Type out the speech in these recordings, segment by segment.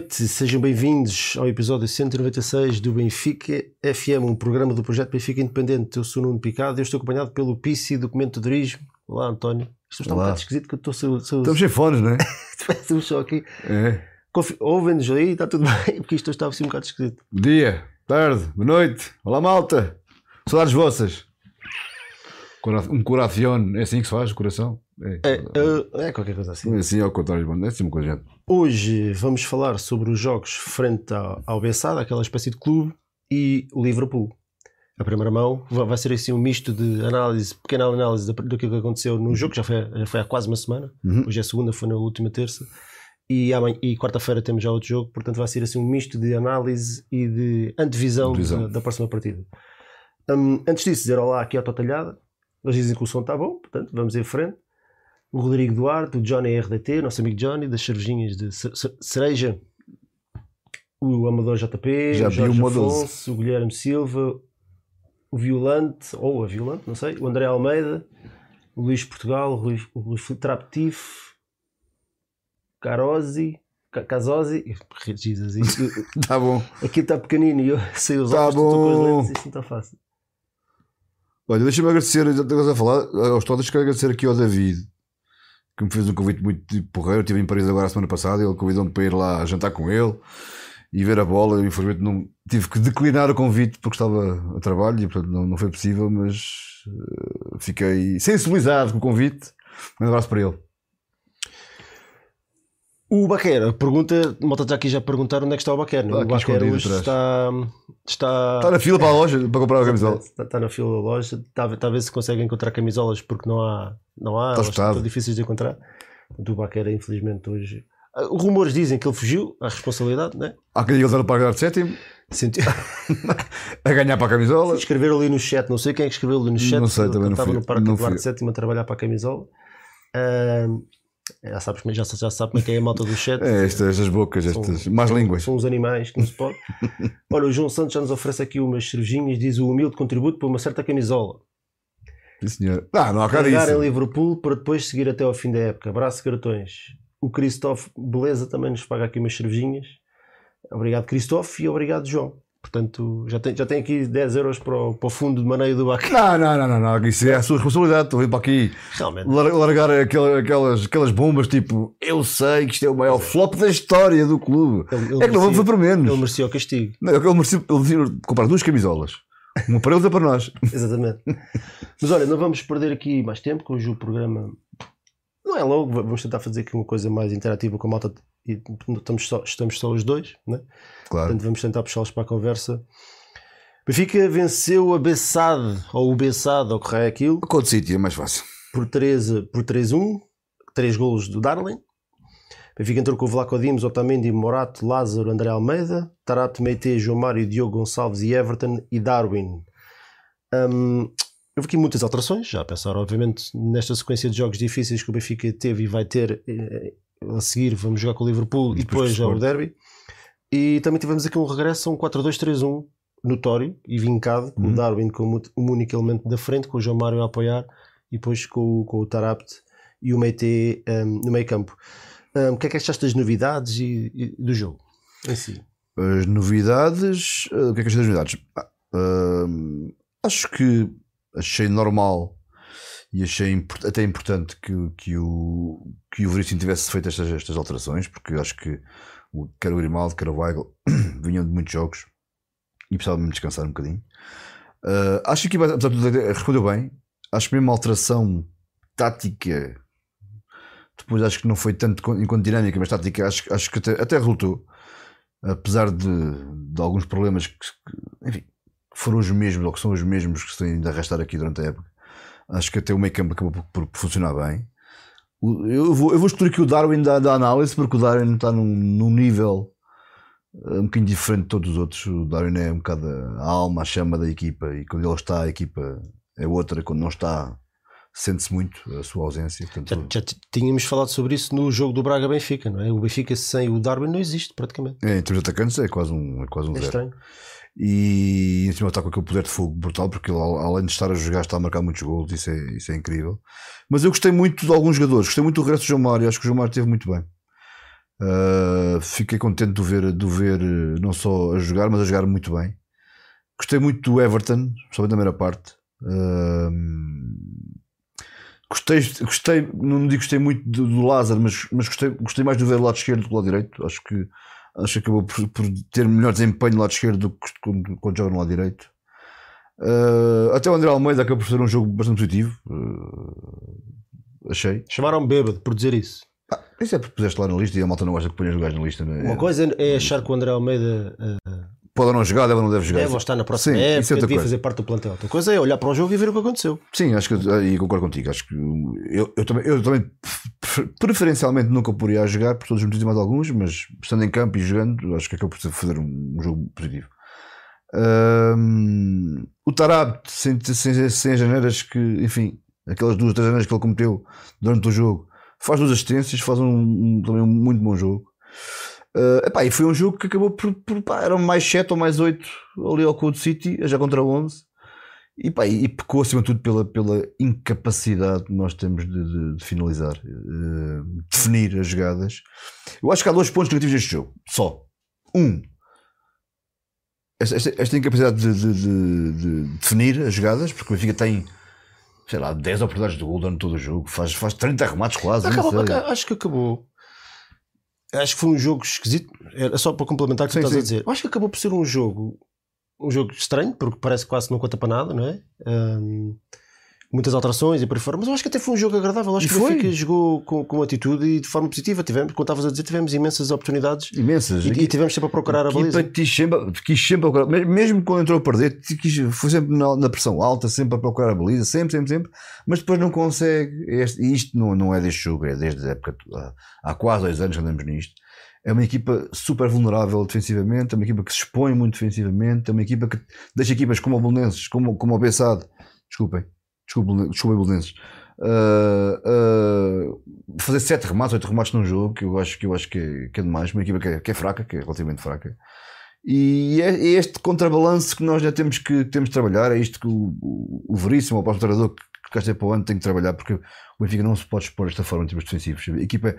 noite, sejam bem-vindos ao episódio 196 do Benfica FM, um programa do projeto Benfica Independente. Eu sou o Nuno Picado e estou acompanhado pelo PC do Comentadorismo. Olá, António. Isto está um bocado esquisito que eu estou sou, sou, Estamos sem fones, não é? estou só aqui. É. Confi- Ouvem-nos aí, está tudo bem, porque isto estava assim um bocado esquisito. Bom dia, tarde, boa noite. Olá, malta. Saudades vossas. Um coração, é assim que se faz, coração? É, É, é, é qualquer coisa assim. é assim ao contrário, bom, é assim uma coisa. gente. Hoje vamos falar sobre os jogos frente ao, ao Bessada, aquela espécie de clube, e o Liverpool. A primeira mão vai ser assim um misto de análise, pequena análise do que aconteceu no jogo, já foi, já foi há quase uma semana. Uhum. Hoje é segunda, foi na última terça. E, amanhã- e quarta-feira temos já outro jogo, portanto vai ser assim um misto de análise e de antevisão. Da, da próxima partida. Hum, antes disso, dizer olá aqui à Totalhada. Eles dizem que o som está bom, portanto vamos em frente. O Rodrigo Duarte, o Johnny RDT, nosso amigo Johnny, das cervejinhas de ce- ce- cereja. O Amador JP, Já o Jorge. Afonso, o Guilherme Silva, o Violante, ou a Violante, não sei, o André Almeida, o Luís Portugal, o Luís, o Luís Filipe Traptif, Carosi, Ca- Casosi, Jesus, isto, Tá bom. aqui está pequenino e eu sei os Tá óculos, estou com as bom. lentes, isto não está fácil. Olha, deixa-me agradecer, estás a falar, aos todos, quero agradecer aqui ao David, que me fez um convite muito tipo, porreiro. Eu estive em Paris agora a semana passada, ele convidou-me para ir lá jantar com ele e ver a bola. Eu, infelizmente, não, tive que declinar o convite porque estava a trabalho e, portanto, não, não foi possível, mas eh, fiquei sensibilizado com o convite. Um abraço para ele. O Baquera, pergunta, malta está aqui já a perguntar onde é que está o Baquera. Ah, o hoje atrás. está, está, Está na fila para a loja para comprar a camisola. Está, está na fila da loja, ver se consegue encontrar camisolas porque não há, não há, Está estão difíceis de encontrar. O Baquera, infelizmente, hoje. Ah, Os rumores dizem que ele fugiu à responsabilidade, né? Há quem diga que ele para ganhar de sétimo, Senti... a ganhar para a camisola. Escreveram ali no chat, não sei quem é que escreveu ali no chat. Não sei, também não estava fui- no Parque não fui. Sétimo a trabalhar para a camisola. Ah, já, sabes, já, já sabe como é que é a malta do chat. É, estas, estas bocas, São- estas más línguas. São os animais que não se pode. Olha, o João Santos já nos oferece aqui umas cervejinhas, diz o humilde contributo para uma certa camisola. Sim, senhor. Ah, não há cara Carregar em. Liverpool para depois seguir até ao fim da época. Abraço, cartões. O Christophe Beleza também nos paga aqui umas cervejinhas. Obrigado, Christophe, e obrigado, João. Portanto, já tem, já tem aqui 10 euros para o, para o fundo de maneio do Bac. Não, não, não, não, não, isso é a sua responsabilidade. Estou a vir para aqui Realmente. lar- largar aquela- aquelas, aquelas bombas tipo eu sei que isto é o maior flop da história do clube. Ele, ele É que não foi para menos. Ele merecia o castigo. Não, ele merecia, ele merecia comprar duas camisolas. Uma para eles e para nós. Exatamente. Mas olha, não vamos perder aqui mais tempo, que hoje o programa não é longo, vamos tentar fazer aqui uma coisa mais interativa com a malta e estamos só, estamos só os dois, né? Claro. portanto vamos tentar puxá-los para a conversa. Benfica venceu a Bessade, ou o Bessade, ou raio é aquilo, Qual sítio é mais fácil? por 3 por 3-1, 3 golos do Darling. Benfica entrou com o Vlaco Dimos, Otamendi, Morato, Lázaro, André Almeida, Tarato, Meite, João Mário, Diogo Gonçalves e Everton e Darwin. Hum, houve aqui muitas alterações, já a pensar, obviamente, nesta sequência de jogos difíceis que o Benfica teve e vai ter eh, a seguir. Vamos jogar com o Liverpool e Depois já o Derby. E também tivemos aqui um regresso a um 4-2-3-1 notório e vincado, com o Uhum. Darwin como o único elemento da frente, com o João Mário a apoiar e depois com, o- com o Tarapt e o Meite hum, no meio campo. Hum, o que é que achaste das novidades e, e do jogo em si? As novidades. eh, o que é que achei das novidades? Hum, acho que achei normal e achei import- até importante que, que o, que o Veríssimo tivesse feito estas, estas alterações, porque acho que o, quer o Grimaldo, quer o Weigl vinham de muitos jogos e precisavam de descansar um bocadinho. Ah, acho que, apesar de tudo, respondeu bem. Acho que mesmo a alteração tática depois acho que não foi tanto enquanto dinâmica, mas tática acho, acho que até, até resultou apesar de, de alguns problemas que, que, enfim, foram os mesmos ou que são os mesmos que se têm de arrastar aqui durante a época, acho que até o meio campo acabou por, funcionar bem. Eu vou, eu vou escolher aqui o Darwin da, da análise, porque o Darwin está num, num nível eh, um bocadinho diferente de todos os outros. O Darwin é um bocado a alma, a chama da equipa, e quando ele está, a equipa é outra, quando não está, sente-se muito a sua ausência. Já, Portanto, já t- tínhamos falado sobre isso no jogo do Braga-Benfica, não é? O Benfica sem o Darwin não existe praticamente. é, em termos de atacantes, é quase um, é quase um É zero. estranho. E em cima está com aquele poder de fogo brutal, porque ele, além de estar a jogar, está a marcar muitos gols, isso é, isso é incrível. Mas eu gostei muito de alguns jogadores, gostei muito do regresso do João Mário, acho que o João Mário esteve muito bem. Uh, fiquei contente de o, ver, de ver não só a jogar, mas a jogar muito bem. Gostei muito do Everton, principalmente na primeira parte. Uh, gostei, gostei, não digo gostei muito do, do Lázaro, mas, mas gostei, gostei mais de ver do lado esquerdo do que do lado direito. Acho que acho que acabou por, por, ter melhor desempenho no lado esquerdo do que quando, quando joga no lado direito. Uh, até o André Almeida acabou por ser um jogo bastante positivo. Uh, achei. Chamaram-me bêbado por dizer isso. Ah, isso é porque puseste lá na lista e a malta não gosta que ponhas o gajo na lista. É? Uma coisa é achar que o André Almeida uh, pode não jogar, deve ou não deve jogar. Deve estar na próxima Sim, época, é devia coisa. fazer parte do plantel. Outra coisa é olhar para o jogo e ver o que aconteceu. Sim, acho que e concordo contigo. Acho que eu, eu, também, eu também preferencialmente nunca poderia jogar por todos os motivos mais alguns, mas estando em campo e jogando, acho que acabou por fazer um, um jogo positivo. Um, o Tarab, sem, sem, sem as janeiras que, enfim, aquelas duas, três janeiras que ele cometeu durante o jogo, faz duas assistências, faz um, um também um muito bom jogo. Uh, epá, e foi um jogo que acabou por. por pá, eram mais 7 ou mais 8 ali ao Code City, já contra 11. E, pá, e pecou acima de tudo pela, pela incapacidade que nós temos de, de, de finalizar, uh, definir as jogadas. Eu acho que há dois pontos negativos neste jogo, só. Um, esta, esta, esta incapacidade de, de, definir as jogadas, porque o Benfica tem sei lá, 10 oportunidades de gol durante todo o jogo, faz, faz 30 remates quase. Acabou, acho que acabou acho que foi um jogo esquisito. Era só para complementar o que sim, estás sim. a dizer. Eu acho que acabou por ser um jogo um jogo estranho, porque parece que quase não conta para nada, não é? Um, muitas alterações e por aí fora, mas eu acho que até foi um jogo agradável. Acho e que foi. o Benfica jogou com, com atitude e de forma positiva. Tivemos, como estavas a dizer, tivemos imensas oportunidades. Imensas. E, e tivemos sempre a procurar a, a baliza. Quis sempre, quis sempre procurar, mesmo quando entrou a perder, quis, foi sempre na, na, pressão alta, sempre a procurar a baliza, sempre, sempre, sempre, mas depois não consegue. Este, e isto não, não é deste jogo, é desde a época, há, quase dois anos que andamos nisto. É uma equipa super vulnerável defensivamente, é uma equipa que se expõe muito defensivamente, é uma equipa que deixa equipas como o Bolonenses, como, como o Bessade, desculpem, Desculpa, desculpa Bolonenses. Uh, uh, fazer 7 remates, 8 remates num jogo, que eu acho que, eu acho que, é, que é demais. Uma equipa que é, que é, fraca, que é relativamente fraca. E é, é, este contrabalanço que nós já temos que, temos trabalhar. É isto que o, o, Veríssimo, o próximo treinador que, que cá para o ano, tem que trabalhar, porque o Benfica não se pode expor desta forma em termos defensivos. A equipa,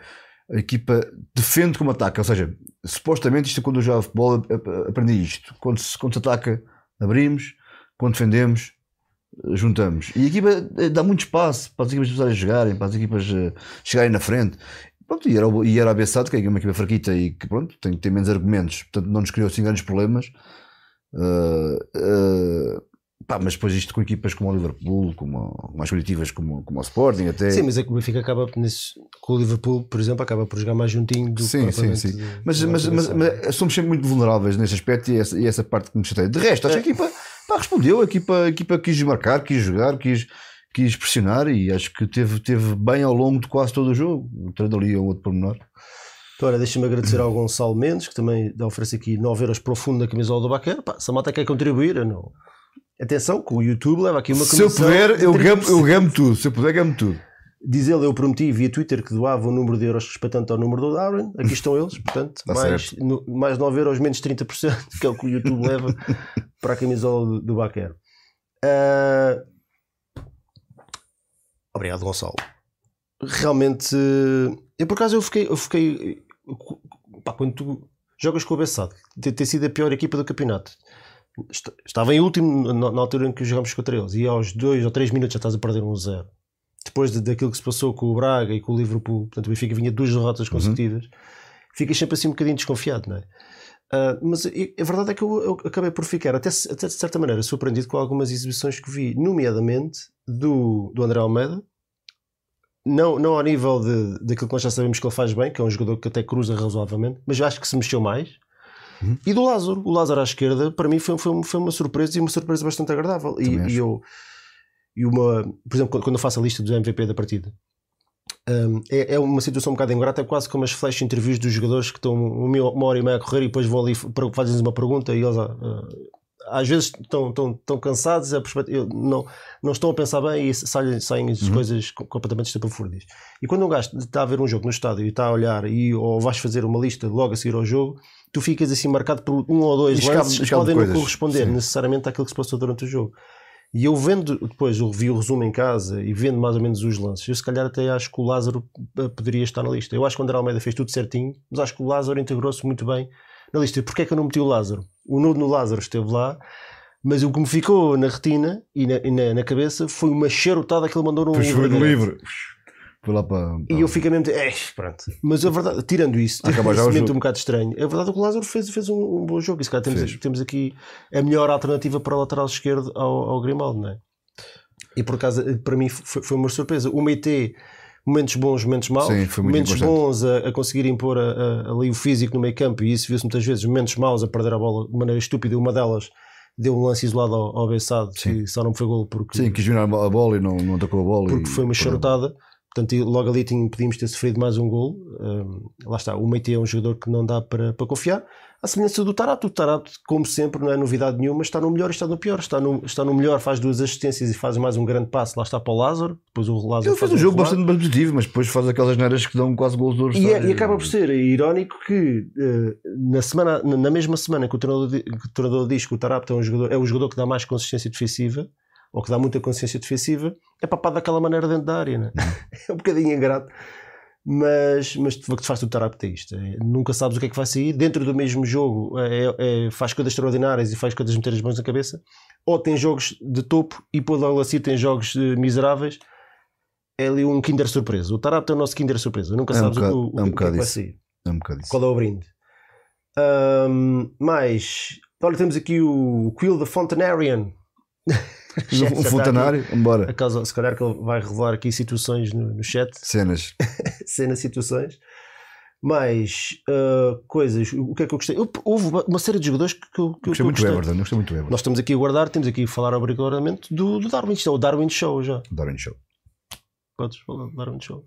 a equipa defende como ataca, ou seja, supostamente, isto é quando eu jogava futebol, aprendi isto. Quando se, quando se ataca, abrimos, quando defendemos, juntamos. E a equipa eh, dá muito espaço para as equipas a jogarem, para as equipas eh, chegarem na frente. Pronto, e, era, e era que é uma equipa fraquita e que pronto, tem, tem menos argumentos, portanto não nos criou assim grandes problemas. Uh, uh, pá, mas depois isto com equipas como o Liverpool, como mais coletivas como, como o Sporting, até. Sim, mas é que o Benfica acaba nesse, com o Liverpool, por exemplo, acaba por jogar mais juntinho do sim, sim, sim. De, mas, mas, mas, mas, somos sempre muito vulneráveis nesse aspecto e essa, e essa parte que me chateia. De resto, acho que a equipa Pá, respondeu, a equipa, a equipa quis marcar, quis jogar, quis, quis pressionar e acho que teve, teve bem ao longo de quase todo o jogo. Tendo ali um outro pormenor. Então, olha, deixa-me agradecer ao Gonçalo Mendes, que também oferece aqui 9 euros profundo na camisola do Baquer. Pá, se a malta quer contribuir, não. Atenção, que o YouTube leva aqui uma comissão. Se eu puder, eu gamo, eu gamo tudo. Se eu puder, gamo tudo. Diz ele, eu prometi via Twitter que doava o número de euros respeitante ao número do Darwin. Aqui estão eles, portanto, tá mais, no, mais 9 euros menos 30%, que é o que o YouTube leva para a camisola do, do Baquer. Uh... Obrigado, Gonçalo. Realmente, eu por acaso eu fiquei, eu fiquei pá, quando tu jogas com o Bessado, ter, ter sido a pior equipa do campeonato. Estava em último na, na altura em que jogamos contra eles, e aos 2 ou 3 minutos já estás a perder um zero depois de, daquilo que se passou com o Braga e com o Liverpool, portanto o Benfica vinha duas derrotas uhum. consecutivas, uhum. ficas sempre assim um bocadinho desconfiado, não é? Uh, mas a verdade é que eu, eu, acabei por ficar, até, até de certa maneira, surpreendido com algumas exibições que vi, nomeadamente do, do André Almeida, não, não ao nível de, daquilo que nós já sabemos que ele faz bem, que é um jogador que até cruza razoavelmente, mas eu acho que se mexeu mais. Uhum. E do Lázaro, o Lázaro à esquerda, para mim foi, foi, foi uma surpresa e uma surpresa bastante agradável. E, e, eu, e uma, por exemplo, quando eu faço a lista do MVP da partida, um, é, é, uma situação um bocado ingrata, é quase como as flash interviews dos jogadores que estão uma hora e meia a correr e depois vão ali, fazem uma pergunta e eles uh, às vezes estão, estão, estão cansados, a perspectiva- não, não estão a pensar bem e saem, saem as coisas co- completamente estapafúrdias. E quando um gajo está a ver um jogo no estádio e está a olhar e, ou vais fazer uma lista logo a seguir ao jogo, tu ficas assim marcado por um ou dois lances que podem não coisas. corresponder Sim. necessariamente àquilo que se passou durante o jogo. E eu vendo depois, eu vi o resumo em casa e vendo mais ou menos os lances, eu se calhar até acho que o Lázaro eh, poderia estar na lista. Eu acho que o André Almeida fez tudo certinho, mas acho que o Lázaro integrou-se muito bem na lista. E porquê é que eu não meti o Lázaro? O nudo no Lázaro esteve lá, mas o que me ficou na retina e na, e na, na cabeça foi uma charutada que ele mandou num Depois foi no livro. Foi lá para. E eu fiquei mesmo, eh, pronto. Mas a verdade, tirando isso, Acaba já o esse momento um bocado estranho, a verdade é que o Lázaro fez, fez um, um bom jogo. E se calhar temos, Fez. temos aqui a melhor alternativa para o lateral esquerdo ao, ao Grimaldo, não é? E por acaso, para mim, foi, foi uma surpresa. O Meite, momentos bons, momentos maus, Sim, foi muito momentos importante. bons a, a conseguir impor a- a- ali o físico no meio campo, e isso viu-se muitas vezes, momentos maus a perder a bola de maneira estúpida. Uma delas deu um lance isolado ao, ao Bessado, que só não foi gol porque Sim, quis virar a bola e não, não atacou a bola. porque e- foi uma charutada. Portanto, logo ali tinha- podíamos ter sofrido mais um gol. Um, lá está, o Meite é um jogador que não dá para, para confiar. A semelhança do Tarato. O Tarato, como sempre, não é novidade nenhuma, está no melhor e está no pior. Está no, está no melhor, faz duas assistências e faz mais um grande passo. Lá está para o Lázaro. Depois o Lázaro Ele faz um jogo bastante positivo, mas depois faz aquelas neiras que dão quase gols ouro. E, é- e acaba por ser irónico que eh, na, semana, na mesma semana que o treinador, que o treinador diz que o Tarapto é, um jogador, é o jogador que dá mais consistência defensiva, ou que dá muita consistência defensiva, é papado daquela maneira dentro da área. Né? é um bocadinho ingrato. Mas, mas de facto faz Tarapto é isto. É, nunca sabes o que é que vai sair. Dentro do mesmo jogo é- é- faz coisas extraordinárias e faz coisas meter as mãos na cabeça. Ou tem jogos de topo e por logo assim tem jogos eh, miseráveis. É ali um Kinder surpresa. O Tarapto é o nosso Kinder surpresa. Nunca É um sabes o- o, é um o, que é que vai sair. É um bocado isso. Qual é o brinde? Ahm, mais, olha, temos aqui o Quill the Fontanarian. Um fontanário, embora. A causa, se calhar que ele vai revelar aqui situações no, no chat, Cenas. cenas, situações. Mais ah, coisas, o que é que eu gostei? Eu- houve uma- série de jogadores que, eu, que Gostei eu muito gostei. Everton. Gostei muito do Everton. Nós estamos aqui a guardar, temos aqui a falar obrigatoriamente do, do Darwin. Isto é o Darwin Show já. Darwin Show. Podes falar do Darwin Show.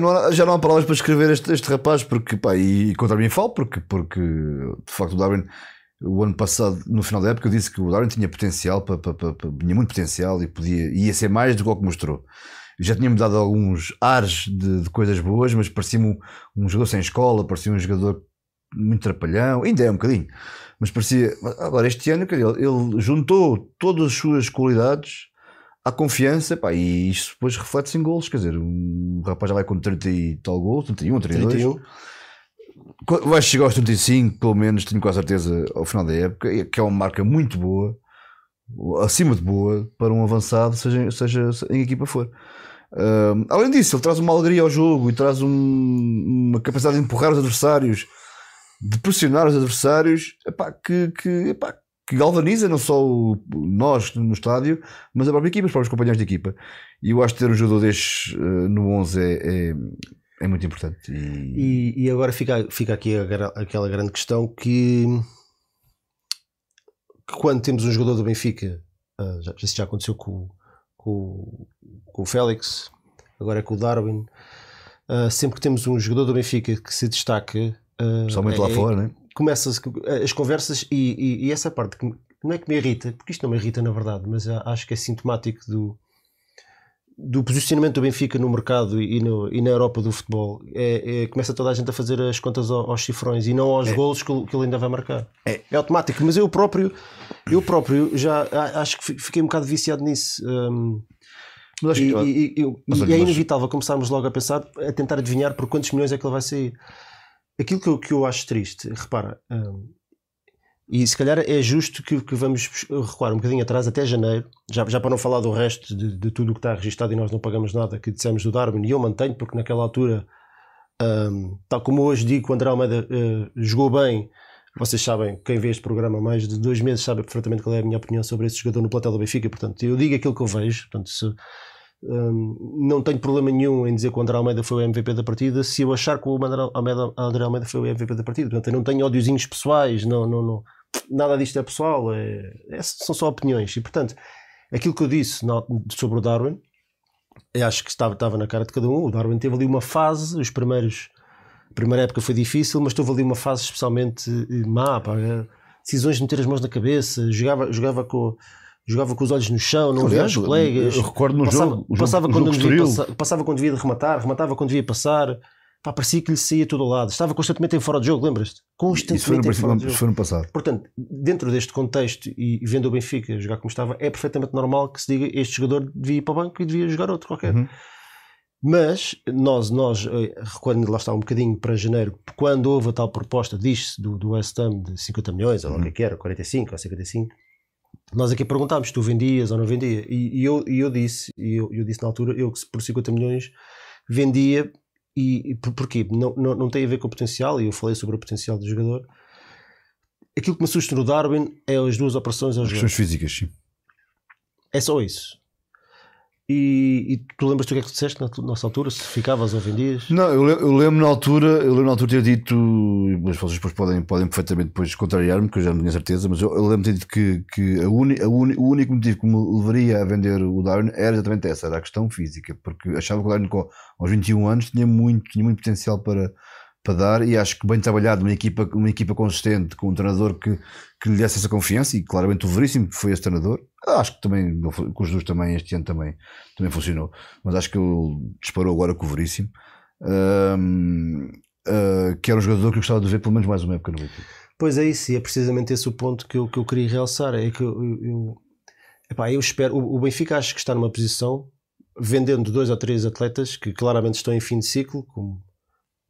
Não há- já não há palavras para escrever este, este rapaz, porque, pá, e, contra mim falo, porque, porque de facto o Darwin, o ano passado, no final da época, eu disse que o Darwin tinha potencial, tinha muito potencial e podia, ia ser mais do que o que mostrou. Já tinha-me dado alguns ares de, de coisas boas, mas parecia-me um, um jogador sem escola, parecia um jogador muito trapalhão, ainda é um bocadinho, mas parecia. Agora, este ano, ele, juntou todas as suas qualidades à confiança, pá, e isto depois reflete-se em golos. Quer dizer, um rapaz já vai com 30 e tal gols, 31, 32. 31. Qu- Vai chegar aos 35, pelo menos, tenho quase certeza, ao final da época, que é uma marca muito boa, acima de boa, para um avançado, seja, seja em que equipa for. Além disso, ele traz uma alegria ao jogo e traz um- uma capacidade de empurrar os adversários, de pressionar os adversários, epá, que, que, epá, que galvaniza não só o- nós no estádio, mas a própria equipa, os próprios companheiros de equipa. E eu acho que ter um jogador destes eh, no 11 é, é, é muito importante. E, E, e agora fica, fica aqui a aquela grande questão que, que quando temos um jogador do Benfica, ah, já, isso já aconteceu com, com, com o Félix, agora é com o Darwin, ah, sempre que temos um jogador do Benfica que se destaca, ah, lá é- fora, né? começa-se as conversas e, e- e essa parte que não é que me irrita, porque isto não me irrita na verdade, mas acho que é sintomático do, do posicionamento do Benfica no mercado e, no- e na Europa do futebol. É, é- começa toda a gente a fazer as contas ao- aos cifrões e não aos golos que, ele- que ele ainda vai marcar. É. automático, mas eu próprio, eu próprio já acho que fi- fiquei um bocado viciado nisso. hum, Mas e, e- eu- Mas e é inevitável começarmos logo a pensar, a tentar adivinhar por quantos milhões é que ele vai sair. Aquilo que eu, que eu acho triste, repara, hum, e se calhar é justo que, que vamos recuar um bocadinho atrás até janeiro, já, já para não falar do resto de, de tudo o que está registado e nós não pagamos nada, que dissemos do Darwin, e eu mantenho, porque naquela altura, hum, tal como hoje digo, o André Almeida eh, jogou bem. Vocês sabem, quem vê este programa há mais de dois meses sabe perfeitamente qual é a minha opinião sobre esse jogador no plantel do Benfica. Portanto, eu digo aquilo que eu vejo. Portanto, se, hum, não tenho problema nenhum em dizer que o André Almeida foi o MVP da partida se eu achar que o André Almeida, foi o MVP da partida. Portanto, eu não tenho ódiozinhos pessoais, não, não, não, nada disto é pessoal, é, é- são só opiniões. E portanto, aquilo que eu disse sobre o Darwin, acho que estava, estava na cara de cada um. O Darwin teve ali uma fase, os primeiros. A primeira época foi difícil, mas teve ali uma fase especialmente eh, má. pá. Eh, decisões de meter as mãos na cabeça, jogava, jogava, com, jogava com os olhos no chão, não via os colegas. eu recordo no passava, jogo, passava, jogo- quando devia passar, passava quando devia de rematar, rematava quando devia passar. Pá, parecia que lhe saía todo ao lado. Estava constantemente em fora de jogo, lembras-te? Isso foi, Constantemente no, em fora de jogo. foi no passado. Portanto, dentro deste contexto e vendo o Benfica jogar como estava, é perfeitamente normal que se diga este jogador devia ir para o banco e devia jogar outro qualquer. Uhum. Mas nós, nós eh, recuando lá está um bocadinho para janeiro, quando houve a tal proposta, diz-se do, do West Ham de 50 milhões, ou o é que era, 45 ou 55, nós aqui perguntámos se tu vendias ou não vendia. E, e eu, e eu disse, e eu, eu disse na altura, eu que por 50 milhões vendia, e, e por, porquê? Não, não, não tem a ver com o potencial, e eu falei sobre o potencial do jogador. Aquilo que me assusta no Darwin é as duas operações jogo. Questões físicas, sim. É só isso. E, e tu lembras-te o que é que tu disseste na nossa altura? Se ficavas ou vendias? Não, eu, eu lembro na altura, eu lembro na altura ter dito, mas vocês depois podem, podem perfeitamente depois contrariar-me, porque eu já não tinha certeza, mas eu, eu lembro ter dito que, que a uni, a uni- o único motivo que me levaria a vender o Darwin era exatamente essa, era a questão física, porque achava que o Darwin aos 21 anos tinha muito, tinha muito potencial para, para dar e acho que bem trabalhado, uma equipa, uma equipa consistente, com um treinador que, que lhe desse essa confiança e claramente o Veríssimo foi esse treinador. Acho que também, com os dois também, este ano também, também funcionou, mas acho que ele disparou agora com o Veríssimo. Ahm, ah, que era um jogador que eu gostava de ver pelo menos mais uma época no Benfica. Pois é isso, e é precisamente esse o ponto que eu, que eu queria realçar. É que eu, eu, epá, eu espero. O, o Benfica acho que está numa posição, vendendo dois ou três atletas que claramente estão em fim de ciclo, como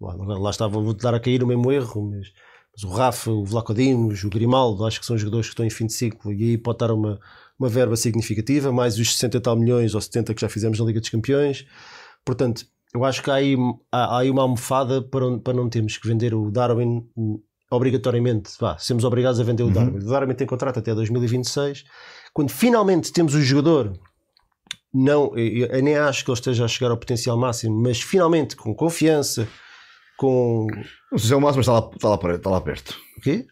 lá, estava, vou dar a cair o mesmo erro, mas, mas o Rafa, o Vlaco Dimos, o Grimaldo, acho que são jogadores que estão em fim de ciclo e aí pode estar uma, uma verba significativa, mais os 60 e tal milhões ou 70 que já fizemos na Liga dos Campeões. Portanto, eu acho que há aí, há, há aí uma almofada para, onde- para não termos que vender o Darwin hum, obrigatoriamente. Vá, sermos obrigados a vender o Darwin. O Darwin tem contrato até 2026. Quando finalmente temos o jogador, não, eu, eu nem acho que ele esteja a chegar ao potencial máximo, mas finalmente com confiança, com. Não sei se é o máximo, mas está lá, está lá, está lá perto. O quê?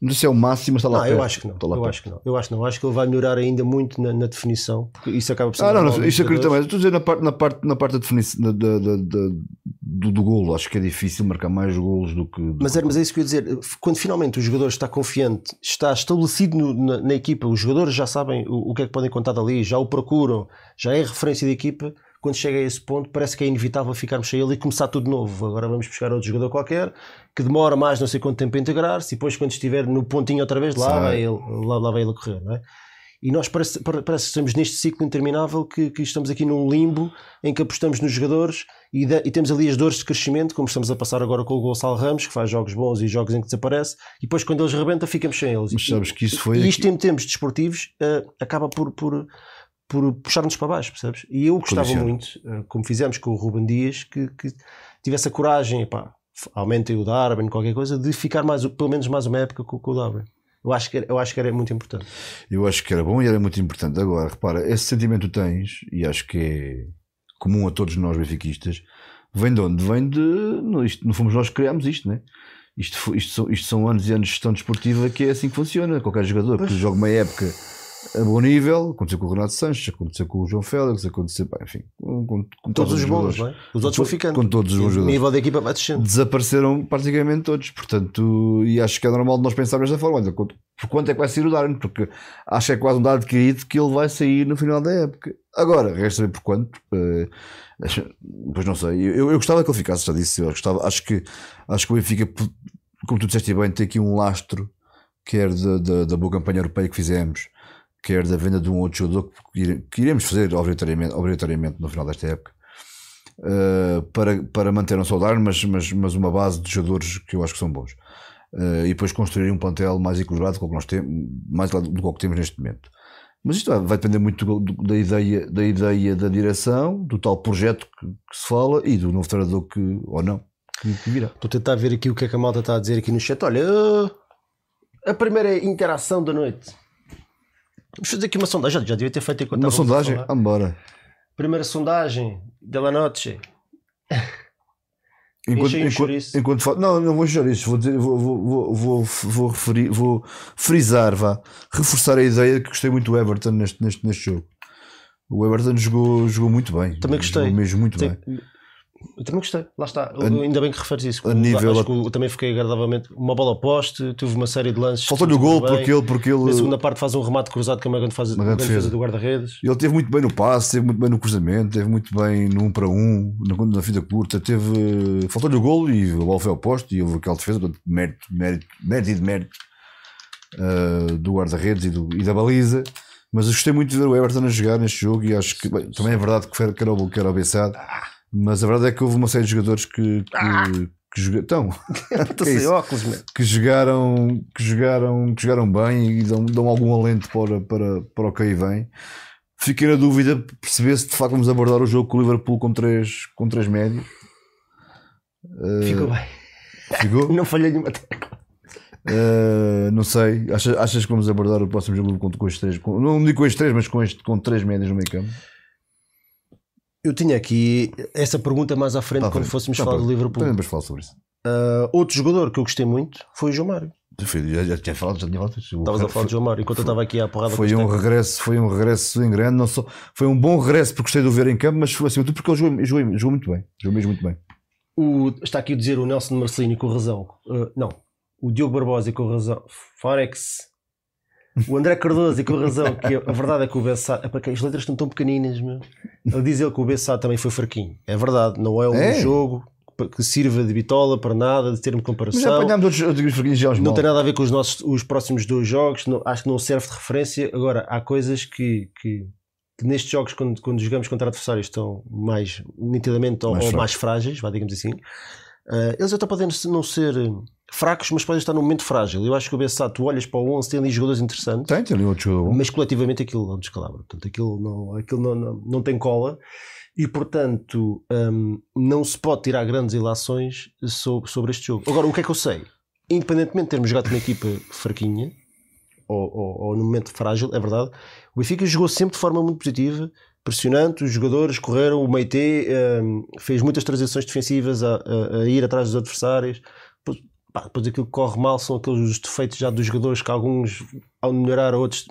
Não sei se é o máximo, mas está lá Não, perto. eu acho que não. Está lá Eu perto. acho que não. Eu acho que não. Acho que ele vai melhorar ainda muito na, na definição, isso acaba por ser. Ah, não, não, isso acredito também. Estou a dizer na parte, na parte, na parte da definição da, da, da- do, do golo. Acho que é difícil marcar mais golos do que. do Mas é, mas é isso que eu ia dizer. Quando finalmente o jogador está confiante, está estabelecido no- na, na equipa, os jogadores já sabem o, o que é que podem contar dali, já o procuram, já é referência da equipa. Quando chega a esse ponto, parece que é inevitável ficarmos sem ele e começar tudo de novo. Agora vamos buscar outro jogador qualquer que demora mais não sei quanto tempo a integrar-se e depois, quando estiver no pontinho outra vez, lá vai ele, lá, lá vai ele a correr, não é? E nós parece, pare- parece que estamos neste ciclo interminável que, que estamos aqui num limbo em que apostamos nos jogadores e, da- e temos ali as dores de crescimento, como estamos a passar agora com o Gonçalo Ramos, que faz jogos bons e jogos em que desaparece, e depois quando eles rebentam ficamos sem eles. Mas sabes que isso foi E aqui- isto em termos desportivos eh, acaba por, por, por puxar-nos para baixo, percebes? E eu gostava muito, eh, como fizemos com o Ruben Dias, que, que tivesse a coragem, epá, f- aumentem o Darwin, qualquer coisa, de ficar mais, pelo menos mais uma época com, com o Darwin. Eu acho, que, era- eu acho que era muito importante. Eu acho que era bom e era muito importante. Agora, repara, esse sentimento tens, e acho que é comum a todos nós benfiquistas, vem de onde? Vem de. Não, isto, não fomos nós que criámos isto, né? Isto, fo- isto, são, isto são anos e anos de gestão desportiva que é assim que funciona. Qualquer jogador que joga uma época a bom nível, aconteceu com o Renato Sanches, aconteceu com o João Félix, aconteceu, enfim, com, com, com Todos os bons, jogadores. é? Os outros vão ficando. Com todos os bons E o jogadores nível da equipa vai descendo. desapareceram praticamente todos. Portanto, e acho que é normal de nós pensarmos desta forma. Olha, por quanto é que vai sair o Darwin? Porque acho que é quase um dado adquirido que ele vai sair no final da época. Agora, resta saber por quanto. eh, Pois não sei. Eu, eu gostava que ele ficasse, já disse. Eu gostava, acho que, acho que o Benfica, como tu disseste bem, tem aqui um lastro, quer da, da, da boa campanha europeia que fizemos, quer da venda de um outro jogador que, ire- que iremos fazer obrigatoriamente, obrigatoriamente no final desta época. Uh, para, para manter não só o mas, mas, mas uma base de jogadores que eu acho que são bons. Uh, e depois construir um plantel mais equilibrado do que nós temos, mais do que temos neste momento. Mas isto vai, vai depender muito do- do- da, ideia, da ideia da direção, do tal projeto que, que se fala e do novo treinador que, ou não, que, que virá. Estou a tentar ver aqui o que é que a malta está a dizer aqui no chat. Olha, uh, a primeira interação da noite. Vamos fazer aqui uma sondagem. Já, já devia ter feito enquanto Uma sondagem? embora. Primeira sondagem della noche. Enquanto, enquanto, enquanto fa- não, não vou isso, vou, dizer, vou, vou, vou, vou, vou, referir, vou frisar, vá, reforçar a ideia que gostei muito do Everton neste, neste, neste jogo. O Everton jogou, jogou muito bem. Também gostei. Jogou mesmo muito Tem- bem. Eu também gostei, lá está. A- Ainda bem que referes isso. a nível- Acho que eu também fiquei agradavelmente. Uma bola poste, teve uma série de lances. Faltou-lhe o gol bem. porque ele, porque ele, Na segunda parte faz um remate cruzado que é uma grande, fase, Uma grande defesa. do guarda-redes. ele teve muito bem no passe, teve muito bem no cruzamento, teve muito bem no 1 para 1, na, na fita curta, teve. Faltou-lhe o gol e a bola foi ao posto e houve aquela defesa, portanto, mérito, mérito, mérito e de mérito ah, do guarda-redes e, do- e da baliza. Mas eu gostei muito de ver o Everton a jogar neste jogo e acho que bem, também é verdade que era o, que era o Bessado, mas a verdade é que houve uma série de jogadores que, que, que joga- então, é óculos, que jogaram, que jogaram, que jogaram bem e dão, dão algum alento para, para, para o que aí vem. Fiquei na dúvida perceber se de facto vamos abordar o jogo com o Liverpool com três, com três médios. Eh, Ficou bem. Ficou? Não falhei nenhuma. Eh, não sei. Achas, achas que vamos abordar o próximo jogo com, com estes três? Com, não digo com estes três, mas com, este, com três médios no meio campo. Eu tinha aqui essa pergunta mais à frente Tá quando bem. fôssemos Tá falar bem. do Liverpool. Também depois falar sobre isso. Ah, outro jogador que eu gostei muito foi o João Mário. Já, já tinha falado, já tinha falado. Estavas a falar do João Mário enquanto eu estava aqui à porrada Foi um regresso, foi um regresso em grande, não só, foi um bom regresso porque gostei de o ver em campo, mas foi assim, porque ele jogou, jogou, jogou muito bem, jogou mesmo muito bem. O- está aqui a dizer o Nelson Marcelino com razão. Uh, não, o Diogo Barbosa com razão. Forex. O André Cardoso e com razão. Que a verdade é que o Bessá. Epá, que as letras estão tão pequeninas, meu. Ele diz ele que o Bessá também foi fraquinho. É verdade, não é um É? jogo que sirva de bitola para nada, de termo de Mas já comparação. apanhámos outros, outros fraquinhos Não tem nada a ver com os nossos os próximos dois jogos, não- acho que não serve de referência. Agora, há coisas que, que, que nestes jogos, quando, quando jogamos contra adversários estão mais nitidamente ou Mais ou fracos. mais frágeis, vá, digamos assim, eh, eles até podem não ser fracos, mas podem estar num momento frágil. Eu acho que o BSA, tu olhas para o 11, tem ali jogadores interessantes, Tem, tem ali outro mas coletivamente aquilo é um descalabro. Portanto, aquilo não, aquilo não, não, não tem cola. E portanto, hum, não se pode tirar grandes ilações sobre, sobre este jogo. Agora, o que é que eu sei? Independentemente de termos jogado uma equipa fraquinha ou, ou, ou num momento frágil, é verdade, o Benfica jogou sempre de forma muito positiva, pressionante. Os jogadores correram, o Meite hum, fez muitas transições defensivas a, a- a ir atrás dos adversários. Depois, pá, depois aquilo que corre mal são aqueles os defeitos já dos jogadores que alguns, ao melhorar, outros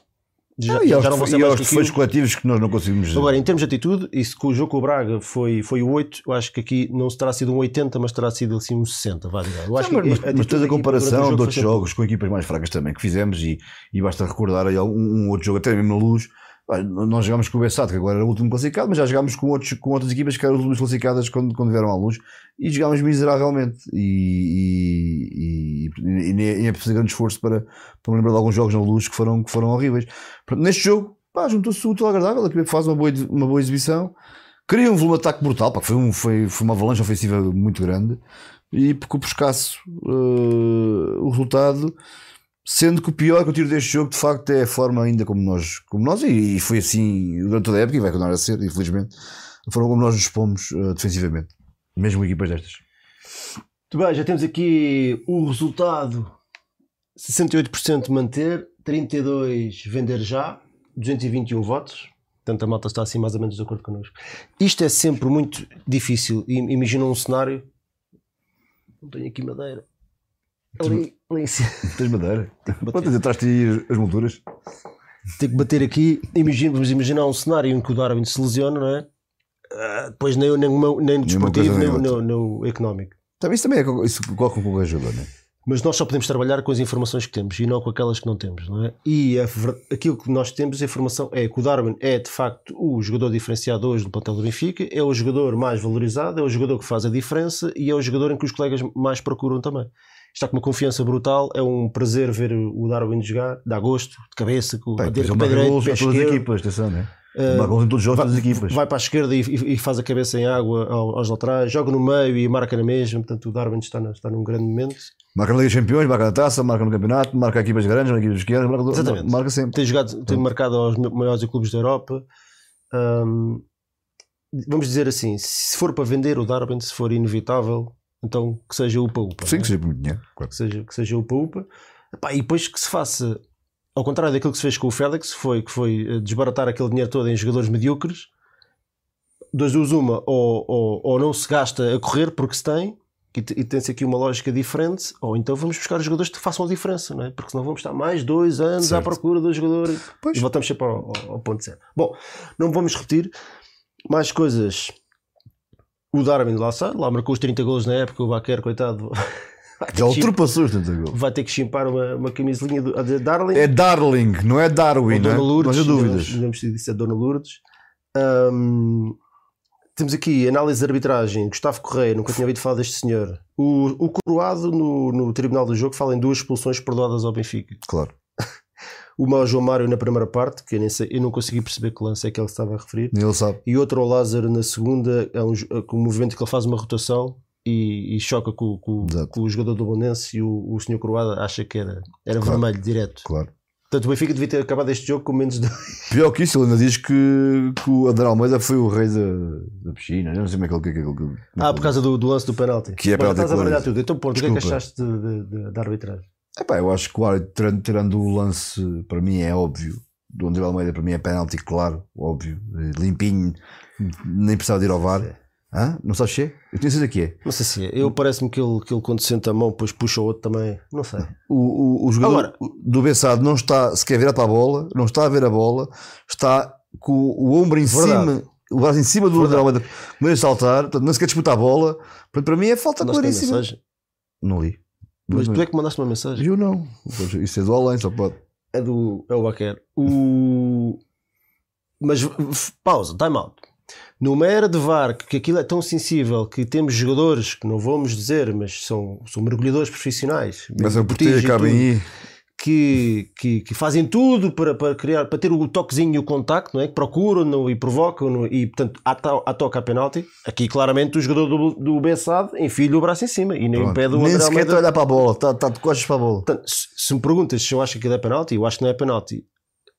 já, Ah, e aos, já não vão ser e mais aos defeitos coletivos que nós não conseguimos. Agora, em termos de atitude, isso que o jogo com o Braga foi, foi o 8, eu acho que aqui não terá sido um 80, mas terá sido assim um 60. Vá, eu acho Não, que mas, mas, tens a comparação de outros foi sempre- jogos com equipas mais fracas também que fizemos e, e basta recordar aí um, um outro jogo, até mesmo na luz. Nós jogámos com o Bessado, que agora era o último classificado, mas já jogámos com, outros, com outras equipas que eram as últimas classificadas quando, quando vieram à luz e jogámos miseravelmente. E, e, e, e é preciso grande esforço para, para me lembrar de alguns jogos na luz que foram, que foram horríveis. Neste jogo, pá, juntou-se o útil agradável, a faz uma boa, uma boa exibição, cria um volume de ataque brutal, pá, foi, um, foi, foi uma avalanche ofensiva muito grande e por escasso uh, o resultado, sendo que o pior que eu tiro deste jogo de facto é a forma ainda como nós, como nós e, e foi assim durante toda a época e vai continuar a ser, infelizmente, a forma como nós nos expomos uh, defensivamente, mesmo equipas destas. Muito bem, já temos aqui o resultado: 68% manter, 32% vender já, 221 votos. Portanto, a malta está assim mais ou menos de acordo connosco. Isto é sempre muito difícil. Imagina um cenário. Não tenho aqui madeira. Ali, ali em cima. Tens madeira? bater. Quantas atrás te as molduras? Tem que bater aqui. Imagina, vamos imaginar um cenário em que o Darwin se lesiona, não é? Ah, depois nem, nem, o nem no desportivo, nem nem no, no económico. Também isso também é isso coloca com qualquer jogador, não é? Mas nós só podemos trabalhar com as informações que temos e não com aquelas que não temos, não é? E a aquilo que nós temos, a informação é que o Darwin é de facto o jogador diferenciado hoje do plantel do Benfica, é o jogador mais valorizado, é o jogador que faz a diferença e é o jogador em que os colegas mais procuram também. Está com uma confiança brutal, é um prazer ver o Darwin jogar, dá gosto, de cabeça, com com o a todas as equipas, atenção, é? Marca golos em todos os jogos, todas as equipas. vai para a esquerda e, e- e faz a cabeça em água ao- aos laterais, joga no meio e marca na mesma, portanto o Darwin está, na- está num grande momento. Marca na Liga dos Campeões, marca na taça, marca no campeonato, marca equipas grandes, marca equipas pequenas, marca, Exatamente. marca sempre. tem jogado, tem marcado aos maiores clubes da Europa. Hum, vamos dizer assim: se for para vender o Darwin, se for inevitável, então que seja upa-upa. Sim, é? que seja por muito dinheiro. claro. que seja, que seja upa-upa. E depois que se faça, ao contrário daquilo que se fez com o Félix, foi, que foi eh, desbaratar aquele dinheiro todo em jogadores medíocres. Dois duas uma, ou, ou, ou não se gasta a correr porque se tem, e, e tem-se aqui uma lógica diferente, ou então vamos buscar jogadores que façam a diferença, não é? porque senão vamos estar mais dois anos à Certo. procura procura do jogador Pois. e voltamos sempre ao, ao- ao ponto zero. Bom, não vamos repetir mais coisas O Darwin lá sai, lá marcou os 30 golos na época, o Baquer, coitado. Já ultrapassou os 30 gols. Vai ter que chimpar uma, uma camisolinha do, a de Darling. É Darling, não é Darwin, não é? Dona Lourdes. Não há dúvidas. Não vamos dizer se é Dona Lourdes. Ahm, temos aqui análise de arbitragem. Gustavo Correia, nunca tinha ouvido falar deste senhor. O, o Coroado, no, no Tribunal do Jogo, fala em duas expulsões perdoadas ao Benfica. Claro. Uma ao João Mário na primeira parte, que eu, nem sei, eu não consegui perceber que lance é que ele estava a referir. Ele sabe. E outra ao Lázaro na segunda, é um, jo- com um movimento que ele faz uma rotação e, e choca com, com- com o jogador do Bonense e o, o senhor Coroado acha que era, era Claro. vermelho direto. Claro. Portanto, o Benfica devia ter acabado este jogo com menos de. Pior que isso, ele ainda diz que, que o André Almeida foi o rei da, da piscina. Eu não sei como é que ele. que- que- Ah, por causa do, do lance do penalti. Que é penalti Estás a tudo. Então, ponto, o que é que achaste da arbitragem? Epá, eu acho que o árbitro, tirando, o lance, para mim é óbvio. Do André Almeida, para mim é penalti, claro, óbvio. eh, Limpinho, nem precisava de ir ao VAR. Hã? Não sabes se é? Eu tenho certeza que é. Não sei se é. Eu parece-me que ele, que ele quando senta a mão, depois puxa o outro também. Não sei. O, o, o jogador Agora- do Bessado não está sequer virado para a bola, não está a ver a bola, está com o ombro em Verdade. cima, o braço em cima do André Almeida, começa a saltar, portanto, não sequer disputa a bola. Portanto, para mim é falta claríssima. Não li. Mas tu é que mandaste uma mensagem. Eu não. Isso é do além, só pode. É do. É o Baquer. O. Mas pausa, time out. Numa era de VAR, que aquilo é tão sensível que temos jogadores que não vamos dizer, mas são, são mergulhadores profissionais. Mas é por botis ter, e cabem aí. Que, que, que fazem tudo para, para criar, para ter o toquezinho e o contacto, não é? Que procuram no, e provocam no, e portanto há, to- há toque a penalti. Aqui claramente o jogador do, do Bessade enfia o braço em cima e nem Pronto. impede o Nem André sequer está a olhar para a bola, está, está de costas para a bola. Portanto, se, se me perguntas se eu acho que aquilo é penalti, eu acho que não é penalti.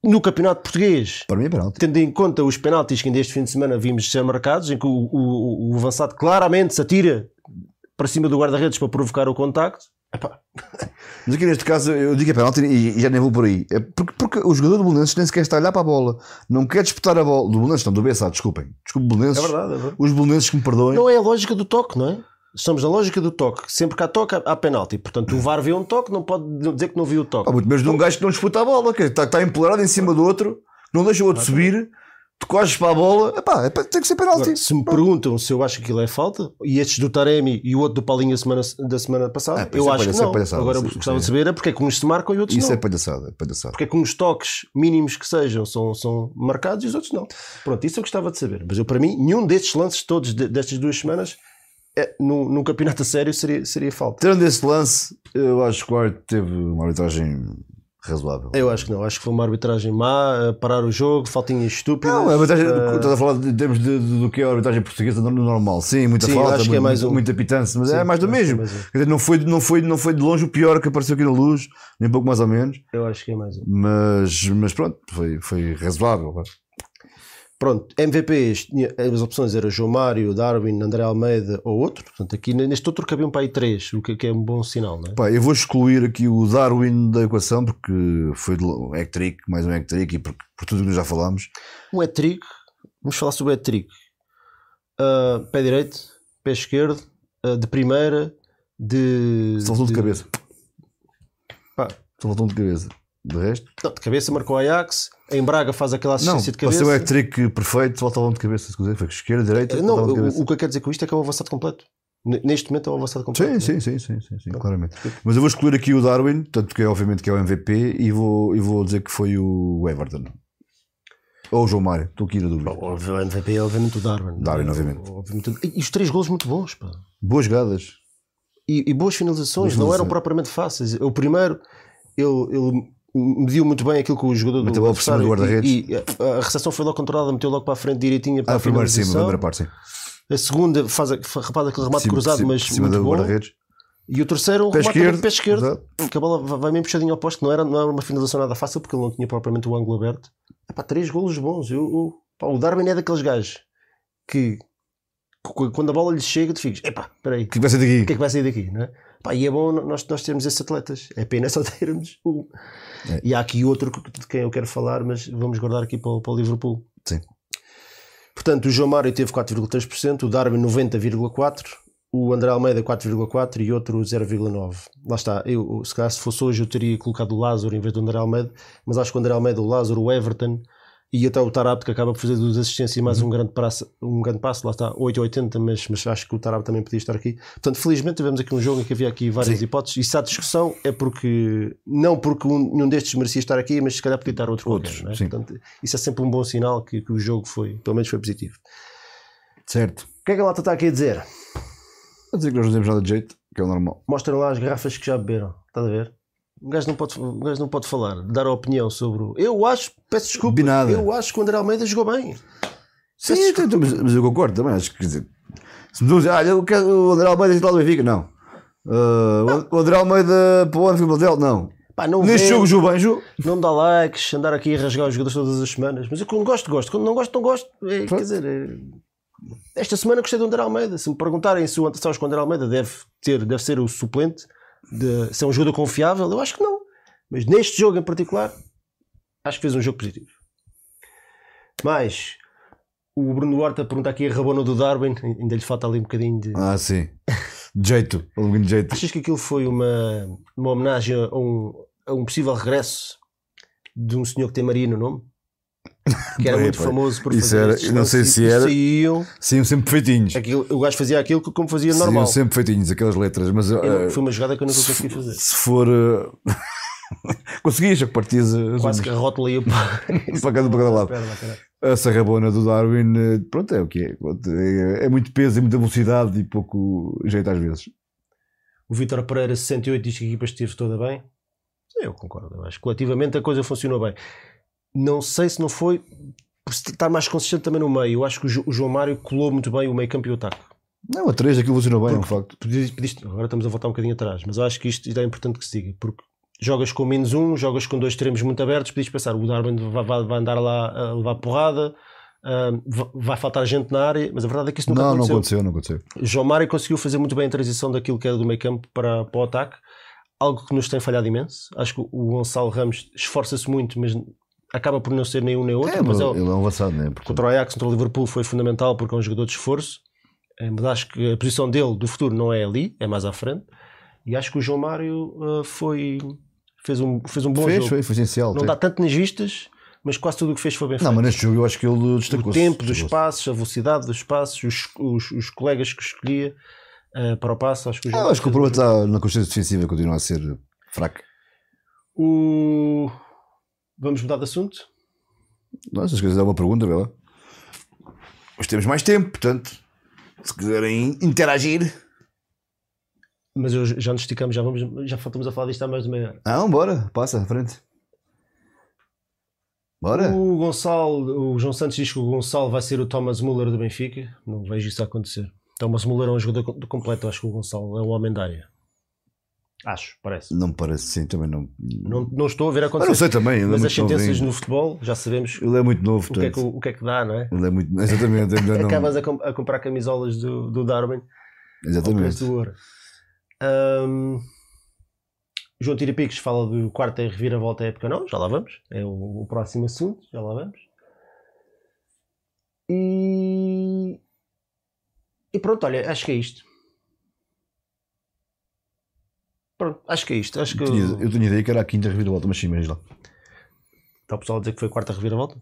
No campeonato português, Para mim é penalti. tendo em conta os penaltis que ainda este fim de semana vimos ser marcados, em que o, o- o avançado claramente se atira para cima do guarda-redes para provocar o contacto, epá, Mas aqui neste caso eu digo que é penalti e, e já nem vou por aí. É porque, porque o jogador do Belenenses nem sequer está a olhar para a bola. Não quer disputar a bola. Do Belenenses não, do Bessado, desculpem. Desculpe, Belenenses. é verdade, é verdade. Os Belenenses que me perdoem. Não é a lógica do toque, não é? Estamos na lógica do toque. Sempre que há toque, há- há penalti. Portanto, o VAR vê um toque, não pode dizer que não viu o toque. Pá, muito menos de um gajo que não disputa a bola, que está, está empolerado em cima do outro, não deixa o outro subir, tu corres para a bola. Epá, é, pá, tem que ser penalti. Agora, se me perguntam se eu acho que aquilo é falta, e estes do Taremi e o outro do Paulinho da semana, da semana passada, Ah, pá, eu isso é acho que não. palhaçada, Agora, isso- eu gostava isso de saber é porque é que uns se marcam e outros Isso não. é palhaçada, é palhaçada. Porque é que uns toques mínimos que sejam são, são marcados e os outros não. Pronto, isso eu gostava de saber. Mas eu, para mim, nenhum destes lances todos de- destas duas semanas, é, num, num campeonato a sério, seria, seria falta. Tirando esse lance, eu acho que o árbitro teve uma arbitragem razoável. Eu acho que não. Acho que foi uma arbitragem má, parar o jogo, faltinhas estúpidas. Não, a arbitragem, eh, estás a falar de termos de, de- do que é a arbitragem portuguesa no normal. Sim, muita Sim, falta, acho que é muito, mais um- muita pitância, mas sim, é mais do acho é mesmo. mais um. Quer dizer, não foi, não, foi, não foi de longe o pior que apareceu aqui na luz, nem pouco mais ou menos, Eu acho que é mais um. mas, mas pronto, foi, foi razoável. vá. Pronto, MVPs, as opções eram João Mário, Darwin, André Almeida ou outro. Portanto, aqui neste outro cabiam para aí três, o que, é um bom sinal, não é? Pá, eu vou excluir aqui o Darwin da equação porque foi um trick mais um trick e por, por tudo o que nós já falámos. Um hat-trick, vamos falar sobre o hat-trick. Ah, pé direito, pé esquerdo, ah, de primeira, de. Só faltou de de- cabeça. Pá, Só faltou de cabeça. De resto, não, de cabeça marcou Ajax, em Braga faz aquela não, assistência de para cabeça. ser um trick perfeito, faltavam de cabeça. Foi esquerda, direita, não, de o, o que eu quero dizer com isto é que é o avançado completo. Neste momento é o avançado completo. Sim, sim, sim, sim, sim, sim, claramente. Mas eu vou excluir aqui o Darwin, tanto que é obviamente que é o MVP, e vou, e vou dizer que foi o Everton. Ou o João Mário, estou aqui na dúvida. Bom, O MVP é obviamente o Darwin. Darwin, É, obviamente. obviamente. E os três golos muito bons, pá. Boas jogadas. E, e boas finalizações, não eram propriamente fáceis. O primeiro, ele, ele mediu muito bem aquilo que o jogador Meteu do por cima do guarda-redes. e, e a, a recepção foi logo controlada, meteu logo para a frente direitinha para Ah, a primeiro sim, finalização. primeira parte, sim. A segunda faz, a, faz aquele remate Cima- cruzado, cima- mas cima muito bom. guarda-redes. E o terceiro, um Pé esquerdo, pé esquerdo, exato. que a bola vai meio puxadinho ao posto, não era, não era uma finalização nada fácil porque ele não tinha propriamente o ângulo aberto. Epá, três golos bons. Eu, eu- pá, o Darwin é daqueles gajos que, que quando a bola lhe chega, tu ficas, epá, espera aí, O que vai ser o que é daqui? que vai sair daqui, não é? Pá, e é bom nós, nós termos esses atletas. É pena só termos um. É. E há aqui outro de quem eu quero falar, mas vamos guardar aqui para, o- para o Liverpool. Sim. Portanto, o João Mário teve 4,3%, o Darwin 90,4%, o André Almeida 4,4% e outro 0,9%. Lá está. Eu, se calhar se fosse hoje eu teria colocado o Lázaro em vez do André Almeida, mas acho que o André Almeida, o Lázaro, o Everton E até o Tarab que acaba por fazer duas assistências e mais um, grande passo, um grande passo, lá está, 8,80, mas, mas acho que o Tarab também podia estar aqui. Portanto, felizmente tivemos aqui um jogo em que havia aqui várias Sim. hipóteses. E se há discussão é porque, não porque um, nenhum destes merecia estar aqui, mas se calhar podia estar outro Outros, qualquer. é? Portanto, isso é sempre um bom sinal que, que o jogo foi, pelo menos foi positivo. Certo. O que é que a lata está aqui a dizer? A dizer que nós não temos nada de jeito, que é o normal. Mostram lá as garrafas que já beberam. Estás a ver? Um gajo não pode, um gajo não pode falar, dar a opinião sobre o. Eu acho, peço desculpa, nada. eu acho que o André Almeida jogou bem. Sim, então, mas, eu concordo também. Acho que, quer dizer, se me dizem, ah, eu quero o André Almeida titular do Benfica, não. Ah, o André Almeida para o ano Del, não. Pá, não Neste vê, jogo, bem, jogou. não dá likes, andar aqui a rasgar os jogadores todas as semanas. Mas eu quando gosto, gosto. Quando não gosto, não gosto. É, quer dizer, é- esta semana gostei do André Almeida. Se me perguntarem se o André Almeida deve, ter, deve ser o suplente, de, se é um jogador confiável, eu acho que não. Mas neste jogo em particular, acho que fez um jogo positivo. Mas o Bruno Horta pergunta aqui a rabona do Darwin, ainda lhe falta ali um bocadinho de. Ah, sim. De jeito, um de jeito. Achas que aquilo foi uma, uma homenagem a um, a um possível regresso de um senhor que tem Maria no nome? Que era Bem, muito pá, famoso por isso fazer era- não sei lances se e era- Saíam, Sim, sempre feitinhos. aquilo, o gajo fazia aquilo como fazia normal. Sim, sempre feitinhos, aquelas letras. Mas Eu ah, foi uma jogada que eu nunca consegui fazer. se for. ah, Conseguias, que partias a- Quase que a rótula ia para, para cada, para cada lado. Perna, caralho. A sarrabona do Darwin, eh, pronto, é o que é. Pronto, É, é muito peso e muita velocidade e pouco jeito às vezes. O Vítor Pereira 68 diz que a equipa esteve toda bem. Eu concordo. Eu acho que coletivamente a coisa funcionou bem. Não sei se não foi por estar mais consistente também no meio. Eu acho que o Jo- o João Mário colou muito bem o meio campo e o ataque. Não, a 3 aquilo funcionou bem, é um facto. Pediste- pediste- agora estamos a voltar um bocadinho atrás, mas eu acho que isto, é importante que se diga, porque jogas com menos um, jogas com dois extremos muito abertos, podias pensar, o Darwin vai, vai- vai andar lá a levar porrada, va- vai faltar gente na área, mas a verdade é que isso nunca Não, não aconteceu. aconteceu, não aconteceu. João Mário conseguiu fazer muito bem a transição daquilo que era do meio campo para, para o ataque, algo que nos tem falhado imenso. Acho que o Gonçalo Ramos esforça-se muito, mas acaba por não ser nem um nem outro. É, mas mas é o- ele é um avançado, né? Porque- Contra o Ajax, contra o Liverpool foi fundamental porque é um jogador de esforço, eh, mas acho que a posição dele do futuro não é ali, é mais à frente. E acho que o João Mário eh, foi, fez, um, fez um bom fez, jogo. foi, foi essencial. Não até. dá tanto nas vistas, mas quase tudo o que fez foi bem Não, feito. mas neste jogo eu acho que ele o destacou-se. tempo dos passos, a velocidade dos passos, os, os, os colegas que escolhia eh, para o passo. Acho que o Ah, acho que o problema está na consciência defensiva, continua a ser fraca. o... Vamos mudar de assunto? Nossa, se quiser dar uma pergunta, vê lá. Mas temos mais tempo, portanto, se quiserem interagir. Mas eu, já nos esticamos, já, vamos, já estamos a falar disto há mais de meia hora. Ah, bora, passa à frente. Bora. O Gonçalo, o João Santos diz que o Gonçalo vai ser o Thomas Muller do Benfica. Não vejo isso acontecer. Thomas Muller é um jogador co- completo. Acho que o Gonçalo é um homem da área. Acho, parece. Não me parece, sim, também não. Não, não estou a ver Mas não acontecer. sei também. É Mas as sentenças no futebol, já sabemos Ele é muito novo, o que, é que, o que é que dá, não é? Ele é muito. Exatamente, ainda não. Acabas a, com- a comprar camisolas do, do Darwin Exatamente. do ouro. Ahm, João Tirapicos fala do quarto em reviravolta época, não? Já lá vamos. É o, o próximo assunto, já lá vamos. E, e pronto, olha, acho que é isto. Pronto, acho que é isto. Acho que Eu tinha, eu tinha ideia que era a quinta reviravolta, mas sim, mas lá. está o pessoal a dizer que foi a quarta reviravolta.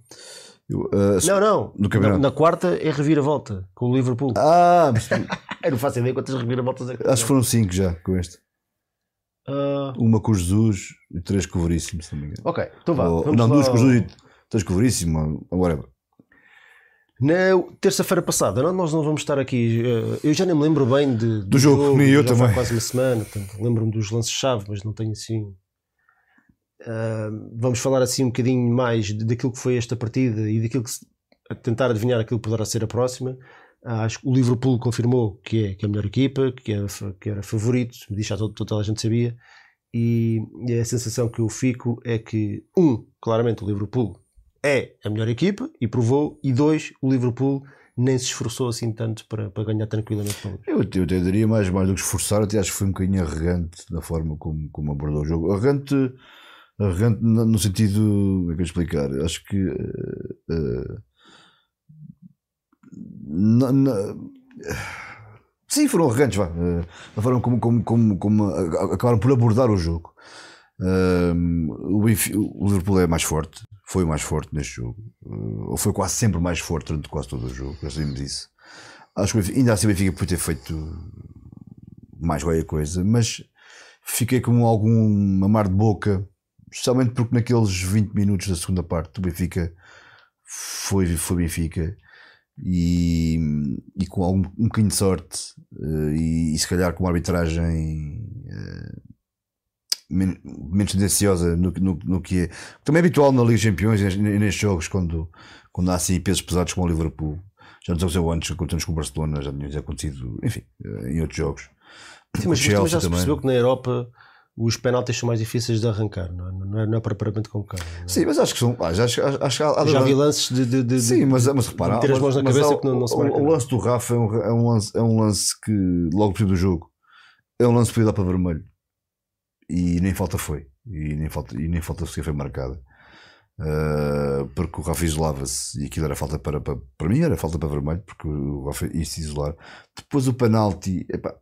Eu, ah, Não, não. Na, na quarta é reviravolta com o Liverpool. Ah, mas Eu não faço ideia quantas reviravoltas é que acho que foram cinco já com este. Ah, Uma com o Jesus e três com o Veríssimo, se não me engano. ok, então vá. Ou- não, lá duas com o Jesus e três com o Veríssimo, ou whatever. Na terça-feira passada, não- nós não vamos estar aqui. eh, Eu já nem me lembro bem de, Do jogo, nem eu também. quase uma semana, lembro-me dos lances-chave, mas não tenho assim. Ah, vamos falar assim um bocadinho mais daquilo que foi esta partida e daquilo que se, a tentar adivinhar aquilo que poderá ser a próxima. Acho que o Liverpool confirmou que é, que é a melhor equipa, que era, fa- que era favorito, me disse já todo- toda a gente sabia. E, e a sensação que eu fico é que, um, claramente o Liverpool é a melhor equipa e provou, e dois, o Liverpool nem se esforçou assim tanto para, para ganhar tranquilamente. Eu, eu até diria mais, mais do que esforçar, até acho que foi um bocadinho arrogante da forma como, como abordou o jogo. Arrogante, arrogante no, sentido. Como é que eu explicar? Acho que. eh, na- na- sim, foram arrogantes, vá. eh, da forma como, como, como, como acabaram por abordar o jogo. Um, o, Liverpool é mais forte, foi mais forte neste jogo, uh, ou foi quase sempre mais forte durante quase todo o jogo, já sabemos isso. Acho que ainda assim o Benfica podia ter feito mais qualquer coisa, mas fiquei com algum amar de boca, especialmente porque naqueles 20 minutos da segunda parte o Benfica foi, foi Benfica e, e com algum, um bocadinho de sorte eh, e, e se calhar com uma arbitragem eh, men- menos tendenciosa no, que- no, no que é também é habitual na Liga dos Campeões e nes- nestes jogos quando, quando há assim pesos pesados como o Liverpool já nos aconteceu antes, acontecemos com o Barcelona já tinha acontecido, enfim, eh, em outros jogos Sim, o mas, já se também. percebeu que na Europa os penaltis são mais difíceis de arrancar, não é, não é, não é propriamente com cara. não é? Sim, mas acho que são. acho, acho que há, há- Já vi lances de. de, de- Sim, de- mas, mas repara, meter as mãos na mas cabeça há- que não- não se o, marca o nada. lance do Rafa é um, é um lance, é um lance que logo cima do jogo é um lance que podia dar para vermelho e nem falta foi. E nem falta, e nem falta sequer foi marcada. Ah, porque o Rafa isolava-se e aquilo era falta para, para, para mim era falta para vermelho porque o Rafa ia se isolar. Depois o penalti epá,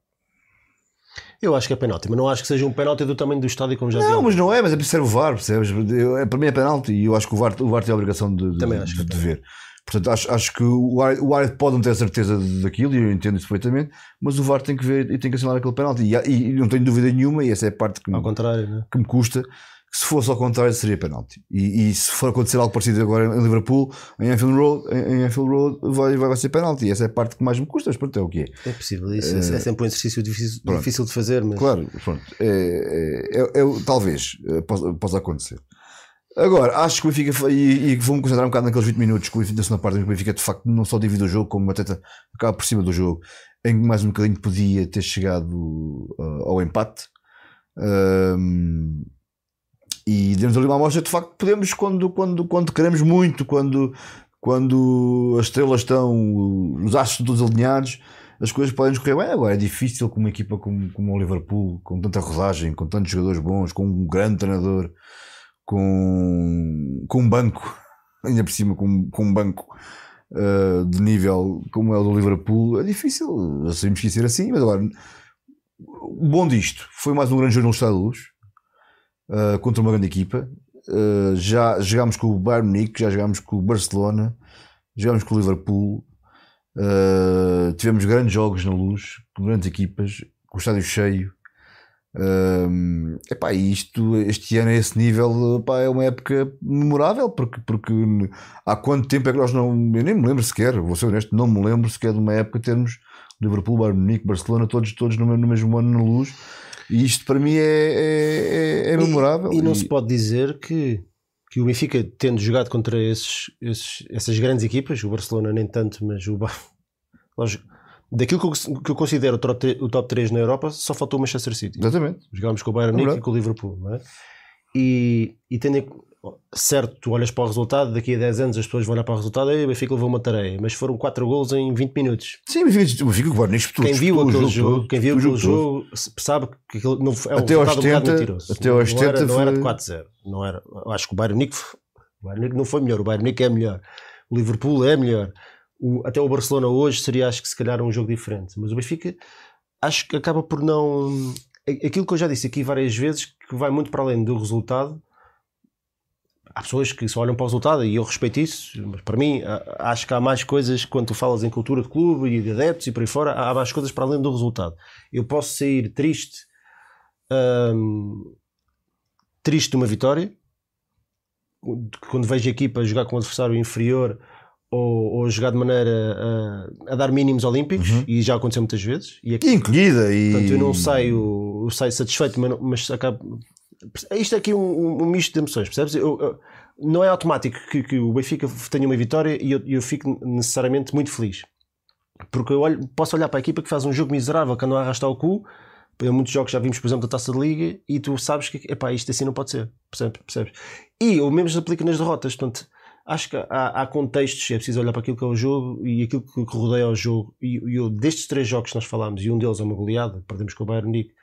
Eu acho que é penalti, mas não acho que seja um penalti do tamanho do estádio, como já não mas não é mas é preciso ser o VAR percebes? Eu- é, para mim é penalti e eu acho que o VAR, o VAR tem a obrigação de, de, Também acho que de- é de ver Portanto, acho, acho que o árbitro o pode não ter certeza daquilo, e eu entendo isso perfeitamente, mas o VAR tem que ver e tem que assinar aquele penalti. E, e não tenho dúvida nenhuma, e essa é a parte que me, né? que me custa, que se fosse ao contrário seria penalti. E, e se for acontecer algo parecido agora em Liverpool, em Anfield Road, em, Anfield Road vai, vai, ser penalti. E essa é a parte que mais me custa, mas pronto, é o que é. É possível. Isso é, sempre um exercício difícil, Pronto. difícil de fazer, mas Claro, pronto. É, é, é- é- talvez eh, possa, possa acontecer. Agora, acho que o Benfica e, e vou-me concentrar um bocado naqueles 20 minutos que o Benfica, segunda parte, o Benfica de facto não só divide o jogo, como até te- acaba por cima do jogo, em que mais um bocadinho podia ter chegado ah, ao empate. Ahm, e demos ali uma amostra de facto podemos quando, quando, quando queremos muito, quando, quando as estrelas estão, os astros todos alinhados, as coisas podem nos correr bem. Agora é difícil com uma equipa como, como o Liverpool, com tanta rodagem, com tantos jogadores bons, com um grande treinador, com, com um banco, ainda por cima com, com um banco uh, de nível como é o do Liverpool. É difícil, já sabemos que ia ser assim, mas agora o bom disto foi mais um grande jogo no Estado da Luz uh, contra uma grande equipa. Uh, já jogámos com o Bayern Munique, já jogámos com o Barcelona, jogámos com o Liverpool. Tivemos grandes jogos na luz, com grandes equipas, com o estádio cheio. Um, epá, e isto, este ano a esse nível epá, é uma época memorável porque, porque há quanto tempo é que nós não. Eu nem me lembro sequer, vou ser honesto, não me lembro sequer de uma época termos Liverpool, Bayern Munique, Barcelona, todos, todos no, no mesmo ano na luz. E isto para mim é, é, é, memorável. E, e não se pode dizer que, que o Benfica, tendo jogado contra esses, esses- essas grandes equipas, o Barcelona nem tanto, mas o lógico, daquilo que eu, que eu considero o top, tre- o top 3 na Europa, só faltou o Manchester City. Exatamente. Jogámos com o Bayern É Munique e com o Liverpool, não é? E, e tendo certo, tu olhas para o resultado, daqui a 10 anos as pessoas vão olhar para o resultado, e o Benfica levou uma tarefa, mas foram 4 gols em 20 minutos. Sim, mas fica, fica com o Bayern Munique Quem viu o aquele jogo, quem viu aquele o jogo sabe que aquilo não é um Até resultado um bocado 70, mentiroso. até aos não, era, 70 não era de foi- 4-0. Não era. Acho que o Bayern Munique, o Bayern Munique não foi melhor, o Bayern Munique é melhor. O Liverpool é melhor. O- até o Barcelona hoje seria, acho que se calhar, um jogo diferente. Mas o Benfica, acho que acaba por não. Aquilo que eu já disse aqui várias vezes, que vai muito para além do resultado. Há pessoas que só olham para o resultado e eu respeito isso, mas para mim acho que há mais coisas quando tu falas em cultura de clube e de adeptos e por aí fora, há mais coisas para além do resultado. Eu posso sair triste, hum, triste de uma vitória, quando vejo a equipa jogar com um adversário inferior ou, ou jogar de maneira a, a dar mínimos olímpicos, Uhum. e já aconteceu muitas vezes, e aqui E encolhida e. Portanto, eu não saio, eu saio satisfeito, mas, mas acabo. Isto é aqui um, um- um misto de emoções, percebes? Eu- eu- não é automático que, que o Benfica tenha uma vitória e eu, eu fico necessariamente muito feliz. Porque eu olho- posso olhar para a equipa que faz um jogo miserável, que anda a arrastar o cu. Em muitos jogos já vimos, por exemplo, da taça de liga, e tu sabes que epá, isto assim não pode ser. Percebes? percebes? E o mesmo se aplica nas derrotas. Portanto, acho que há, há contextos, é preciso olhar para aquilo que é o jogo e aquilo que, que rodeia o jogo. E, e destes três jogos que nós falámos, e um deles é uma goleada, perdemos com o Bayern Munique,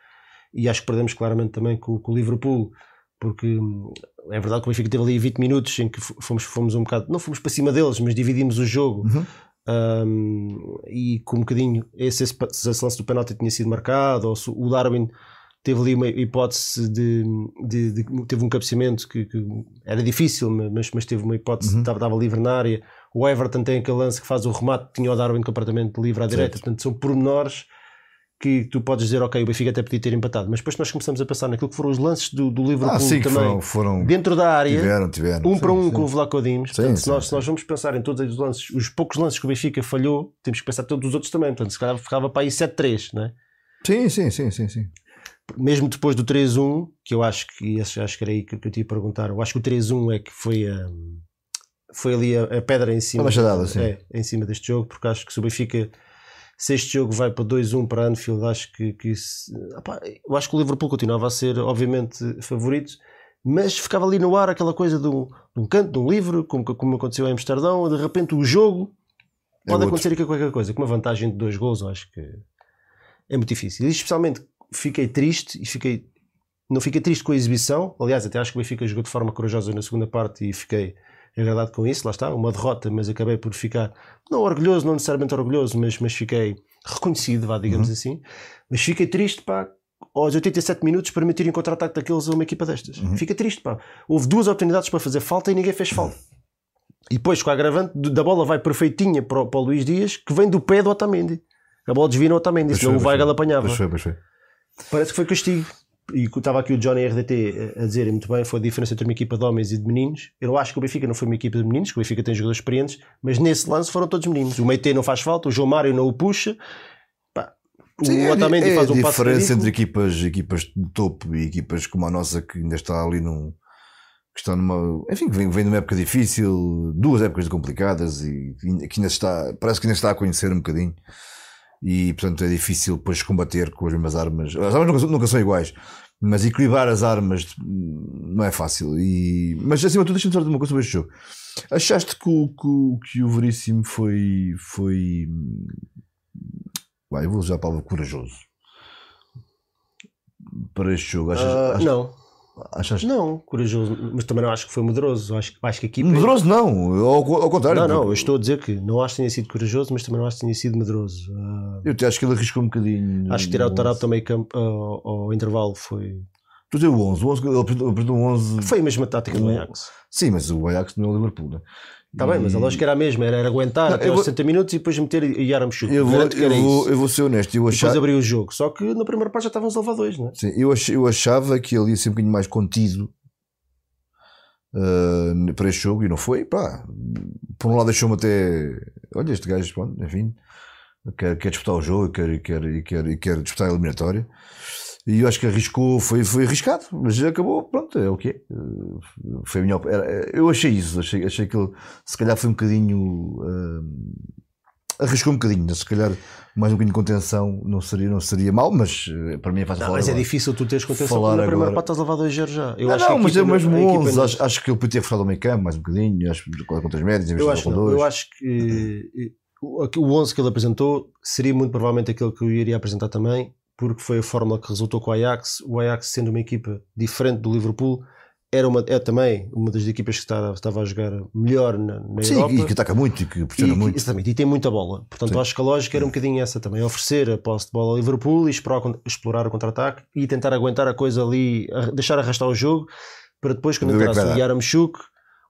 e acho que perdemos claramente também com, com o Liverpool, porque hum, é verdade que o Benfica teve ali 20 minutos em que fomos, fomos um bocado, não fomos para cima deles, mas dividimos o jogo. Uhum. Um, e com um bocadinho esse, esse, esse lance do penalti tinha sido marcado ou se o Darwin teve ali uma hipótese de, de, de- teve um cabeceamento que, que era difícil, mas, mas teve uma hipótese, estava, estava livre na área. O Everton tem aquele lance que faz o remate, tinha o Darwin completamente livre à direita, portanto são pormenores que tu podes dizer, ok, o Benfica até podia ter empatado, mas depois nós começamos a pensar naquilo que foram os lances do, do Liverpool Ah, sim, também, foram, foram dentro da área, tiveram, tiveram. um Sim, para um sim. com o Vlaco Portanto, se, nós, se nós vamos pensar em todos os lances, os poucos lances que o Benfica falhou, temos que pensar todos os outros também. Portanto, se calhar ficava para aí 7-3, não é? Sim, sim, sim, sim, sim. Mesmo depois do 3-1, que eu acho que esse, acho que era aí que, que eu te ia perguntar, eu acho que o 3-1 é que foi a, foi ali a, a pedra em cima, A machadada, sim. é, em cima deste jogo, porque acho que se o Benfica, se este jogo vai para 2-1 para Anfield, acho que, que opá, eu acho que o Liverpool continuava a ser, obviamente, favorito, mas ficava ali no ar aquela coisa de um, de um canto, de um livro, como, como aconteceu em Amsterdão, de repente o jogo É pode outro. acontecer aqui qualquer coisa, com uma vantagem de dois gols, eu acho que é muito difícil. E especialmente fiquei triste e fiquei. Não fiquei triste com a exibição. Aliás, até acho que o Benfica jogou de forma corajosa na segunda parte e fiquei agradado com isso. Lá está, uma derrota, mas acabei por ficar, não orgulhoso, não necessariamente orgulhoso, mas, mas fiquei reconhecido, vá, digamos assim. Mas fiquei triste, pá, aos 87 minutos permitirem contra-ataque daqueles a uma equipa destas. Fica triste, pá. Houve duas oportunidades para fazer falta e ninguém fez falta. E depois, com a agravante, da bola vai perfeitinha para o, para o Luís Dias, que vem do pé do Otamendi. A bola desvia no Otamendi, senão o Weigl foi. apanhava. Pois foi, pois foi. Parece que foi castigo. E que estava aqui o Johnny RDT a dizer muito bem, foi a diferença entre uma equipa de homens e de meninos. Eu acho que o Benfica não foi uma equipa de meninos, que o Benfica tem jogadores experientes, mas nesse lance foram todos meninos. O Meite não faz falta, o João Mário não o puxa. Pá, o Sim, é, Otamendi é faz a um passo diferença entre equipas, equipas de topo e equipas como a nossa que ainda está ali num. que estão numa. enfim, que vem, vem numa época difícil, duas épocas complicadas e que ainda está. parece que ainda está a conhecer um bocadinho. E portanto é difícil depois combater com as mesmas armas. As armas nunca, são- nunca são iguais, mas equilibrar as armas hum, não é fácil. E, mas acima de tudo, deixa-me dizer uma coisa sobre este jogo. Achaste que o, que que o Veríssimo foi. foi hum, Vai, eu vou usar a palavra corajoso para este jogo. Achas, Ah, achas- não, achaste- não, corajoso, mas também não acho que foi medroso. Acho, acho que a equipa. Medroso não, ao, ao contrário. Não, não, eu estou a dizer que não acho que tenha sido corajoso, mas também não acho que tenha sido medroso. Ah, Eu te acho que ele arriscou um bocadinho. acho que tirar o no Tarap 11. do meio campo ao, ao intervalo foi. Tu deu o 11, o 11 ele apresentou- apresentou um 11. Foi a mesma tática do Ajax. Sim, mas o Ajax não é o Liverpool, né? Está bem, mas a lógica era a mesma, era aguentar Não, até aos vou- 60 minutos e depois meter Yaramchuk. Eu vou, era eu, vou, eu vou ser honesto, eu E depois achava, abrir o jogo. Só que na primeira parte já estávamos a levar dois, não é? sim, eu, ach, eu achava que ele ia ser um bocadinho mais contido ah, para este jogo e não foi. Pá, por um lado deixou-me até. Olha, este gajo, pronto, enfim, quer, quer disputar o jogo quer, e quer, e quer, e quer disputar a eliminatória. E eu acho que arriscou, foi, foi arriscado, mas acabou, pronto, é o que Foi a minha op- era- Eu achei isso, achei, achei que ele se calhar foi um bocadinho. ah, arriscou um bocadinho, se calhar mais um bocadinho de contenção não seria, não seria mal, mas eh, para mim é fácil Não, falar. mas é agora. difícil tu teres contenção Falar na primeira agora. parte estás a levar 2 0 já. Eu não, acho que não, a mas é o mesmo a equipa 11. não- Acho, acho que ele podia ter forçado ao meio campo mais um bocadinho, acho que contra as médias, em vez Eu de acho, que não. eu acho que eh, o o 11 que ele apresentou seria muito provavelmente aquele que eu iria apresentar também, porque foi a fórmula que resultou com o Ajax. O Ajax, sendo uma equipa diferente do Liverpool, era uma, é também uma das equipas que estava, estava a jogar melhor na, na Sim, Europa. e que ataca muito e que pressiona muito. exatamente, e tem muita bola. Portanto, Sim. acho que a lógica era um bocadinho essa também: oferecer a posse de bola ao Liverpool e explorar, o con- explorar o contra-ataque e tentar aguentar a coisa ali, deixar arrastar o jogo para depois, quando é entrasse o. Yaramchuk,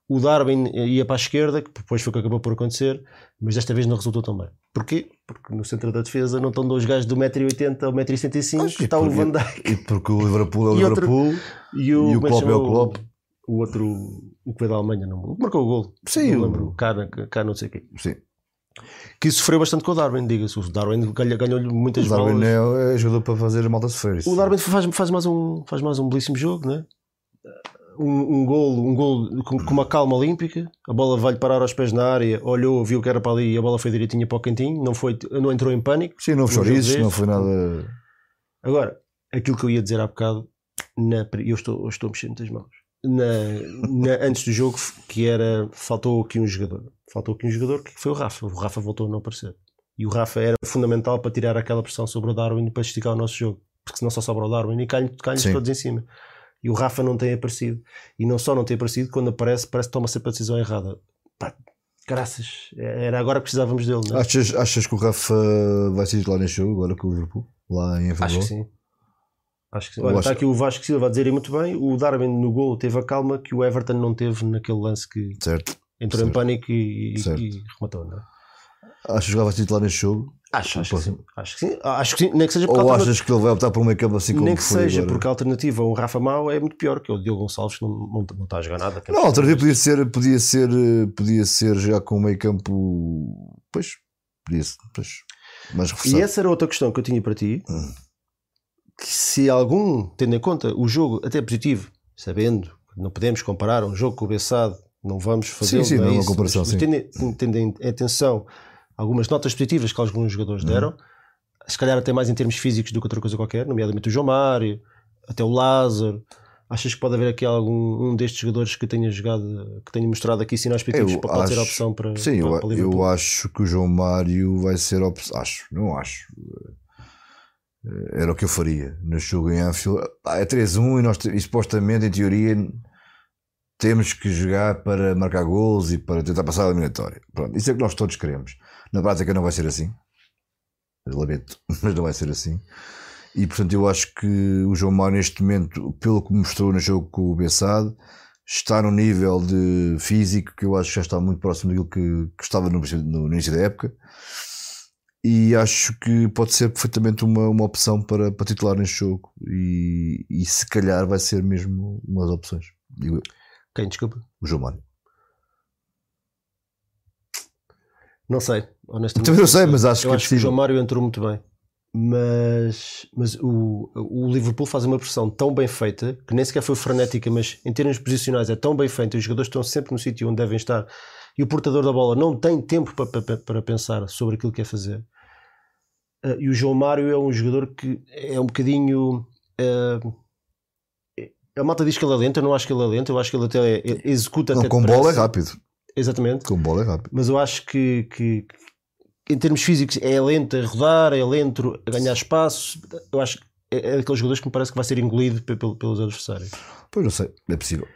o Darwin ia para a esquerda, que depois foi o que acabou por acontecer, mas desta vez não resultou tão bem. Porquê? Porque no centro da defesa não estão dois gajos do 1,80m ao 1,75m, Acho que está o porque- Van Dijk E porque o Liverpool é o E outro- Liverpool. e o, E o é Klopp é o Klopp. O outro, o que veio da Alemanha, não, o que marcou o gol. Sim, não o- lembro, cá, cá não sei o quê Sim. que sofreu bastante com o Darwin, diga-se. O Darwin ganhou-lhe muitas O Darwin bolas. é, é jogador para fazer a malta sofrer. isso. O Darwin faz, faz, mais um, faz mais um belíssimo jogo, né? Um, um gol, um gol com, com uma calma olímpica. A bola vai-lhe parar aos pés na área, olhou, viu que era para ali e a bola foi direitinha para o cantinho. Não, foi, não entrou em pânico. Sim, não jogo chouriços, não foi nada. Agora, aquilo que eu ia dizer há bocado, na, eu, estou, eu estou a mexer muitas mãos. Na, na- antes do jogo, que era faltou aqui um jogador. Faltou aqui um jogador que foi o Rafa. O Rafa voltou a não aparecer. E o Rafa era fundamental para tirar aquela pressão sobre o Darwin e para esticar o nosso jogo. Porque senão só sobra o Darwin e cai Sim. todos em cima. E o Rafa não tem aparecido. E não só não tem aparecido, quando aparece, parece que toma sempre a decisão errada. Pá, graças. Era agora que precisávamos dele, não é? Achas, achas que o Rafa vai ser lá neste jogo, agora com o Liverpool? Lá em Acho Anfield? que sim. Acho que, Eu olha, acho- está aqui o Vasco Silva a dizer muito bem. O Darwin no gol teve a calma que o Everton não teve naquele lance que Certo. entrou em Certo. pânico e, e- e rematou. Não é? Achas que jogava titular neste jogo? Acho, acho, que sim. Acho que sim. Acho que sim. Nem que seja Ou a achas que ele vai optar por um meio campo assim como nem que seja agora? porque a alternativa a um Rafa Mau é muito pior que o Diogo Gonçalves que não, não, não está a jogar nada. Não, outra vez podia ser, podia ser, podia ser já com o meio campo. Pois, podia ser, pois, mais E reforçado. essa era outra questão que eu tinha para ti. Hum. Que se algum, tendo em conta o jogo até positivo, sabendo que não podemos comparar um jogo com o Bessado, não vamos fazer sim, não não é uma isso, comparação, mas sim. Tendo, tendo em atenção algumas notas positivas que alguns Uhum. jogadores deram, se calhar até mais em termos físicos do que outra coisa qualquer, nomeadamente o João Mário, até o Lázaro. Achas que pode haver aqui algum um destes jogadores que tenha jogado, que tenha mostrado aqui sinais positivos Eu para pode ser a acho- opção para, Sim, eu, para, para eu Liverpool? acho que o João Mário vai ser a opção. Acho, não acho. Eh, Era o que eu faria no jogo em Anfield. Ah, É 3-1 e nós e supostamente, em teoria, temos que jogar para marcar gols e para tentar passar a eliminatória. Pronto, isso é o que nós todos queremos. Na prática não vai ser assim. Eu Lamento, mas não vai ser assim. E portanto eu acho que o João Mário neste momento, pelo que mostrou no jogo com o Bessade, está num nível de físico que eu acho que já está muito próximo daquilo que, que estava no, no- no início da época. E acho que pode ser perfeitamente uma, uma opção para, para titular neste jogo. E, e se calhar vai ser mesmo uma das opções. Digo eu, Quem, desculpa? o João Mário. Não sei, honestamente. Também não sei, mas acho eu que é acho que o. João Mário entrou muito bem. Mas, mas o, o Liverpool faz uma pressão tão bem feita que nem sequer foi frenética, mas em termos posicionais é tão bem feita. Os jogadores estão sempre no sítio onde devem estar e o portador da bola não tem tempo para, para, para pensar sobre aquilo que quer fazer. Ah, e o João Mário é um jogador que é um bocadinho. ah, a malta diz que ele é lento, eu não acho que ele é lento, eu acho que ele até é- executa Não, até com depressa. bola é rápido. Exatamente Com bola é rápido. mas eu acho que- que em termos físicos é lento a rodar, é lento a ganhar espaço. Eu acho que é, é daqueles jogadores que me parece que vai ser engolido pe- pe- pelos adversários. Pois não sei, é possível.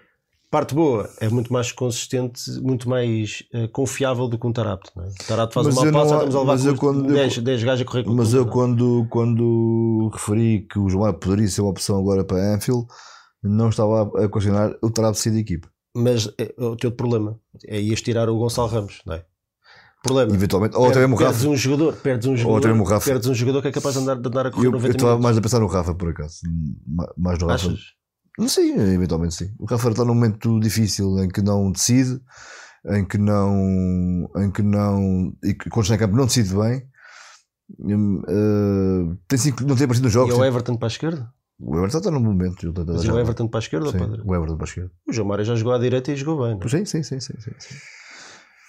Parte boa, é muito mais consistente, muito mais eh, confiável do que um Tarapto. Não é? O Tarapto faz Mas uma já estamos a levar com quando- 10, 10 gajos a correr com Mas eu não é? quando, quando referi que o João poderia ser uma opção agora para Anfield, não estava a questionar o Tarab sair da equipe. Mas é, o teu problema é ias tirar o Gonçalo Ramos, não é? Problema. Eventualmente. Ou até mesmo o perdes Rafa. um jogador, perdes um até jogador, mesmo o Rafa. perdes um jogador que é capaz de andar, de andar a correr Eu, eu 90 estava minutos. mais a pensar no Rafa, por acaso. Ma- Mais no Rafa. Achas? Sei, eventualmente sim. O Rafa está num momento difícil em que não decide, em que não. em que não. e que quando está em campo não decide bem. Eh, tem cinco, não tem aparecido nos E jogos. é o Everton para a esquerda? O Everton está no momento. Mas e o Everton para a esquerda, sim, padre? o Everton para a esquerda. O João Mário já jogou à direita e jogou bem. Não? é? Sim, sim, sim, sim, sim, sim.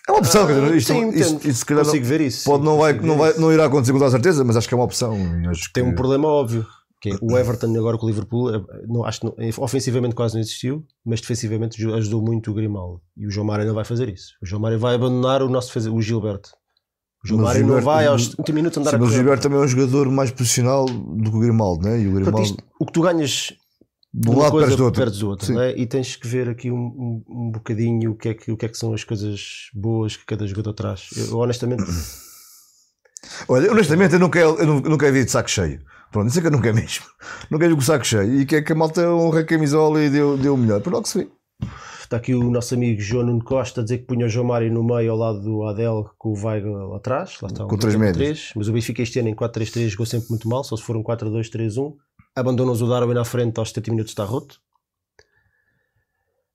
É uma opção, quer dizer, isto, Sim, isto, isto se calhar não, Consigo ver isso. pode, sim, não, vai, consigo não, vai, não irá acontecer com toda a certeza, mas acho que é uma opção. Acho Tem que- um problema óbvio. Que é, o Everton agora com o Liverpool, é, não, acho que não- ofensivamente quase não existiu, mas defensivamente ju- ajudou muito o Grimaldo. E o João Mário não vai fazer isso. O João Mário vai abandonar o nosso defesa, o Gilberto. O João Mário não vai aos 30 minutos andar Sim, a mas o correr. Gilberto também é um jogador mais posicional do que o Grimaldo, né? E o Portanto, Grimaldo isto- o que tu ganhas de um lado coisa perto do outro. do é? E tens que ver aqui um, um, um bocadinho o que, é que, o que é que são as coisas boas que cada jogador traz. Eu, honestamente, Olha, honestamente, eu não quero, eu não quero vir de saco cheio. Pronto, isso é que eu quero mesmo. Quero ir com o saco cheio. E quer que a malta honre a camisola e deu, deu o melhor. Por logo se vê. Está aqui o nosso amigo João Nuno Costa a dizer que punha o João Mário no meio ao lado do Adel com o Weigl atrás. Lá está, Com um três três, médios. Mas o Benfica este ano em 4-3-3 jogou sempre muito mal, só se for um 4-2-3-1. Abandonou-nos o Darwin à frente aos 70 minutos está roto.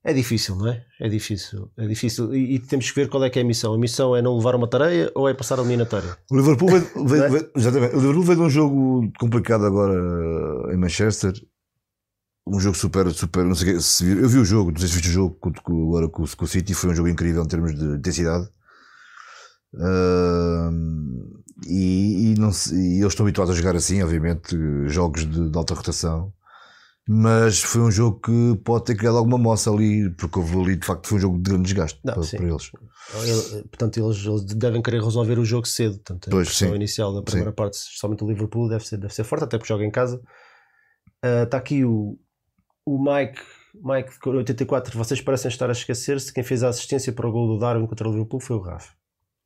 É difícil, não é? É difícil. É difícil. E, e temos que ver qual é que é a missão. A missão é não levar uma tareia ou é passar a eliminatória? O Liverpool veio, veio- veio- exatamente. O Liverpool veio de um jogo complicado agora eh, em Manchester. Um jogo super, super. Não sei se viu- eu vi o jogo, não sei se viste o jogo agora com, o- com o City. Foi um jogo incrível em termos de intensidade. Ahm, e, e não e eles estão habituados a jogar assim, obviamente, jogos de, de alta rotação. Mas foi um jogo que pode ter criado alguma moça ali, porque houve ali, de facto, foi um jogo de grande desgaste Não, para, sim. para eles. Ele- portanto, eles, devem querer resolver o jogo cedo. Portanto, a Pois, pressão sim. inicial da primeira parte, especialmente o Liverpool, deve ser, deve ser forte, até porque joga em casa. Ah, Está aqui o, o Mike, Mike de 84. Vocês parecem estar a esquecer-se. Quem fez a assistência para o gol do Darwin contra o Liverpool foi o Rafa.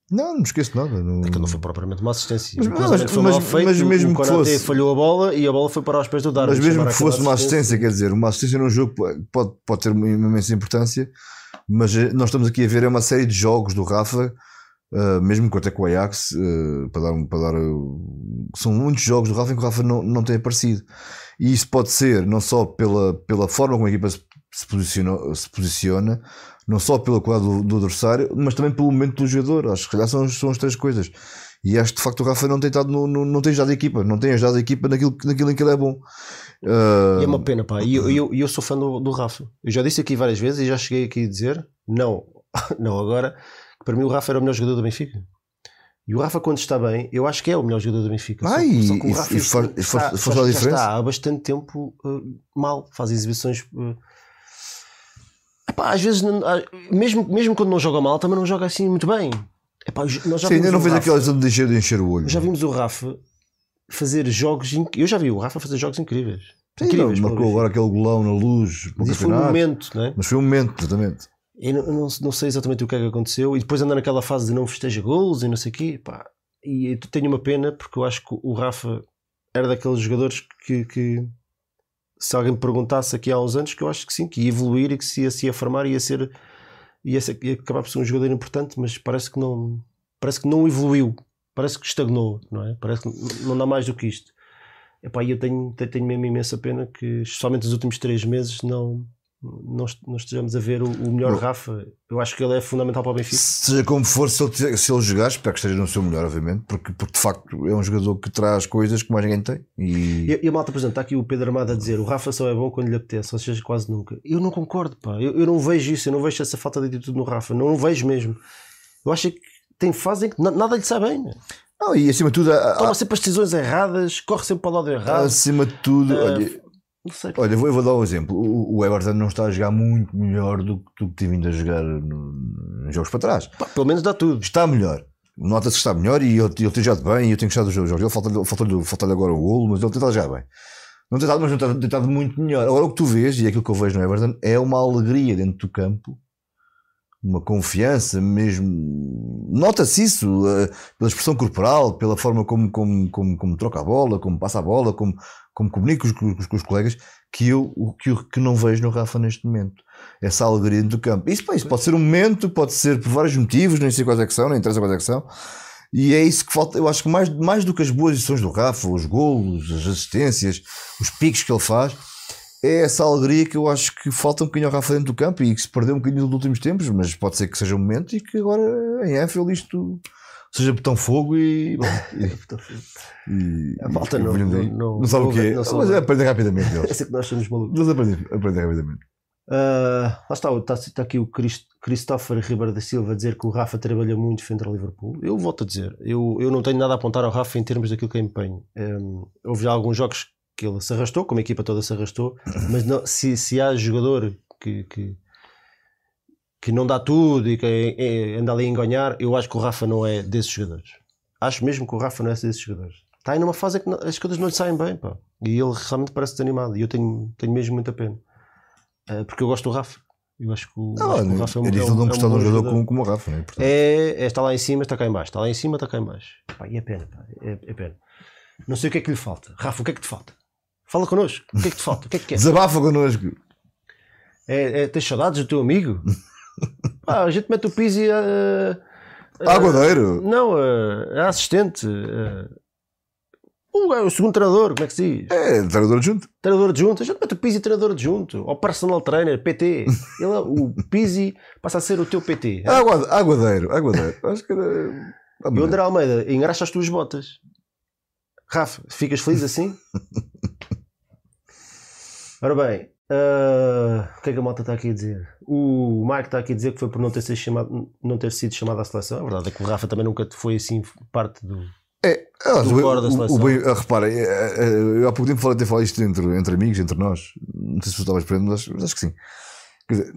Não, não me esqueço de nada. Não... Aquilo não foi propriamente uma assistência. Mas- mas- mas- mal feito, mas mesmo que fosse- falhou a bola e a bola foi para os pés do Darwin. Mas mesmo que fosse uma assistência, quer dizer, uma assistência num jogo pode, pode ter uma imensa importância, mas eh, nós estamos aqui a ver é uma série de jogos do Rafa, eh, mesmo com até com o Ajax, eh, para dar, para dar eh, são muitos jogos do Rafa em que o Rafa não, não tem aparecido. E isso pode ser não só pela, pela forma como a equipa se, se, posiciona, se posiciona, não só pela qualidade do, do adversário, mas também pelo momento do jogador. Acho que calhar são, são as três coisas. E acho que de facto o Rafa não tem, estado no, no- não tem ajudado a equipa, não tem ajudado a equipa naquilo, naquilo em que ele é bom. Ah, E é uma pena, pá. E eu, eu, eu sou fã do, do Rafa. Eu já disse aqui várias vezes e já cheguei aqui a dizer, não, não agora, que para mim o Rafa era o melhor jogador do Benfica. E o Rafa, quando está bem, eu acho que é o melhor jogador do Benfica. Ah, que- e- que o Rafa e faz- e está- faz- faz já- a diferença? está há bastante tempo uh, mal, faz exibições. uh, epá, às vezes, mesmo, mesmo quando não joga mal, também não joga assim muito bem. Epá, nós já Sim, ainda vimos não fez zona de encher, de encher o olho. Já vimos o Rafa fazer jogos. inc- Eu já vi o Rafa fazer jogos incríveis. Sim, incríveis não, marcou agora aquele golão na luz Mas foi um momento, não é? Mas foi um momento, exatamente. Eu não, eu não- não sei exatamente o que é que aconteceu. E depois andar naquela fase de não festeja golos e não sei o quê. Pá. E tenho uma pena porque eu acho que o Rafa era daqueles jogadores que, que se alguém me perguntasse aqui há uns anos, que eu acho que sim, que ia evoluir e que se ia se e ia ser ia, ser, ia acabar por ser um jogador importante, mas parece que não parece que não evoluiu, parece que estagnou, não é? Parece que não- dá mais do que isto. Epá, eu tenho, te- tenho mesmo imensa pena que, especialmente nos últimos três meses, não, não, não estejamos a ver o, o melhor Bom. Rafa. Eu acho que ele é fundamental para o Benfica. Seja como for, se ele, se ele jogar, espero que esteja no seu melhor, obviamente, porque, porque de facto é um jogador que traz coisas que mais ninguém tem. E, E, e a malta, por exemplo, está aqui o Pedro Armado a dizer o Rafa só é bom quando lhe apetece, ou seja, quase nunca. Eu não concordo, pá. Eu, eu não vejo isso, eu não vejo essa falta de atitude no Rafa, não vejo mesmo. Eu acho que tem fases em que na- nada lhe sai bem. né? não, e acima de tudo, há- Toma sempre as decisões erradas, corre sempre para o lado errado. acima de tudo, Ah, olha. Olha, eu vou, eu vou dar um exemplo. O, o Everton não está a jogar muito melhor do, que- do que tem vindo a jogar no- nos jogos para trás. Pá, pelo menos dá tudo. Está melhor. Nota-se que está melhor e ele, ele tem jogado bem e eu tenho gostado dos jogos. Ele falta-lhe falta falta agora o golo, mas ele tem estado jogar bem. Não tem estado, mas não tem tem estado muito melhor. Agora o que tu vês, e é aquilo que eu vejo no Everton, é uma alegria dentro do campo, uma confiança mesmo. Nota-se isso eh, pela expressão corporal, pela forma como, como, como, como troca a bola, como passa a bola, como, como comunica com os, com os colegas, que eu que, eu- que não vejo no Rafa neste momento. Essa alegria do campo. Isso, pá, isso pode ser um momento, pode ser por vários motivos, nem sei quais é que são, nem interessa quais é que são. E é isso que falta. Eu acho que mais, mais do que as boas edições do Rafa, os golos, as assistências, os piques que ele faz, é essa alegria que eu acho que falta um bocadinho ao Rafa dentro do campo e que se perdeu um bocadinho nos últimos tempos, mas pode ser que seja um momento e que agora em Anfield isto seja botão fogo e. bom, e, e- A malta e- não- não- não, não- sabe o não sabe. mas aprende rapidamente. Eles, sei que nós somos malucos. eles aprendem, aprendem rapidamente. Ah, lá está, está, está aqui o Crist- Christopher Ribeiro da Silva a dizer que o Rafa trabalha muito frente ao Liverpool. Eu volto a dizer, eu, eu não tenho nada a apontar ao Rafa em termos daquilo que é empenho. Um, houve já alguns jogos que ele se arrastou, como a equipa toda se arrastou, mas não- se, se há jogador que, que, que não dá tudo e que é- é- anda ali a enganhar, eu acho que o Rafa não é desses jogadores. Acho mesmo que o Rafa não é desses jogadores. Está aí numa fase em que não- as coisas não lhe saem bem, pá. E ele realmente parece desanimado. E eu tenho, tenho mesmo muita pena. Ah, porque eu gosto do Rafa. Eu acho que o, Não, acho que o é Rafa é um, difícil é um- não é um de um jogador como, como o Rafa, né? Portanto, É, é, está lá em cima, está cá em baixo. Está lá em cima, está cá em baixo. Pá, e é pena, pá, é, é pena. Não sei o que é que lhe falta. Rafa, o que é que te falta? Fala connosco. O que é que te falta? O que é que quer? Desabafa connosco. É, é, tens saudades do teu amigo? Pá, a gente mete o Pizzi a. Aguadeiro. Não, a, a assistente. a- o, o segundo treinador, como é que se diz? É, treinador junto. Treinador adjunto. A gente mete o Pizzi treinador adjunto. Ou personal trainer, PT. Ele, é- o Pizzi passa a ser o teu PT. Agua- Aguadeiro, aguadeiro. Acho que era. E o André Almeida engraxa as tuas botas. Rafa, ficas feliz assim? Ora bem, ah, o que é que a malta está aqui a dizer? O Mike está aqui a dizer que foi por não ter, sido chamado, não ter sido chamado à seleção. A verdade é que o Rafa também nunca foi assim parte do. É, ah, Do o- da o- seleção. o bem- ah, repara, é, é, é, eu há pouco tempo falei, até falei isto entre, entre amigos, entre nós. Não sei se tu estavas presente, mas, mas acho que sim. Quer dizer,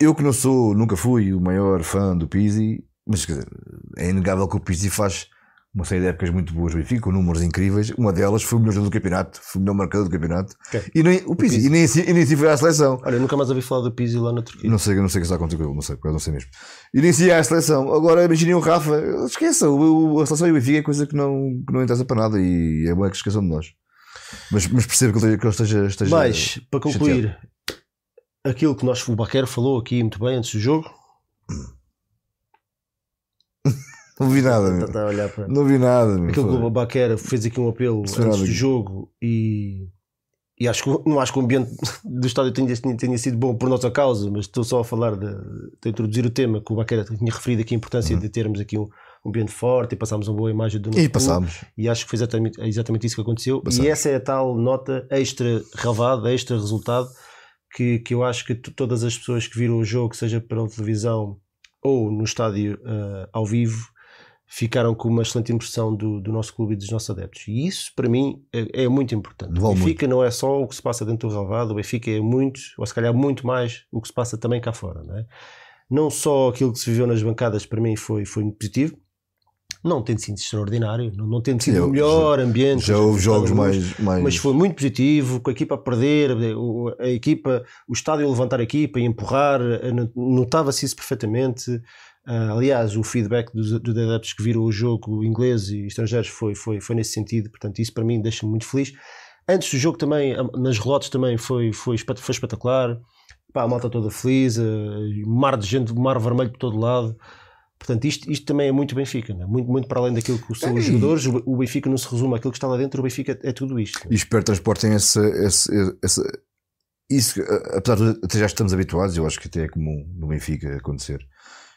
eu que não sou, nunca fui o maior fã do Pizzi, mas quer dizer, é inegável que o Pizzi faz uma série de épocas muito boas do Benfica, com números incríveis. Uma delas foi o melhor jogador do campeonato, foi o melhor marcador do campeonato. Ok. E nem, o Pizzi, Pizzi. e nem, assim- e nem assim foi à seleção. Olha, nunca mais ouvi falar do Pizzi lá na Turquia. Não sei, não sei o que está ele, não sei, porque não sei mesmo. E nem se ia à seleção. Agora imaginem o Rafa, esqueça, o, o- a seleção e o Benfica é coisa que não, que não interessa para nada e é bom é que esqueçam de nós. Mas, mas percebo que ele esteja- esteja. Mas, para concluir, aquilo que nós, o Baquer falou aqui muito bem antes do jogo, Não vi nada, meu. está a olhar para. Não vi nada, meu. Aquilo que o Baquer fez aqui um apelo Percebi antes nada do jogo e, e acho que não acho que o ambiente do estádio tenha, tenha, sido bom por nossa causa, mas estou só a falar de, de introduzir o tema que o Baquer tinha referido aqui a importância de termos aqui um, um ambiente forte e passámos uma boa imagem do nosso Uhum. E clube. passámos. E acho que foi exatamente, é exatamente isso que aconteceu. E essa é a tal nota extra relevada, extra resultado, que, que eu acho que todas as pessoas que viram o jogo, seja pela televisão ou no estádio eh, ao vivo, ficaram com uma excelente impressão do, do nosso clube e dos nossos adeptos. E isso, para mim, é, é muito importante. Vale o Benfica não é só o que se passa dentro do relevado, o Benfica é muito, ou se calhar muito mais, o que se passa também cá fora. Não, é? não só aquilo que se viveu nas bancadas, para mim, foi, foi muito positivo. Não tendo sido extraordinário, não, não tendo sido o melhor ambiente. Já houve jogos mais. mais... mas foi muito positivo, com a equipa a perder, o- a equipa, o estádio a levantar a equipa e empurrar, no- notava-se isso perfeitamente. Ah, aliás, o feedback dos, dos adeptos que viram o jogo inglês e estrangeiros foi, foi, foi nesse sentido, portanto, isso para mim deixa-me muito feliz. Antes do jogo também, ah, nas relotes também foi, foi, foi espetacular. Pá, a malta toda feliz, ah, mar de gente, mar vermelho por todo lado. Portanto, isto, isto também é muito Benfica, né? muito, muito para além daquilo que são os É, jogadores. O, Benfica não se resume àquilo que está lá dentro, o Benfica é tudo isto. E espero que transportem essa, essa, essa- isso, apesar de até já estamos habituados, eu acho que até é comum no Benfica acontecer.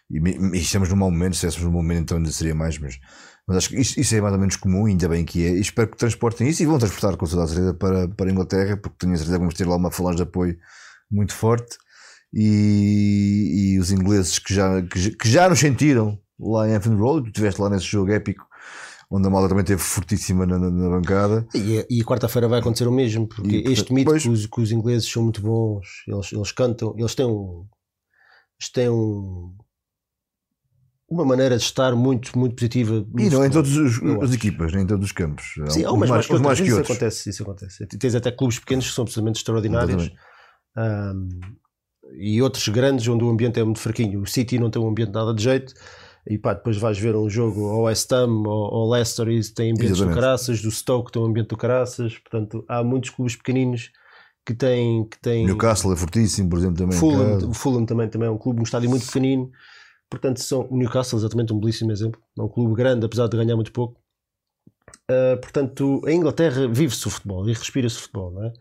E, e estamos num mau momento, se estivéssemos num momento então ainda seria mais, mas, mas acho que isso, isso é mais ou menos comum, ainda bem que é, e espero que transportem isso e vão transportar com toda a certeza para, para a Inglaterra, porque tenho a certeza que vamos ter lá uma falange de apoio muito forte e, e os ingleses que já, que, que já nos sentiram lá em Anfield Road, tu estiveste lá nesse jogo épico, onde a malta também esteve fortíssima na, na- na bancada. E, e quarta-feira vai acontecer o mesmo, porque E, este mito pois- que os, que os ingleses são muito bons, eles, eles cantam, eles têm um. Eles têm um. Uma maneira de estar muito, muito positiva. E não em todas as equipas, nem em todos os campos. Sim, há umas mais, mais, outras, mais que isso outros. acontece, isso acontece. Tens até clubes pequenos que são absolutamente extraordinários. Ahm, e outros grandes onde o ambiente é muito fraquinho. O City não tem um ambiente nada de jeito. E pá, depois vais ver um jogo ao West Ham ou Leicester e tem ambientes do Exatamente. caraças, do Stoke tem um ambiente do caraças. Portanto, há muitos clubes pequeninos que têm. Que têm Newcastle é fortíssimo, por exemplo, também. Fulham, Fulham também, também é um clube, um estádio muito pequenino. Portanto, são, o Newcastle é exatamente um belíssimo exemplo. É um clube grande, apesar de ganhar muito pouco. Ah, portanto, a Inglaterra vive-se o futebol e respira-se o futebol, não é?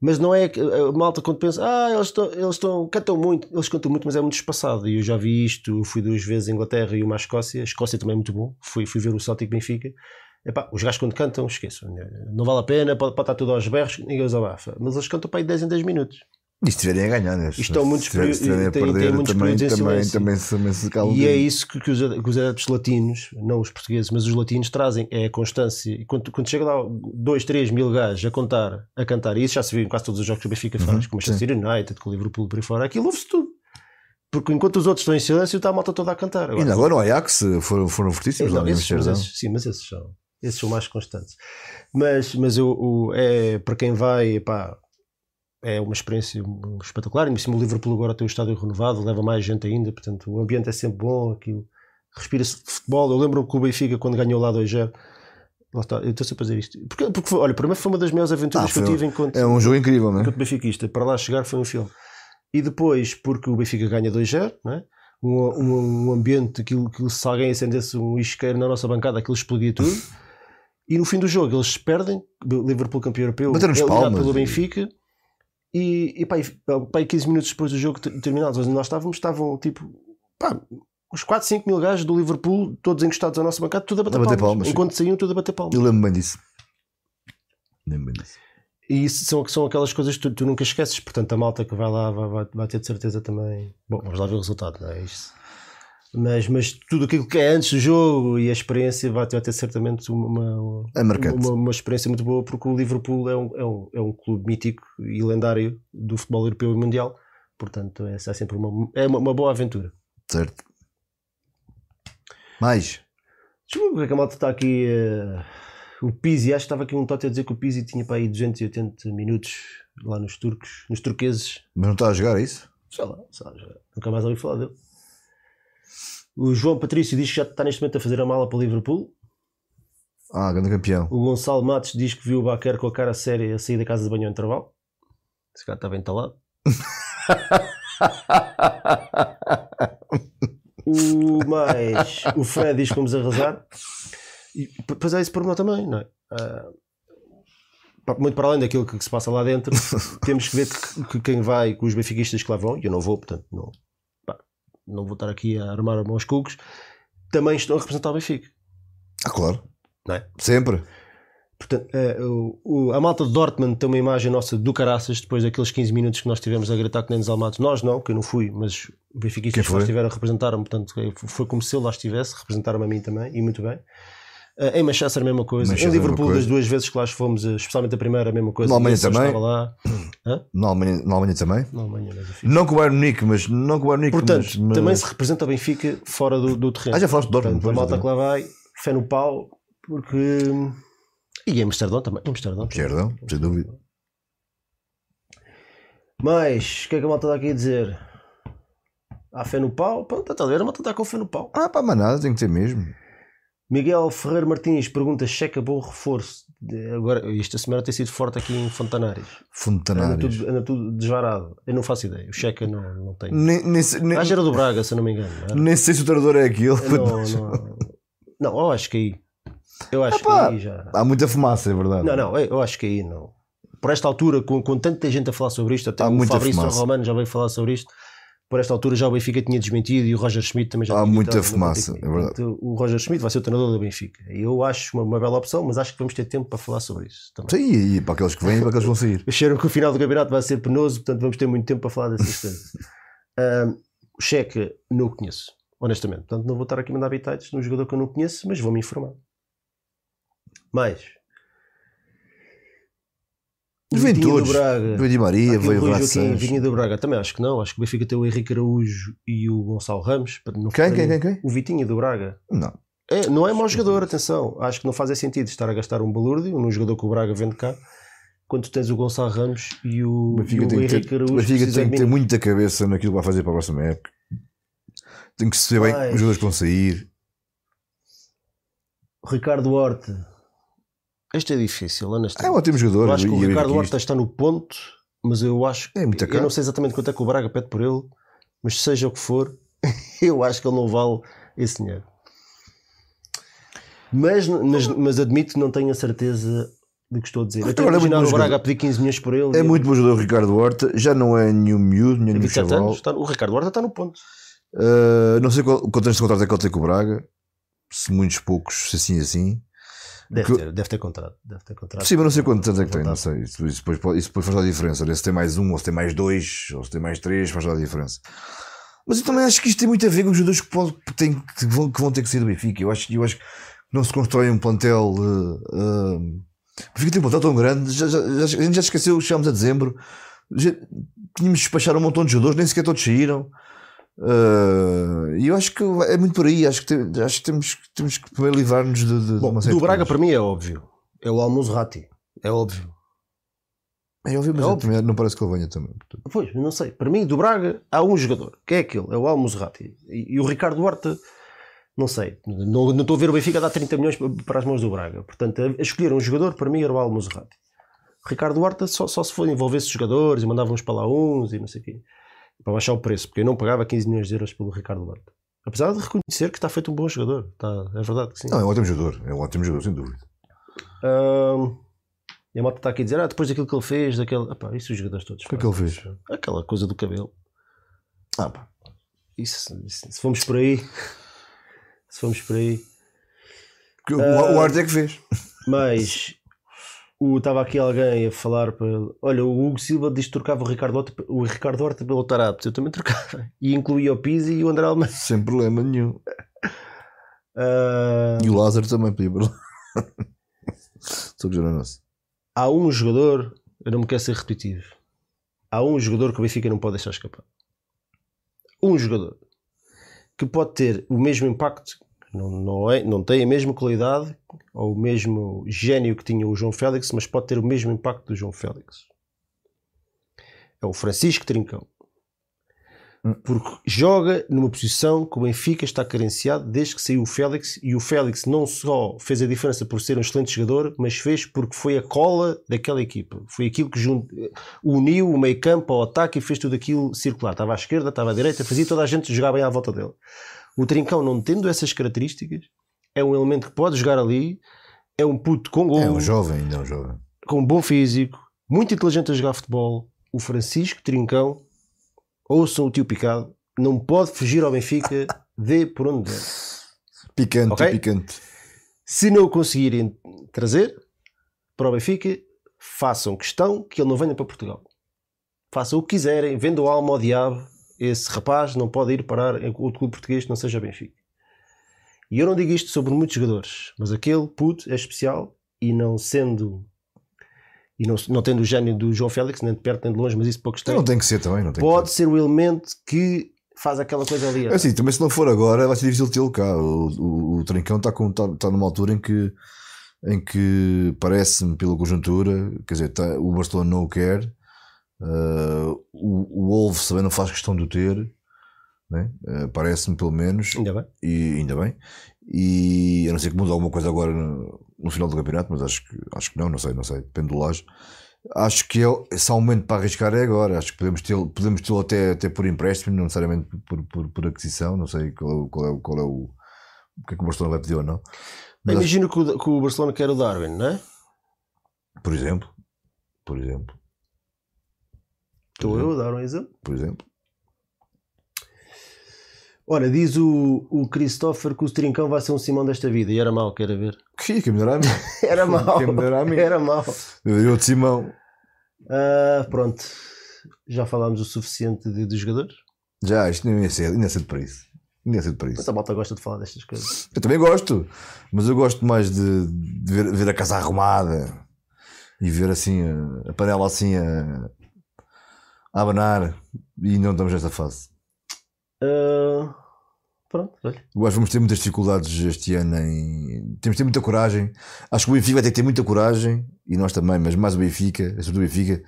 Mas não é a malta quando pensa, ah, eles estão, eles estão, cantam muito, eles cantam muito, mas é muito espaçado. E eu já vi isto, fui duas vezes à Inglaterra e uma à Escócia. A Escócia também é muito bom. Fui, fui ver o Celtic Benfica. Epá, os gajos quando cantam, esqueçam. Não vale a pena, pode, pode estar tudo aos berros, ninguém os abafa. Mas eles cantam para aí 10 em 10 minutos. E estiverem a ganhar, né? Isto estão muitos se estiverem a também, também, silêncio. também, se- também se E é isso que, que os, que os adeptos latinos, não os portugueses, mas os latinos trazem, é a constância. E quando, quando chega lá 2, 3 mil gajos a contar, a cantar, e isso já se viu em quase todos os jogos que o Benfica faz, Uhum, com o Manchester United, com o Liverpool por aí fora, aquilo ouve-se tudo. Porque enquanto os outros estão em silêncio, está a malta toda a cantar. Ainda agora no Ajax foram, foram fortíssimos Sim, lá não, em esses, mas esses- sim, mas esses são, esses são mais constantes. Mas, mas eu, o- é, para quem vai, epá, é uma experiência espetacular. E em cima o Liverpool agora tem o estádio renovado, leva mais gente ainda, portanto o ambiente é sempre bom, aquilo respira-se de futebol. Eu lembro que o Benfica, quando ganhou lá 2-0, lá está, eu estou sempre a fazer isto. Porque, porque olha, para mim foi uma das maiores aventuras Ah, que eu tive enquanto, É um jogo incrível, não é? enquanto benfiquista. Para lá chegar foi um filme. E depois, porque o Benfica ganha 2-0, não é? um, um, um ambiente, aquilo, aquilo, se alguém acendesse um isqueiro na nossa bancada, aquilo explodia tudo. E no fim do jogo eles perdem, Liverpool campeão europeu, eliminado palmas pelo Benfica. E, e pá, e, pá, e 15 minutos depois do jogo ter- terminado, onde nós estávamos, estavam tipo pá, uns 4, 5 mil gajos do Liverpool, todos encostados à nossa bancada, tudo a bater, A bater palmas. palmas, sim. Enquanto saíam, tudo a bater palmas. Eu lembro bem disso. Lembro bem disso. E isso são, são aquelas coisas que tu, tu nunca esqueces. Portanto, a malta que vai lá vai, vai, vai ter de certeza também. Bom, vamos lá ver o resultado, não é isso? Mas, mas tudo aquilo que é antes do jogo e a experiência vai ter, vai ter certamente uma, É uma, uma experiência muito boa, porque o Liverpool é um, é, um, é um clube mítico e lendário do futebol europeu e mundial. Portanto, essa é sempre uma, é uma, uma boa aventura. Certo. Mais. Que é que a malta está aqui. eh, o Pizzi, acho que estava aqui um tote a dizer que o Pizzi tinha para aí 280 minutos lá nos turcos, nos turqueses. Mas não está a jogar, é isso? Sei lá, sei lá, nunca mais ouvi falar dele. O João Patrício diz que já está neste momento a fazer a mala para o Liverpool. Ah, grande campeão. O Gonçalo Matos diz que viu o Baquer com a cara séria a sair da casa de banho ao intervalo. Esse cara estava entalado. O mais, o Fred diz que vamos arrasar. E depois é esse pormenor também, não é? Pá, muito para além daquilo que, se passa lá dentro, temos que ver que, que quem vai, com os benfiquistas que lá vão, e eu não vou, portanto, não, não vou estar aqui a armar a mãos cucos, também estão a representar o Benfica. Ah, claro. Não é? Sempre. Portanto, o- o- a malta de Dortmund tem uma imagem nossa do caraças depois daqueles 15 minutos que nós tivemos a gritar que nem desalmados. Nós não, que eu não fui, mas o Quem que estiveram representaram-me, portanto eh, foi como se eu lá estivesse, representaram-me a mim também, e muito bem. Eh, em Manchester a mesma coisa, Manchester em Liverpool das duas vezes que lá fomos, eh, especialmente a primeira, a mesma coisa. Na Alemanha Esse eu também? Estava lá. Na Alemanha, na Alemanha também. Na Alemanha. Não com o Bayern Munique, mas não com o Bayern Munique. Portanto, mas, mas- também se representa o Benfica fora do, do terreno. Ah, já falaste de Dortmund. Portanto, a malta que lá vai, fé no pau, porque. E em Amsterdão também. Amsterdão. também. Perdão, sem dúvida. Mas, o que é que a malta está aqui a dizer? Há fé no pau? Pronto, está a ver, a malta está com fé no pau. Ah, pá, mas nada, tem que ter mesmo. Miguel Ferreira Martins pergunta: checa bom reforço. Agora, esta semana tem sido forte aqui em Fontanares. Anda Fontanários. tudo, anda tudo desvarado. Eu não faço ideia. O checa não, não tem. Nem, nem, nem, Ah, era do Braga, se eu não me engano. era? nem sei se o treinador é aquele. Não, não, não, eu acho que aí. Eu acho Epá, que aí já. Há muita fumaça, é verdade. Não, não, eu acho que aí não. Por esta altura, com, com tanta gente a falar sobre isto, até Há o Fabrício fumaça. Romano já veio falar sobre isto. Por esta altura já o Benfica tinha desmentido e o Roger Schmidt também já Há tinha muita dito, "Ah, não fumaça, é comigo." verdade. O Roger Schmidt vai ser o treinador do Benfica. Eu acho uma, uma bela opção, mas acho que vamos ter tempo para falar sobre isso também. Sim, e para aqueles que vêm e para aqueles que vão sair. Acharam que o final do campeonato vai ser penoso, portanto vamos ter muito tempo para falar dessas coisas. Ahm, o Checa não o conheço, honestamente. Portanto, não vou estar aqui a mandar bitites num jogador que eu não conheço, mas vou-me informar. Mais. Braga. Veio Di Maria, o veio o Joaquim. Vinha do Braga. Também acho que não. Acho que o Benfica tem o Henrique Araújo e o Gonçalo Ramos. não Quem, quem, quem, quem? O Vitinho do Braga. Não. É, não é mau jogador, atenção. Acho que não faz sentido estar a gastar um balúrdio num jogador que o Braga vende cá quando tens o Gonçalo Ramos e o, O e o Henrique ter, Araújo. o Benfica tem que de ter muita cabeça naquilo que vai fazer para a próxima época. Tem que se bem os jogadores que vão sair. Ricardo Horta. Este é difícil, É um honestamente. ótimo jogador. eu acho que o é Ricardo. Horta está no ponto, mas eu acho É muito Eu não sei exatamente quanto é que o Braga pede por ele, mas seja o que for, eu acho que ele não vale esse dinheiro. Mas, mas, mas admito que não tenho a certeza do que estou a dizer. Eu estou a é imaginar bom o Braga a pedir 15 milhões por ele. É muito bom jogador o Ricardo Horta. Já não é nenhum miúdo, nenhum 27 chaval. anos, está- o Ricardo Horta está no ponto. Uh, não sei qual, quanto de contrato é que ele tem com o Braga. Se muitos, poucos, se assim, assim. Deve Que- ter, deve ter contrato. Deve ter contrato. Sim, mas não sei quantos anos é que tem, não sei. Isso, isso depois, isso depois faz toda a diferença. Se tem mais um, ou se tem mais dois, ou se tem mais três, faz toda a diferença. Mas eu também acho que isto tem muito a ver com os jogadores que, que, têm- que vão, que vão ter que sair do Benfica. Eu acho, eu acho que não se constrói um plantel. Uh, uh, Benfica tem um plantel tão grande, já, já, a gente já esqueceu, chegámos a dezembro, já, tínhamos de despachar um montão de jogadores, nem sequer todos saíram. Uh, E eu acho que é muito por aí. Acho que, acho que temos, temos que primeiro livrar-nos de, de, de Bom, série do de Braga para mim é óbvio. É o Almozrati. É óbvio. É óbvio, mas É óbvio. não parece que ele venha também. Pois, não sei. Para mim, do Braga, há um jogador, que é aquele, é o Almozrati. E, e o Ricardo Horta, não sei. Não, não estou a ver o Benfica dar 30 milhões pa- para as mãos do Braga. Portanto, a, a escolher um jogador, para mim, era o Almozrati. Ricardo Horta só, só se for envolvesse jogadores e mandava uns para lá uns e não sei o quê. Para baixar o preço, porque eu não pagava 15 milhões de euros pelo Ricardo Horta. Apesar de reconhecer que está feito um bom jogador. Está, é verdade que sim. Não, é um ótimo jogador. É um ótimo jogador, sem dúvida. Ahm, e a malta está aqui a dizer, ah, depois daquilo que ele fez, daquele. Epá, isso os jogadores todos. O que é que ele fez? Aquela coisa do cabelo. Ah, pá. Isso, isso- se fomos por aí. Se fomos por aí. O, o Arte é que fez. Mas estava aqui alguém a falar para ele. Olha, o Hugo Silva diz que trocava o Ricardo Horta, o Ricardo Horta pelo Tarapto. Eu também trocava. E incluía o Pizzi e o André Almeida. Sem problema nenhum. Ah, E o Lázaro também podia para lá. Estou a há um jogador, eu não me quero ser repetitivo. Há um jogador que o Benfica não pode deixar escapar. Um jogador que pode ter o mesmo impacto Não, não, é, não tem a mesma qualidade ou o mesmo gênio que tinha o João Félix, mas pode ter o mesmo impacto do João Félix. É o Francisco Trincão. Porque joga numa posição que o Benfica está carenciado desde que saiu o Félix e o Félix não só fez a diferença por ser um excelente jogador, mas fez porque foi a cola daquela equipa. Foi aquilo que uniu o meio campo ao ataque e fez tudo aquilo circular. Estava à esquerda, estava à direita, fazia toda a gente jogar bem à volta dele. O Trincão, não tendo essas características, é um elemento que pode jogar ali, é um puto com gol, É um jovem, ainda é um jovem. com um bom físico, muito inteligente a jogar futebol. O Francisco Trincão, ouçam o tio Picado, não pode fugir ao Benfica, dê por onde der. Picante, Ok. picante. Se não o conseguirem trazer para o Benfica, façam questão que ele não venha para Portugal. Façam o que quiserem, vendam alma ao diabo. Esse rapaz não pode ir parar em outro clube português que não seja Benfica. E eu não digo isto sobre muitos jogadores, mas aquele puto é especial e não sendo. E não, não tendo o gênio do João Félix, nem de perto nem de longe, mas isso poucos têm, Não tem que ser também, não tem pode que ser o elemento que faz aquela coisa ali. ser. É assim, também se não for agora, vai ser difícil tê-lo cá. O, o, o Trincão está com- está- está numa altura em que, em que parece-me, pela conjuntura, quer dizer, está- o Barcelona não o quer, ah, o, o Wolves também não faz questão de o ter, né? Ah, parece-me pelo menos. Ainda bem. e ainda bem. E a não ser que mude alguma coisa agora no, no final do campeonato, mas acho que, acho que não, não sei, não sei, depende do Laje. Acho que é, se há um momento para arriscar é agora. Acho que podemos tê-lo podemos tê até, até por empréstimo, não necessariamente por, por, por aquisição. Não sei qual é, o- qual é, qual é o, o que é que o Barcelona vai pedir ou não. Mas acho- Imagino que o, que o Barcelona quer o Darwin, não é? por exemplo, por exemplo, Estou eu a dar um exemplo. por exemplo, Olha, diz o, o Christopher que o Trincão vai ser um Simão desta vida e era mau, quer ver? que que melhorar a mim. Era mau, me a mim. era mau. Eu diria o de Simão. Ah, pronto, já falámos o suficiente de, dos jogadores. Já, isto não ia ser, é cedo para isso. Ainda é cedo para isso. Mas a malta gosta de falar destas coisas. Eu também gosto, mas eu gosto mais de, de ver, ver a casa arrumada e ver assim a, a panela assim a, a abanar e não estamos nessa fase. Ah, pronto, olha. Eu acho que vamos ter muitas dificuldades este ano em. Temos de ter muita coragem. Acho que o Benfica vai ter que ter muita coragem e nós também, mas mais o Benfica, sobretudo o Benfica,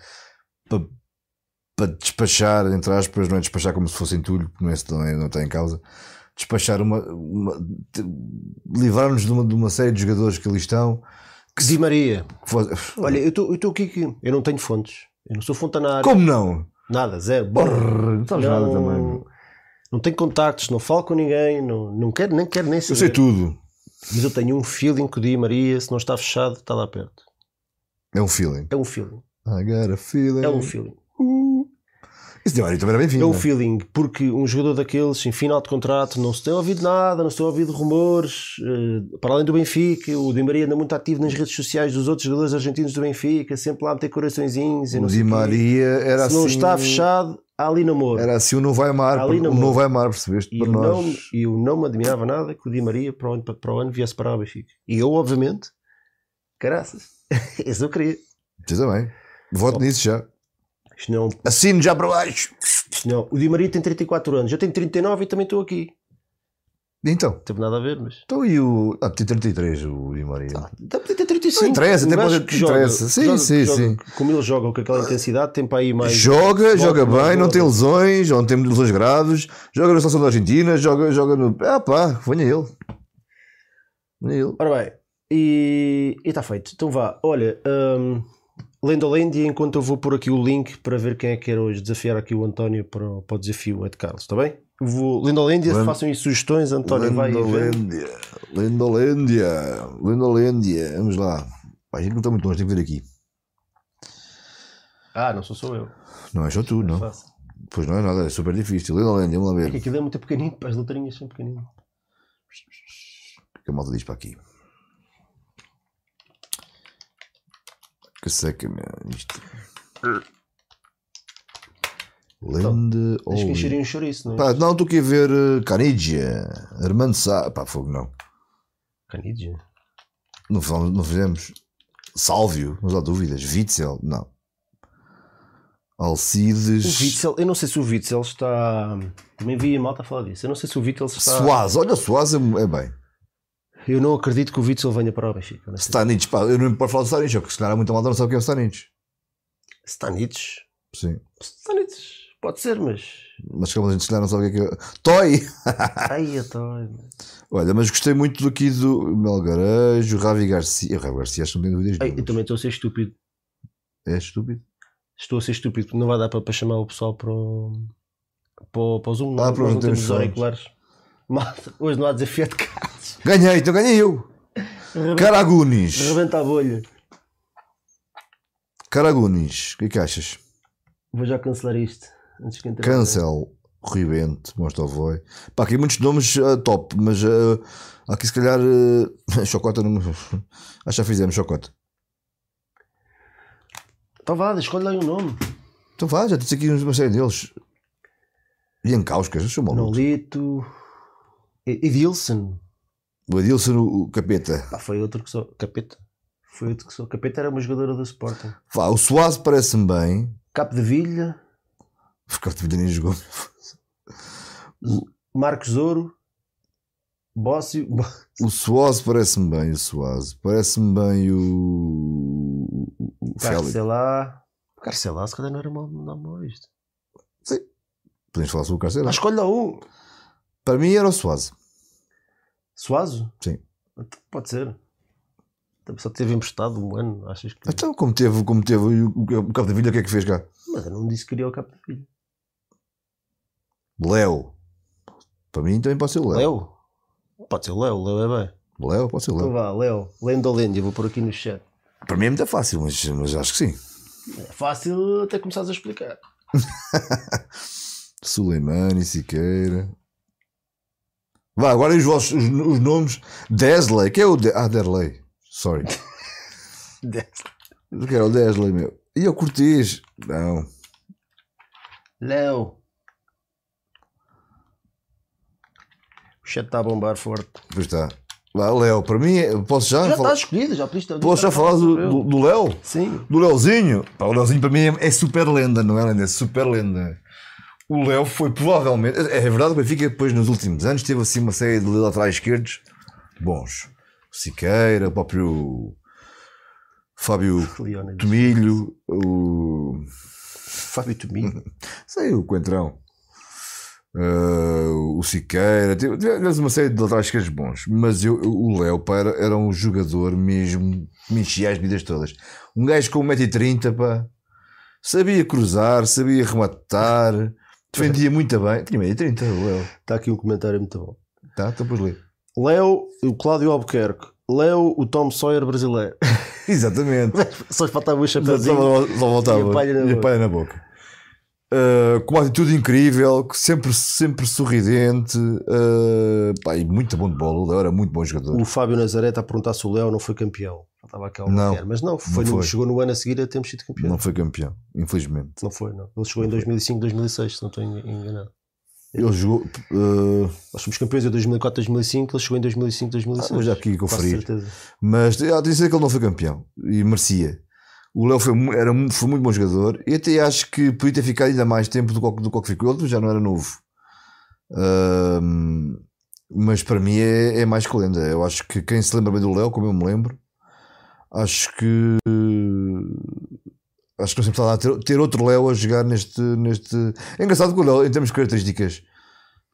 para, para despachar, entre aspas, não é despachar como se fosse entulho, porque não, é, não, é, não está em causa, despachar uma. uma livrar-nos de uma, de uma série de jogadores que ali estão. Di Maria, que olha, eu estou aqui que eu não tenho fontes. Eu não sou fontanário. Como não? Nada, zero. Brrr, não sabes nada também. Não, não tenho contactos, não falo com ninguém, não, não quero nem quero nem saber. Eu sei tudo. Mas eu tenho um feeling que o Di Maria, se não está fechado, está lá perto. É um feeling. É um feeling. I got a feeling. É um feeling. Isso de Maria também era bem-vindo. É né? feeling, porque um jogador daqueles em final de contrato não se tem ouvido nada, não se tem ouvido rumores. eh, para além do Benfica, o Di Maria anda muito ativo nas redes sociais dos outros jogadores argentinos do Benfica, sempre lá a meter coraçõezinhos O não Di o. Maria era Se assim. não está fechado, há ali namoro. Era assim o não vai. Ali o não vai amar, percebeste? E Para eu, não, nós. e eu não me admirava nada que o Di Maria para o ano, para o ano viesse para o Benfica. E eu, obviamente, caraças, esse eu queria. Você também. Voto nisso já. Isto não, Assino já para baixo. isto não. O Di Maria tem 34 anos, eu tenho 39 e também estou aqui. Então. Não teve nada a ver, mas. Então e o. Ah, tem 33 o Di Maria. Dá para ter 35. Não interessa, até pode- que joga- interessa. Sim, joga- sim, joga- sim. Como eles jogam com aquela intensidade, tem para aí mais. joga, futebol joga bem, não joga. tem lesões, não tem lesões graves, joga na seleção da Argentina, joga, joga no. Ah pá, venha ele. Venha ele. Ora bem, e está feito. Então vá, olha, hum, Lendolândia, enquanto eu vou pôr aqui o link para ver quem é que quer hoje desafiar aqui o António para, o- para o desafio é de Carlos, está bem? Vou, Lendolândia, Lend- façam aí sugestões, António vai ver. Lendolândia. Lendolândia. Lendolândia. Vamos lá. A gente não está muito longe, tem que ver aqui. Ah, não sou só eu. Não é só tu, não. Fácil. Pois não é nada, é super difícil. Lendolândia, vamos lá É que ver. aquilo é muito pequenino, as letrinhas são pequeninas. O que a malta diz para aqui? Que seca, meu. Isto. Lende Tens que encher um chouriço, não é? Pá, não, estou aqui a ver uh, Canidia, Armando Sá. Pá, fogo não. Canidia. Não, falamos- não fizemos. Sálvio, não há dúvidas. Witzel, não. Alcides. O Witzel, eu não sei se o Witzel está. Também vi a malta falar disso. Eu não sei se o Witzel está. Suaz, olha, Suaz é, é bem. Eu não acredito que o Witzel venha para o Benfica. Stanich, pá, eu não me posso falar do Stanich, porque se calhar há muita malta não sabe quem é o Stanich. Stanich? Sim. Stanich, pode ser, mas. Mas que a gente se calhar não sabe o que é que é. Toy! Ai, então. Olha, mas gostei muito do aqui do Melgarejo, Ravi Garcia. O Ravi Garcia, acho que não tem dúvidas. Ai, eu também estou a ser estúpido. É estúpido. Estou a ser estúpido, porque não vai dar para, para chamar o pessoal para o, para o, para o Zoom. Ah, não temos temos sons. auriculares. Malta, hoje não há desafio de carros. Ganhei, então ganhei eu. Caragunis. Rebenta a bolha. Caragunis. O que é que achas? Vou já cancelar isto. Antes que. Cancel, Ribente, Mostovoy. Pá, aqui muitos nomes ah, top, mas ah, aqui se calhar. ah, chocota não. Acho que já fizemos chocota. Então vá, escolhe aí um nome. Então vá, já disse aqui uma série deles. Iancauskas, eu sou maluco. Nolito. E- Edilson. O Adilson, o o capeta. Ah, foi outro que sou. Capeta. Foi outro que sou. Capeta era uma jogadora do Sporting. Vá, o Suárez parece-me bem. Capo de Vilha. Ficar de vida nem jogou. Marcos Ouro. Bócio. O Suárez parece-me bem, o Suárez. Parece-me bem o. o- o. Carcelá. Carcelá, se calhar não era mal, não mal visto. Podemos falar sobre o Carceiro? Ah, escolhe lá um. Para mim era o Suárez. Suazo? Sim. Então, Pode ser. Então, Só teve emprestado um ano, achas que. Então, como teve, como teve o, o, o Cabo da Vilha, o que é que fez cá? Mas eu não disse que queria o Capo de Vilha. Léo. Para mim também pode ser o Léo. Léo? Pode ser o Léo, Léo é bem. Léo, pode ser o Então Léo. vá, Léo. Lendolândia, vou pôr aqui no chat. Para mim é muito fácil, mas, mas acho que sim. É fácil até começares a explicar. Suleimani, Siqueira. Vá, agora os, vossos, os, os nomes. Desley, que é o. De... Ah, Derley. Sorry. Eu quero o Desley, meu. E o Cortês? Não. Léo. O chat está a bombar forte. Pois está. Vá, Léo, para mim, é- posso já, Já falar? está escolhido, já pediste. Posso já falar do, do, Léo? Sim. Do Leozinho? Pá, o Leozinho para mim é, é super lenda, não é lenda? É super lenda. O Léo foi provavelmente. É, é verdade, o Benfica depois nos últimos anos teve assim uma série de laterais esquerdos bons. O Siqueira, o próprio Fábio. Tomilho, o. Fábio Tomilho. sei, o Coentrão. Ah, o Siqueira, tive- tivemos uma série de laterais esquerdos bons, mas eu, o Léo era, um jogador mesmo que me enchia as medidas todas. Um gajo com 1,30m, pá, sabia cruzar, sabia rematar, defendia muito bem. Tinha 1,30m, o Léo. Está aqui um comentário muito bom. Tá, então depois lê. Léo, o Cláudio Albuquerque. Léo, o Tom Sawyer brasileiro. Exatamente. Só faltava o chapéuzinho. só, só voltava. E a palha na e a palha na boca. Uh, com uma atitude incrível, sempre, sempre sorridente, uh, pá, e muito bom de bola. O Léo era muito bom jogador. O Fábio Nazaré está a perguntar se o Léo não foi campeão. Faltava aquela Não. Mas não, foi não no- foi. chegou no ano a seguir a termos sido campeão. Não Não, foi campeão, infelizmente. foi, não. Ele chegou em 2005, 2006, se não estou en- enganado. Ele jogou. Uh, Nós fomos campeões em 2004, 2005, ele chegou em 2005, 2006. Ah, vou já aqui conferir. mas ah, dizer que ele não foi campeão e merecia. O Léo foi, era, foi muito bom jogador e até acho que podia ter ficado ainda mais tempo do que, do que ficou. Ele já não era novo. Ahm, mas para mim é, é mais que lenda. Eu acho que quem se lembra bem do Léo, como eu me lembro, acho que acho que sempre está a ter, ter outro Léo a jogar neste, neste. É engraçado que o Léo, em termos de características,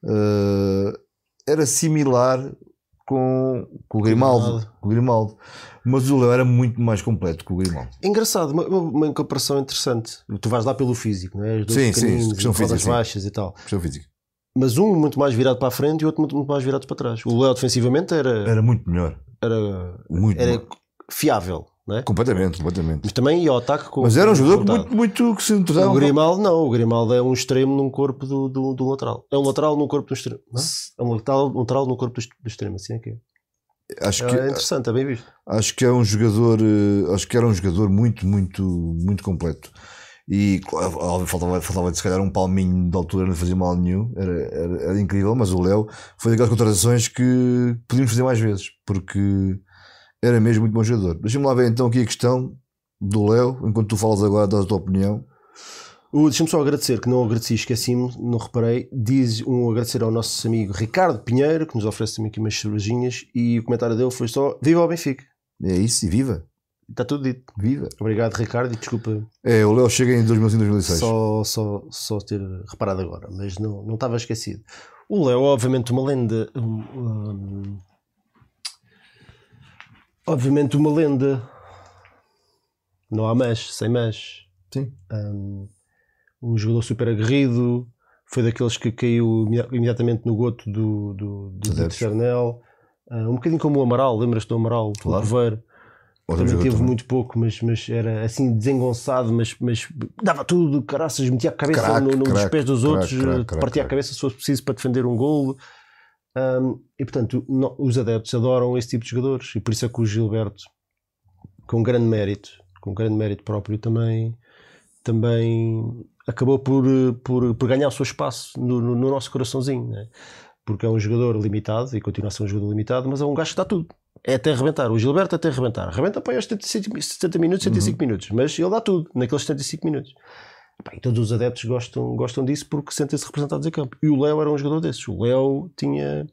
ah, era similar com, com o Grimaldo, com o Grimaldo. Mas o Léo era muito mais completo que o Grimaldo. Engraçado, uma, uma, comparação interessante. Tu vais lá pelo físico, não é? Os dois Sim, sim, questão física, sim. baixas e tal. Questão física. Mas um muito mais virado para a frente e outro muito, muito mais virado para trás. O Léo defensivamente era, Era muito melhor. era, Muito era melhor. Fiável, não é? Completamente, completamente. Mas também ia ao ataque com Mas era um jogador muito, muito que se entrosava. O Grimaldo não, o Grimaldo é um extremo num corpo do, do, do lateral. É um lateral num corpo do extremo. Não? É um lateral, um lateral num corpo do, extremo, assim é que é. Acho É que, interessante, é bem visto. acho que é um jogador, eh, acho que era um jogador muito, muito, muito completo. E óbvio, faltava, faltava se calhar um palminho de altura, não fazia mal nenhum, era, era, era incrível. Mas o Léo foi daquelas contratações que podíamos fazer mais vezes, porque era mesmo muito bom jogador. Deixa-me lá ver então aqui a questão do Léo, enquanto tu falas agora, dás a tua opinião. Deixa-me só agradecer, que não agradeci, esqueci-me, não reparei. Diz um agradecer ao nosso amigo Ricardo Pinheiro, que nos oferece também aqui umas cervejinhas, e o comentário dele foi só: Viva o Benfica! É isso, e viva. Está tudo dito. Viva. Obrigado, Ricardo, e desculpa É, o Léo chega em 2005, 2006. só, só, só ter reparado agora, mas não, não estava esquecido. O Léo, obviamente, uma lenda. um, um, obviamente, uma lenda. Não há mais, sem mais. Sim. Um, um jogador super aguerrido, foi daqueles que caiu imedi- imediatamente no goto do, do, do. Ternel. Uh, um bocadinho como o Amaral, lembras-te do Amaral? Claro. O Coveiro. Também teve também. muito pouco, mas, mas era assim desengonçado, mas, mas dava tudo, caraças, metia a cabeça Craque, no, no- nos craque, pés dos craque, outros, eh, partia a cabeça se fosse preciso para defender um golo. Um, e portanto, os adeptos adoram esse tipo de jogadores, e por isso é que o Gilberto, com grande mérito, com grande mérito próprio, também, também acabou por, por, por ganhar o seu espaço no, no- no nosso coraçãozinho, né? porque é um jogador limitado e continua a ser um jogador limitado, mas é um gajo que está tudo. É até arrebentar. O Gilberto até arrebentar. Arrebenta para 75 70 minutos, 75 minutos. Mas ele dá tudo naqueles 75 minutos. Pá, e todos os adeptos gostam, gostam disso porque sentem-se representados em campo. E o Léo era um jogador desses. O Léo tinha.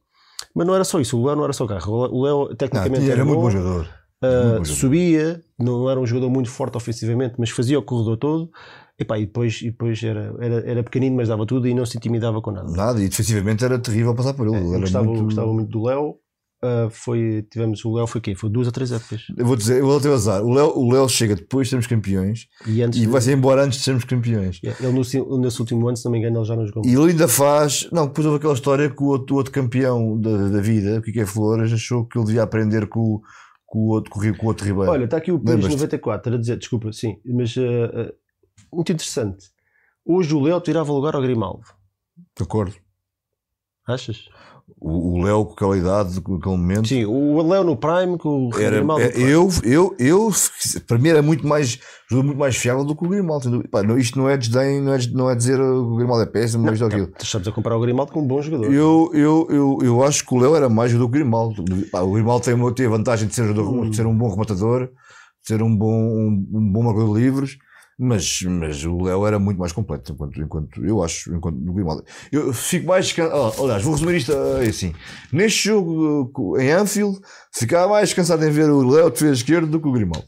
Mas não era só isso. O Léo não era só carro. O Léo, Não, tecnicamente, tinha- era muito bom bom, jogador. ah, muito subia. Não era um jogador muito forte ofensivamente, mas fazia o corredor todo. E, pá, e depois, e depois era, era, era pequenino, mas dava tudo e não se intimidava com nada. Nada, e defensivamente era terrível passar por ele. É, era gostava, muito... gostava muito do Léo. Ah, foi, tivemos o Léo foi quê? Foi duas ou três épocas. Eu vou dizer, eu vou ter azar. O Léo, o Léo chega depois de sermos campeões E antes e de- vai-se embora antes de sermos campeões. Yeah, Ele no, nesse último ano, se não me engano, ele já não jogou. E ele ainda faz. Não, depois houve aquela história que o outro, o outro campeão da, da vida, o Kike Flores, achou que ele devia aprender com, o- com o outro, com o- com o outro Ribeiro. Olha, está aqui o Pires Lembras-te? 94 a dizer, desculpa, sim, mas ah, ah, muito interessante. Hoje o Léo tirava lugar ao Grimaldo. de acordo. Achas? O Léo, com aquela idade, com aquele momento. Sim, o Léo no Prime com o Era, Grimaldo. é, eu, eu, eu, para mim era muito mais, muito mais fiável do que o Grimaldo. Pá, não, isto não é desdém, não é, não é dizer uh, que o Grimaldo é péssimo, mas Não, aquilo. Estamos a comparar o Grimaldo com um bom jogador. Eu, eu, eu, eu acho que o Léo era mais jogador que o Grimaldo. Pá, o Grimaldo tem, tem a vantagem de ser, jogador, de ser um bom rematador, de ser um bom, um, um bom marcador de livros, mas, mas o Léo era muito mais completo, enquanto, enquanto eu acho, enquanto do Grimaldo. Eu fico mais. ah, Aliás, vou resumir isto ah, assim: neste jogo uh, em Anfield, ficava mais cansado em ver o Léo de defesa esquerda do que o Grimaldo.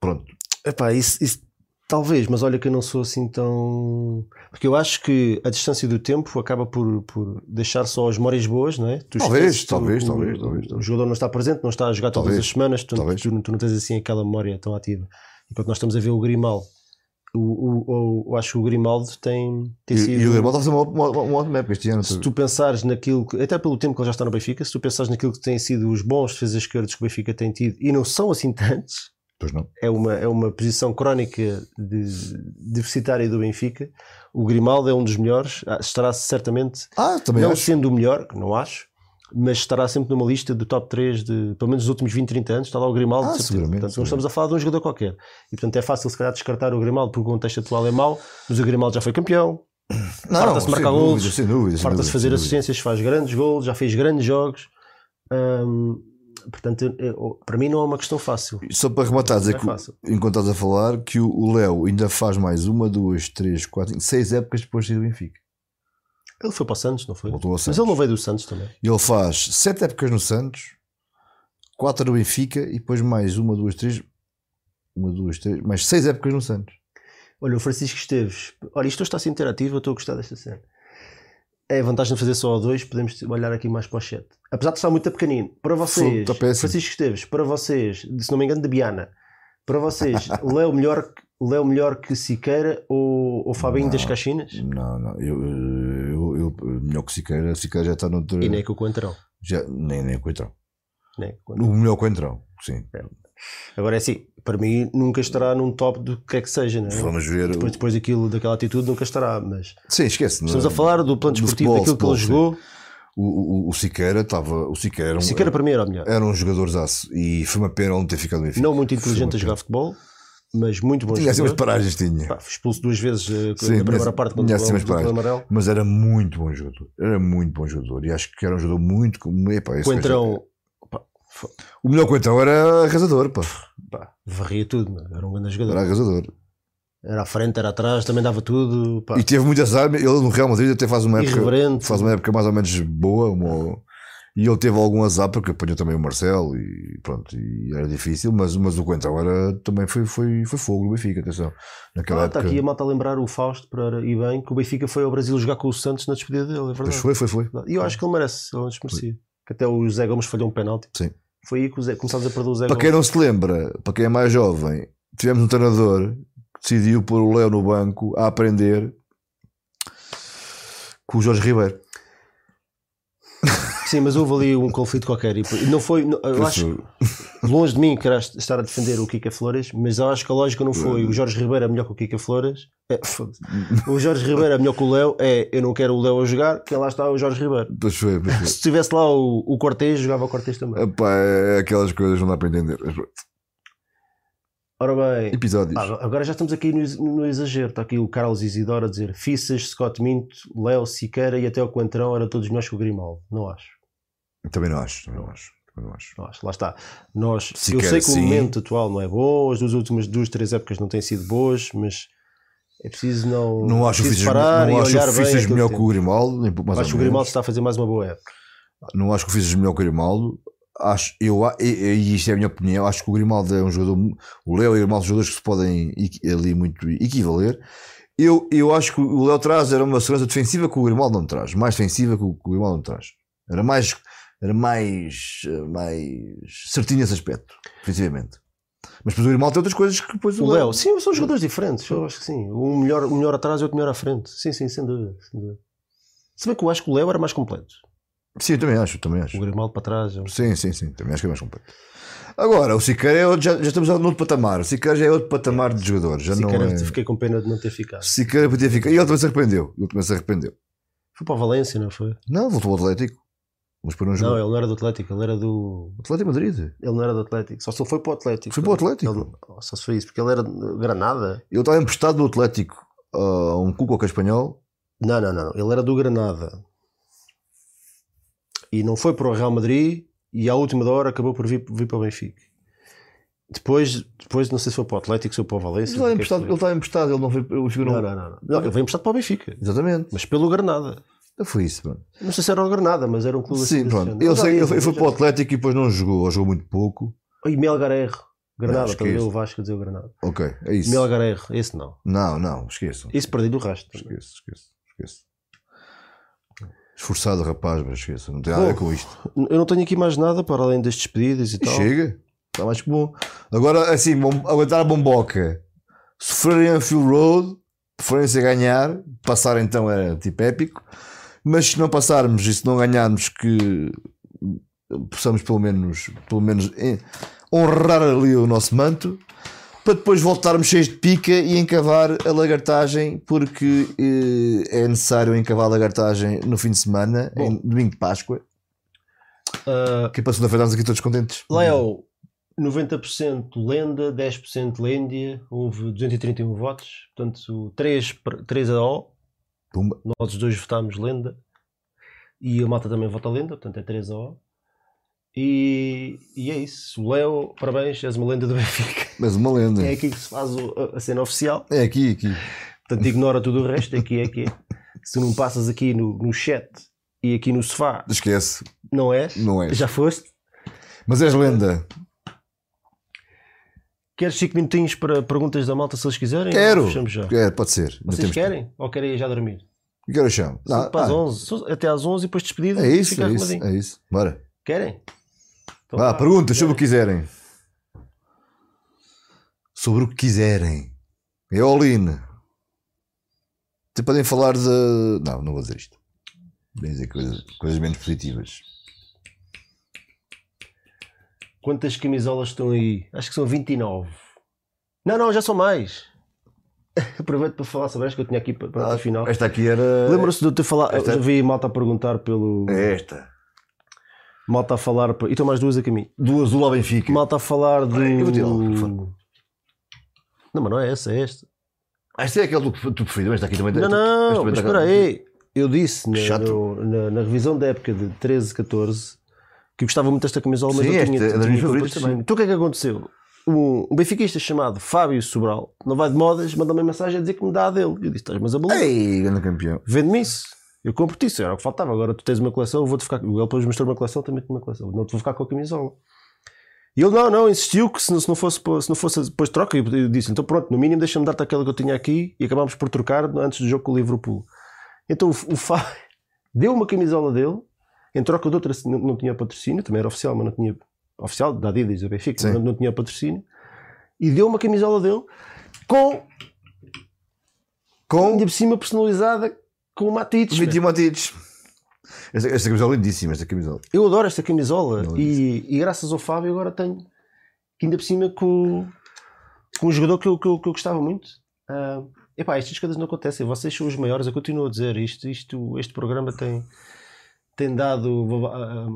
Pronto. Epá, isso, isso talvez, mas olha que eu não sou assim tão. Porque eu acho que a distância do tempo acaba por, por deixar só as memórias boas, não é? Tu Talvez, talvez, o, talvez, o- talvez, O jogador não está presente, não está a jogar todas Talvez, as semanas, tu, tu, tu não tens assim aquela memória tão ativa. Enquanto nós estamos a ver o Grimaldo. O, o, o- acho que o Grimaldo tem, tem E, sido. e o Grimaldo está a fazer uma, uma, uma ótima época este ano. se tu pensares naquilo, que, até pelo tempo que ele já está no Benfica, se tu pensares naquilo que têm sido os bons defesas esquerdos que o Benfica tem tido, e não são assim tantos, Pois não. é uma, é uma posição crónica de, deficitária do Benfica. O Grimaldo é um dos melhores, ah, estará certamente, Ah, também não acho. sendo o melhor, que não acho, mas estará sempre numa lista do top 3 de pelo menos dos últimos 20, 30 anos. Está lá o Grimaldo, Ah, de certeza. seguramente, Portanto, não estamos a falar de um jogador qualquer. E portanto é fácil, se calhar, descartar o Grimaldo porque o contexto atual é mau, mas o Grimaldo já foi campeão, Não, farta-se marcar sem farta-se fazer dúvida. assistências, faz grandes golos, já fez grandes jogos. Hum, portanto, eu- para mim não é uma questão fácil. Só para rematar, dizer é que, fácil. enquanto estás a falar, que o- Léo ainda faz mais uma, duas, três, quatro, seis épocas depois de Benfica. Ele foi para o Santos, não foi? Voltou ao Mas Santos. ele não veio do Santos também. Ele faz sete épocas no Santos, quatro no Benfica e depois mais uma, duas, três, uma, duas, três, mais seis épocas no Santos. Olha, o Francisco Esteves. Olha, isto está a ser interativo, eu estou a gostar desta cena. É a vantagem de fazer só dois, podemos olhar aqui mais para o chat. Apesar de estar muito pequenino, para vocês, péssimo. Francisco Esteves, para vocês, se não me engano, de Biana, para vocês, Léo melhor, Léo melhor que Siqueira ou, ou Fabinho Não. das Caxinas? Não, não, eu, eu, eu, melhor que o Siqueira, o Siqueira já está no E nem com o Coentrão. já, nem, nem o Coentrão. Nem com o. O melhor Coentrão, sim. Agora é assim, para mim nunca estará num top do que é que seja, não é? Vamos ver. Depois, depois daquilo, daquela atitude nunca estará, mas Sim, esquece. estamos não- a falar do plano do desportivo, futebol, daquilo que ele futebol, jogou. O, o, o Siqueira estava. O Siqueira era um, Siqueira para mim era o melhor. era um jogador e foi uma pena ele não ter ficado no Benfica. Não muito inteligente a jogar futebol, mas muito bom Tinha assim umas jogador. paragens, tinha. Pá, expulso duas vezes eh, Sim, na primeira tinha- parte tinha contra assim umas do paragens. amarelo. Mas era muito bom jogador. Era muito bom jogador. E acho que era um jogador muito. Epá, Coentrão gajo- O melhor Coentrão era arrasador, pá. pá, varria tudo, meu. era um grande Era jogador. arrasador. Era à frente, era atrás, também dava tudo. Pá. E teve muito azar, ele no Real Madrid até faz uma época, Irreverente. faz uma época mais ou menos boa, uma- e ele teve algum azar porque apanhou também o Marcelo e pronto, e era difícil, mas, mas o Coentrão era, também foi, foi, foi fogo no Benfica, atenção. Naquela Ah, está época. aqui a malta a lembrar o Fausto para e bem que o Benfica foi ao Brasil jogar com o Santos na despedida dele, é Pois verdade. foi, foi, foi. E eu acho que ele merece, ele antes merecia. Que até o José Gomes falhou um penalti. Sim. Foi aí que o Zé, começámos a perder o Zé Para Gomes. quem não se lembra, para quem é mais jovem, tivemos um treinador que decidiu pôr o Léo no banco a aprender com o Jorge Ribeiro. Sim, mas houve ali um conflito qualquer. E não foi, não- eu acho, longe de mim querer estar a defender o Kika Flores, mas eu acho que a lógica não foi o Jorge Ribeiro é melhor que o Kika Flores. É, o Jorge Ribeiro é melhor que o Léo. É, eu não quero o Léo a jogar, quem lá está é o Jorge Ribeiro. Pois foi, pois foi. Se tivesse lá o, o Cortez, jogava o Cortez também. Epá, é aquelas coisas que não dá para entender. Ora bem, Episódios. ah, agora já estamos aqui no, no exagero. Está aqui o Carlos Isidoro a dizer Fissas, Scott Minto, Léo, Siqueira e até o Coentrão eram todos nós com o Grimaldo. Não acho. Também não acho, também não acho. Também não acho. Não acho. Lá está. Nós, eu sei que sim. o momento atual não é bom, as duas últimas duas, três épocas não têm sido boas, mas é preciso não, Não acho preciso Fissas, parar não e acho olhar bem. Melhor que que o Grimaldo, nem mais Acho que o Grimaldo está a fazer mais uma boa época. Não acho que o Fissas melhor que o Grimaldo. Acho, eu, e, isto é a minha opinião, acho que o Grimaldo é um jogador, o Léo e o Grimaldo são jogadores que se podem ali muito equivaler. Eu, eu acho que o Léo traz era uma segurança defensiva que o Grimaldo não traz, mais defensiva que o, que o Grimaldo não traz. Era mais, era mais, eh, mais certinho nesse aspecto, defensivamente. Mas depois o Grimaldo tem outras coisas que depois O Léo, sim, são jogadores diferentes. Eu acho que sim. Um melhor, um melhor atrás e outro melhor à frente. Sim, sim, sem dúvida. Sem dúvida. Se bem que eu acho que o Léo era mais completo. Sim, eu também acho, também acho. O Grimaldo para trás. eu- Sim, sim, sim. Também acho que é mais completo. Agora, o Siqueira é outro- já, já estamos no outro patamar. O Siqueira já é outro patamar de jogador. Já não Siqueira, é... Fiquei com pena de não ter ficado. Siqueira podia ficar. E ele também se arrependeu. Ele também se arrependeu. Foi para o Valência, não foi? Não, voltou ao Atlético. Mas por um Não, jogo. ele não era do Atlético, ele era do. Atlético Madrid. Ele não era do Atlético, só se ele foi para o Atlético. Foi para o Atlético. Ele- oh, só se foi isso, porque ele era de Granada. Ele estava emprestado do Atlético a um cuco espanhol. Não, não, não. Ele era do Granada. E não foi para o Real Madrid e à última da hora acabou por vir, vir para o Benfica. Depois, depois, não sei se foi para o Atlético, se foi para o Ele Valência. o que é emprestado. Ele estava emprestado. Ele não foi. O Benfica Não, não. não, não, não. Ele veio emprestado para o Benfica, Exatamente. mas pelo Granada. Não foi isso, mano. Não sei se era o Granada, mas era um clube Sim, assim. pronto. Ele, sei, ele foi, para o Atlético e depois não jogou. Ou jogou muito pouco. E Melgarerro. Granada, Não, para ver esquece. o Vasco dizer o Granada. Ok, é isso. Melgarerro, esse não. Não, não, esqueçam. Esse perdi do resto. Esqueço, esqueço, esqueço. Esforçado rapaz, mas esqueço. Não tem nada a ver Bom, com isto. Eu não tenho aqui mais nada para além das despedidas e tal. chega. Está mais que bom. Agora, assim, bom, aguentar a bomboca. Sofrerem a Phil Road, preferência ganhar, passar então era tipo épico. Mas se não passarmos e se não ganharmos, que possamos pelo menos, pelo menos eh, honrar ali o nosso manto. Para depois voltarmos cheios de pica e encavar a lagartagem, porque eh, é necessário encavar a lagartagem no fim de semana, Bom. em domingo de Páscoa. Ah, Que para segunda-feira estamos aqui todos contentes. Léo, 90% lenda, 10% lêndia, houve 231 votos, portanto 3, para- 3 a O, Pumba. nós os dois votámos lenda e a malta também vota lenda, portanto é 3 a O. E, e é isso. Léo, parabéns, és uma lenda do Benfica. Mas uma lenda. É aqui que se faz a, cena oficial, É aqui, aqui. portanto ignora tudo o resto, é aqui, é aqui. Se não passas aqui no, no chat e aqui no sofá, Esquece, não és? não és. Já foste? Mas és lenda. Queres 5 minutinhos para perguntas da malta se eles quiserem? Quero. Fechamos já. É, pode ser. Vocês querem? Ou querem ir já dormir? Que horas são? São Não, para as ah, 11. São Até às 11 e depois despedida. É isso, é isso, é isso. Bora. Querem? Então Vá, perguntas sobre o que quiserem. Sobre o que quiserem. É all-in. Até podem falar de. Não, não vou dizer isto. Vou dizer coisas, coisas menos positivas. Quantas camisolas estão aí? Acho que são 29. Não, não, já são mais. Aproveito para falar sobre esta que eu tinha aqui para, para o final. Esta aqui era. Lembra-se de eu ter falado. Esta- Eu vi malta a perguntar pelo. É esta. Malta a falar. E estão mais duas a caminho. Do azul ao Benfica. Malta a falar do. eu vou tirar o. Não, mas não é essa, é esta. Ah, Esta é aquele do que tu preferido. Esta aqui também Não, não, mas também espera aí. Eu disse na, no- na, na revisão da época de 13, 14 que gostava muito desta camisola, mas Sim, esta tinha. é das minhas favoritas também. Então o que é que aconteceu? um, um benfiquista chamado Fábio Sobral, não vai de modas, mandou-me uma mensagem a dizer que me dá a dele. Eu disse: estás, mas a maluco. Ei, grande campeão. Vende-me isso. Eu compro-te isso, era o que faltava. Agora tu tens uma coleção, eu vou-te ficar. Ele depois mostrou uma coleção, também tenho uma coleção. Não te vou ficar com a camisola. E ele não, não, insistiu que se não, se não fosse, se não fosse depois troca, eu disse, então pronto, no mínimo deixa-me dar-te aquela que eu tinha aqui e acabámos por trocar antes do jogo com o Liverpool. Então o, o Fábio deu uma camisola dele, em troca de outra, não, não tinha patrocínio, também era oficial, mas não tinha oficial, da Adidas, da Benfica, mas não, tinha patrocínio, e deu uma camisola dele com, Com por cima personalizada com o Matites. 20 matites. Esta, esta camisola é lindíssima, esta camisola. Eu adoro esta camisola Não, e, e graças ao Fábio agora tenho ainda por cima com, com um jogador que eu, que eu, que eu gostava muito. Ah, epá, estas coisas não acontecem, vocês são os maiores, eu continuo a dizer isto, isto este programa tem, tem dado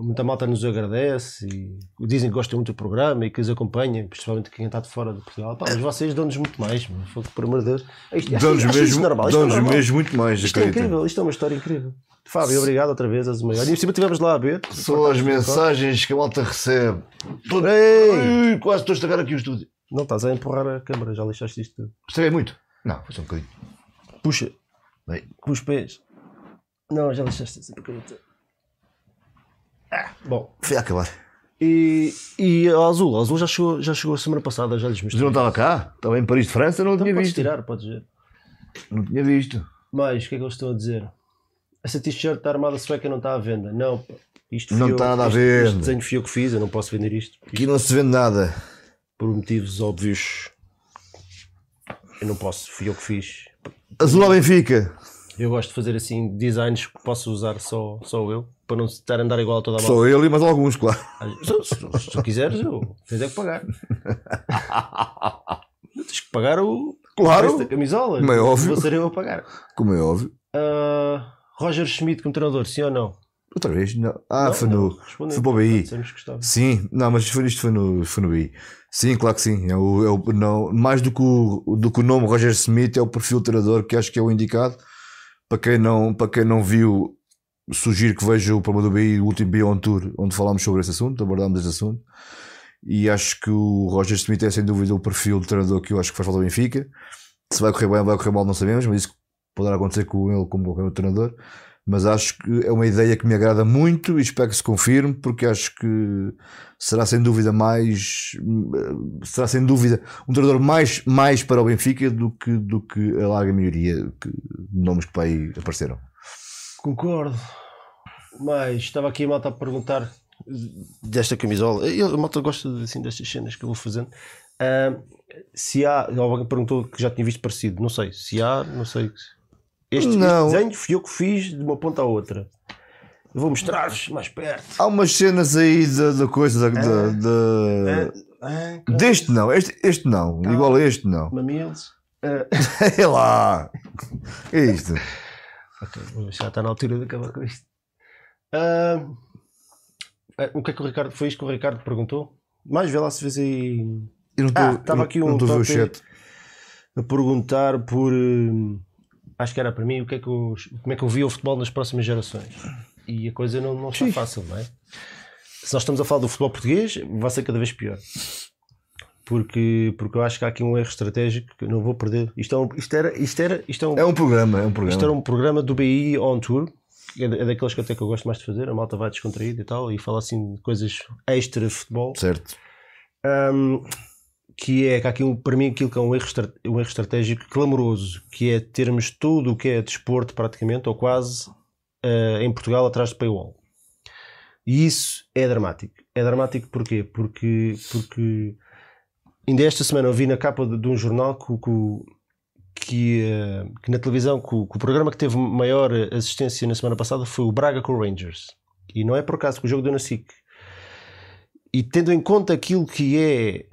muita malta nos agradece e dizem que gostam muito do programa e que os acompanham, principalmente quem está de fora de Portugal. Pá, mas vocês dão-nos muito mais, meu, por amor de Deus. Isto, Dão-nos isto mesmo, normal, isto é normal. mesmo muito mais, Isto é incrível, isto é uma história incrível. Fábio, obrigado outra vez, és o maior. E em cima estivemos lá a ver. São as mensagens que a malta recebe. Ei! Quase estou a estragar aqui o estúdio. Não estás a empurrar a câmara, já lixaste isto tudo. Estraguei muito? Não, foi só um bocadinho. Puxa, Bem, com os pés. Não, já lixaste sempre a câmara. Ah, bom. foi a acabar. E, e a Azul, a Azul já chegou, já chegou a semana passada, já lhes Mas eu não mostrei. estava cá, estava em Paris de França, não Então tinha podes visto. tirar, podes ver. Não tinha visto. Mas, o que é que eles estão a dizer? Essa t-shirt da Armada Sueca não está à venda. Não, isto Não está nada este- venda. Este desenho fui eu que fiz, eu não posso vender isto. Aqui não se vende nada. Por motivos óbvios. Eu não posso, fui eu que fiz. Azul ao Benfica. Eu gosto de fazer assim designs que posso usar só, só eu, para não estar a andar igual a toda a malta. Sou ele e mais alguns, claro. Se, se, se tu quiseres, eu tens é que pagar. Tens que pagar o Claro. da camisola. Como é óbvio. Vou ser eu a pagar. Como é óbvio. Ah, Roger Schmidt como treinador, sim ou não? Outra vez? Não. Ah, Não, foi não, no. respondeu. Foi para o BI. Sim, não, mas foi, isto foi, no, foi no BI. Sim, claro que sim. É o, é o- não, mais do que, o, do que o nome Roger Smith, é o perfil treinador que acho que é o indicado. Para quem não, para quem não viu, sugiro que veja o programa do BI, o último BI On Tour, onde falámos sobre esse assunto, abordámos esse assunto. E acho que o Roger Smith é sem dúvida o perfil de treinador que eu acho que faz falta ao Benfica. Se vai correr bem ou vai correr mal, não sabemos, mas isso poderá acontecer com ele como qualquer outro treinador. Mas acho que é uma ideia que me agrada muito e espero que se confirme, porque acho que será sem dúvida mais será sem dúvida um treinador mais, mais para o Benfica do que, do que a larga maioria de nomes que para aí apareceram. Concordo. Mas estava aqui a malta a perguntar desta camisola. Eu, a malta gosta assim, destas cenas que eu vou fazendo. Ah, se há. Alguém perguntou que já tinha visto parecido. Não sei. Se há, não sei. Este, este Não. desenho fui eu que fiz de uma ponta à outra. Eu vou mostrar-vos mais perto. Há umas cenas aí da, da coisa da, Ah, deste não, este, este não, igual a este não. Mamilos. Ah, É lá, é isto. Ok, já está na altura de acabar com isto. Ah, o que é que o Ricardo. Foi isto que o Ricardo perguntou? Mais vê lá se vês aí. Eu não Ah, estava aqui um não chat. a perguntar por. hum, acho que era para mim o que é que eu, como é que eu via o futebol nas próximas gerações. E a coisa não, não está Sim. fácil, não é? Se nós estamos a falar do futebol português, vai ser cada vez pior. Porque, porque eu acho que há aqui um erro estratégico que eu não vou perder. Isto, é um, isto, era, isto, era, isto, é um, É um programa, é um isto era programa. um programa do BI On Tour. É é daqueles que até que eu gosto mais de fazer. A malta vai descontraída e tal. E fala assim de coisas extra futebol. Certo. Um, que é que aqui um, para mim aquilo que é um erro, um erro estratégico clamoroso, que é termos tudo o que é desporto praticamente, ou quase, eh, em Portugal atrás de paywall. E isso é dramático. É dramático porquê? Porque, porque ainda esta semana eu vi na capa de, de um jornal que, que, que, eh, que na televisão que o, programa que teve maior assistência na semana passada foi o Braga com o Rangers. E não é por acaso que o jogo deu na SIC. E tendo em conta aquilo que é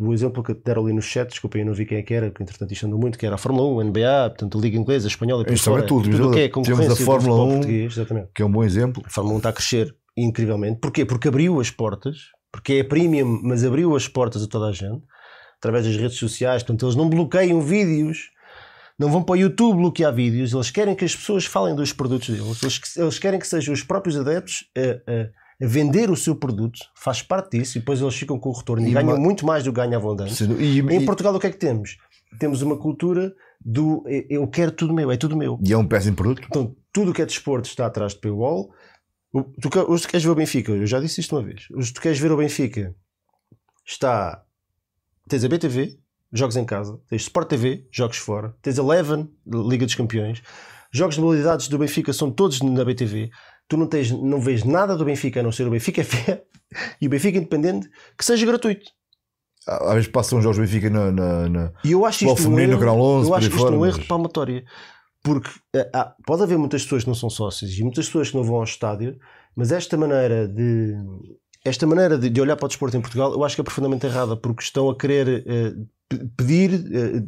o exemplo que deram ali no chat, desculpem, eu não vi quem é que era, que entretanto isto andou muito, que era a Fórmula 1, a NBA, portanto a Liga Inglesa, a Espanhola e por Isto fora, tudo, tudo que é temos a concorrência Fórmula futebol 1. português, exatamente. Que é um bom exemplo. A Fórmula 1 está a crescer incrivelmente. Porquê? Porque abriu as portas, porque é premium, mas abriu as portas a toda a gente, através das redes sociais. Portanto, eles não bloqueiam vídeos, não vão para o YouTube bloquear vídeos, eles querem que as pessoas falem dos produtos deles, eles, eles querem que sejam os próprios adeptos a, a- a vender o seu produto, faz parte disso, e depois eles ficam com o retorno e, E ganham uma- muito mais do que ganhavam antes. E, Em e- Portugal, o que é que temos? Temos uma cultura do "eu- quero tudo meu, é tudo meu. e é um péssimo produto. Então, tudo o que é desporto está atrás de paywall. Tu, que- hoje tu queres ver o Benfica, eu já disse isto uma vez. Hoje tu queres ver o Benfica, está. Tens a BTV, jogos em casa, tens Sport TV, jogos fora, tens a Eleven, Liga dos Campeões. Jogos de modalidades do Benfica são todos na BTV. Tu não, tens, não vês nada do Benfica a não ser o Benfica Fé e o Benfica Independente que seja gratuito. Às vezes passam jogos do Benfica na, na, na- E eu acho isto um erro, Canal 11, eu acho isto fora, um erro mas- de palmatória. Porque eh, há- pode haver muitas pessoas que não são sócias e muitas pessoas que não vão ao estádio, mas esta maneira de esta maneira de, de olhar para o desporto em Portugal eu acho que é profundamente errada porque estão a querer eh, pe- pedir eh,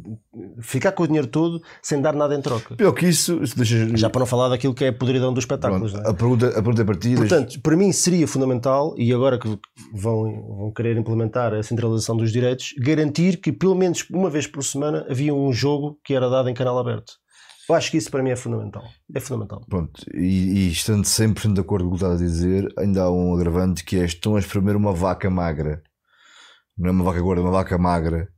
ficar com o dinheiro todo sem dar nada em troca. Pior que isso, deixa. Já para não falar daquilo que é a podridão dos espetáculos. Pronto, é? a, pergunta, a pergunta é para ti. deixa- Portanto, para mim seria fundamental, e agora que vão, vão querer implementar a centralização dos direitos, garantir que pelo menos uma vez por semana havia um jogo que era dado em canal aberto. Eu acho que isso para mim é fundamental. É fundamental. Pronto, e, e estando 100% de acordo com o que estás a dizer, ainda há um agravante que é estão a espremer uma vaca magra. Não é uma vaca gorda, é uma vaca magra.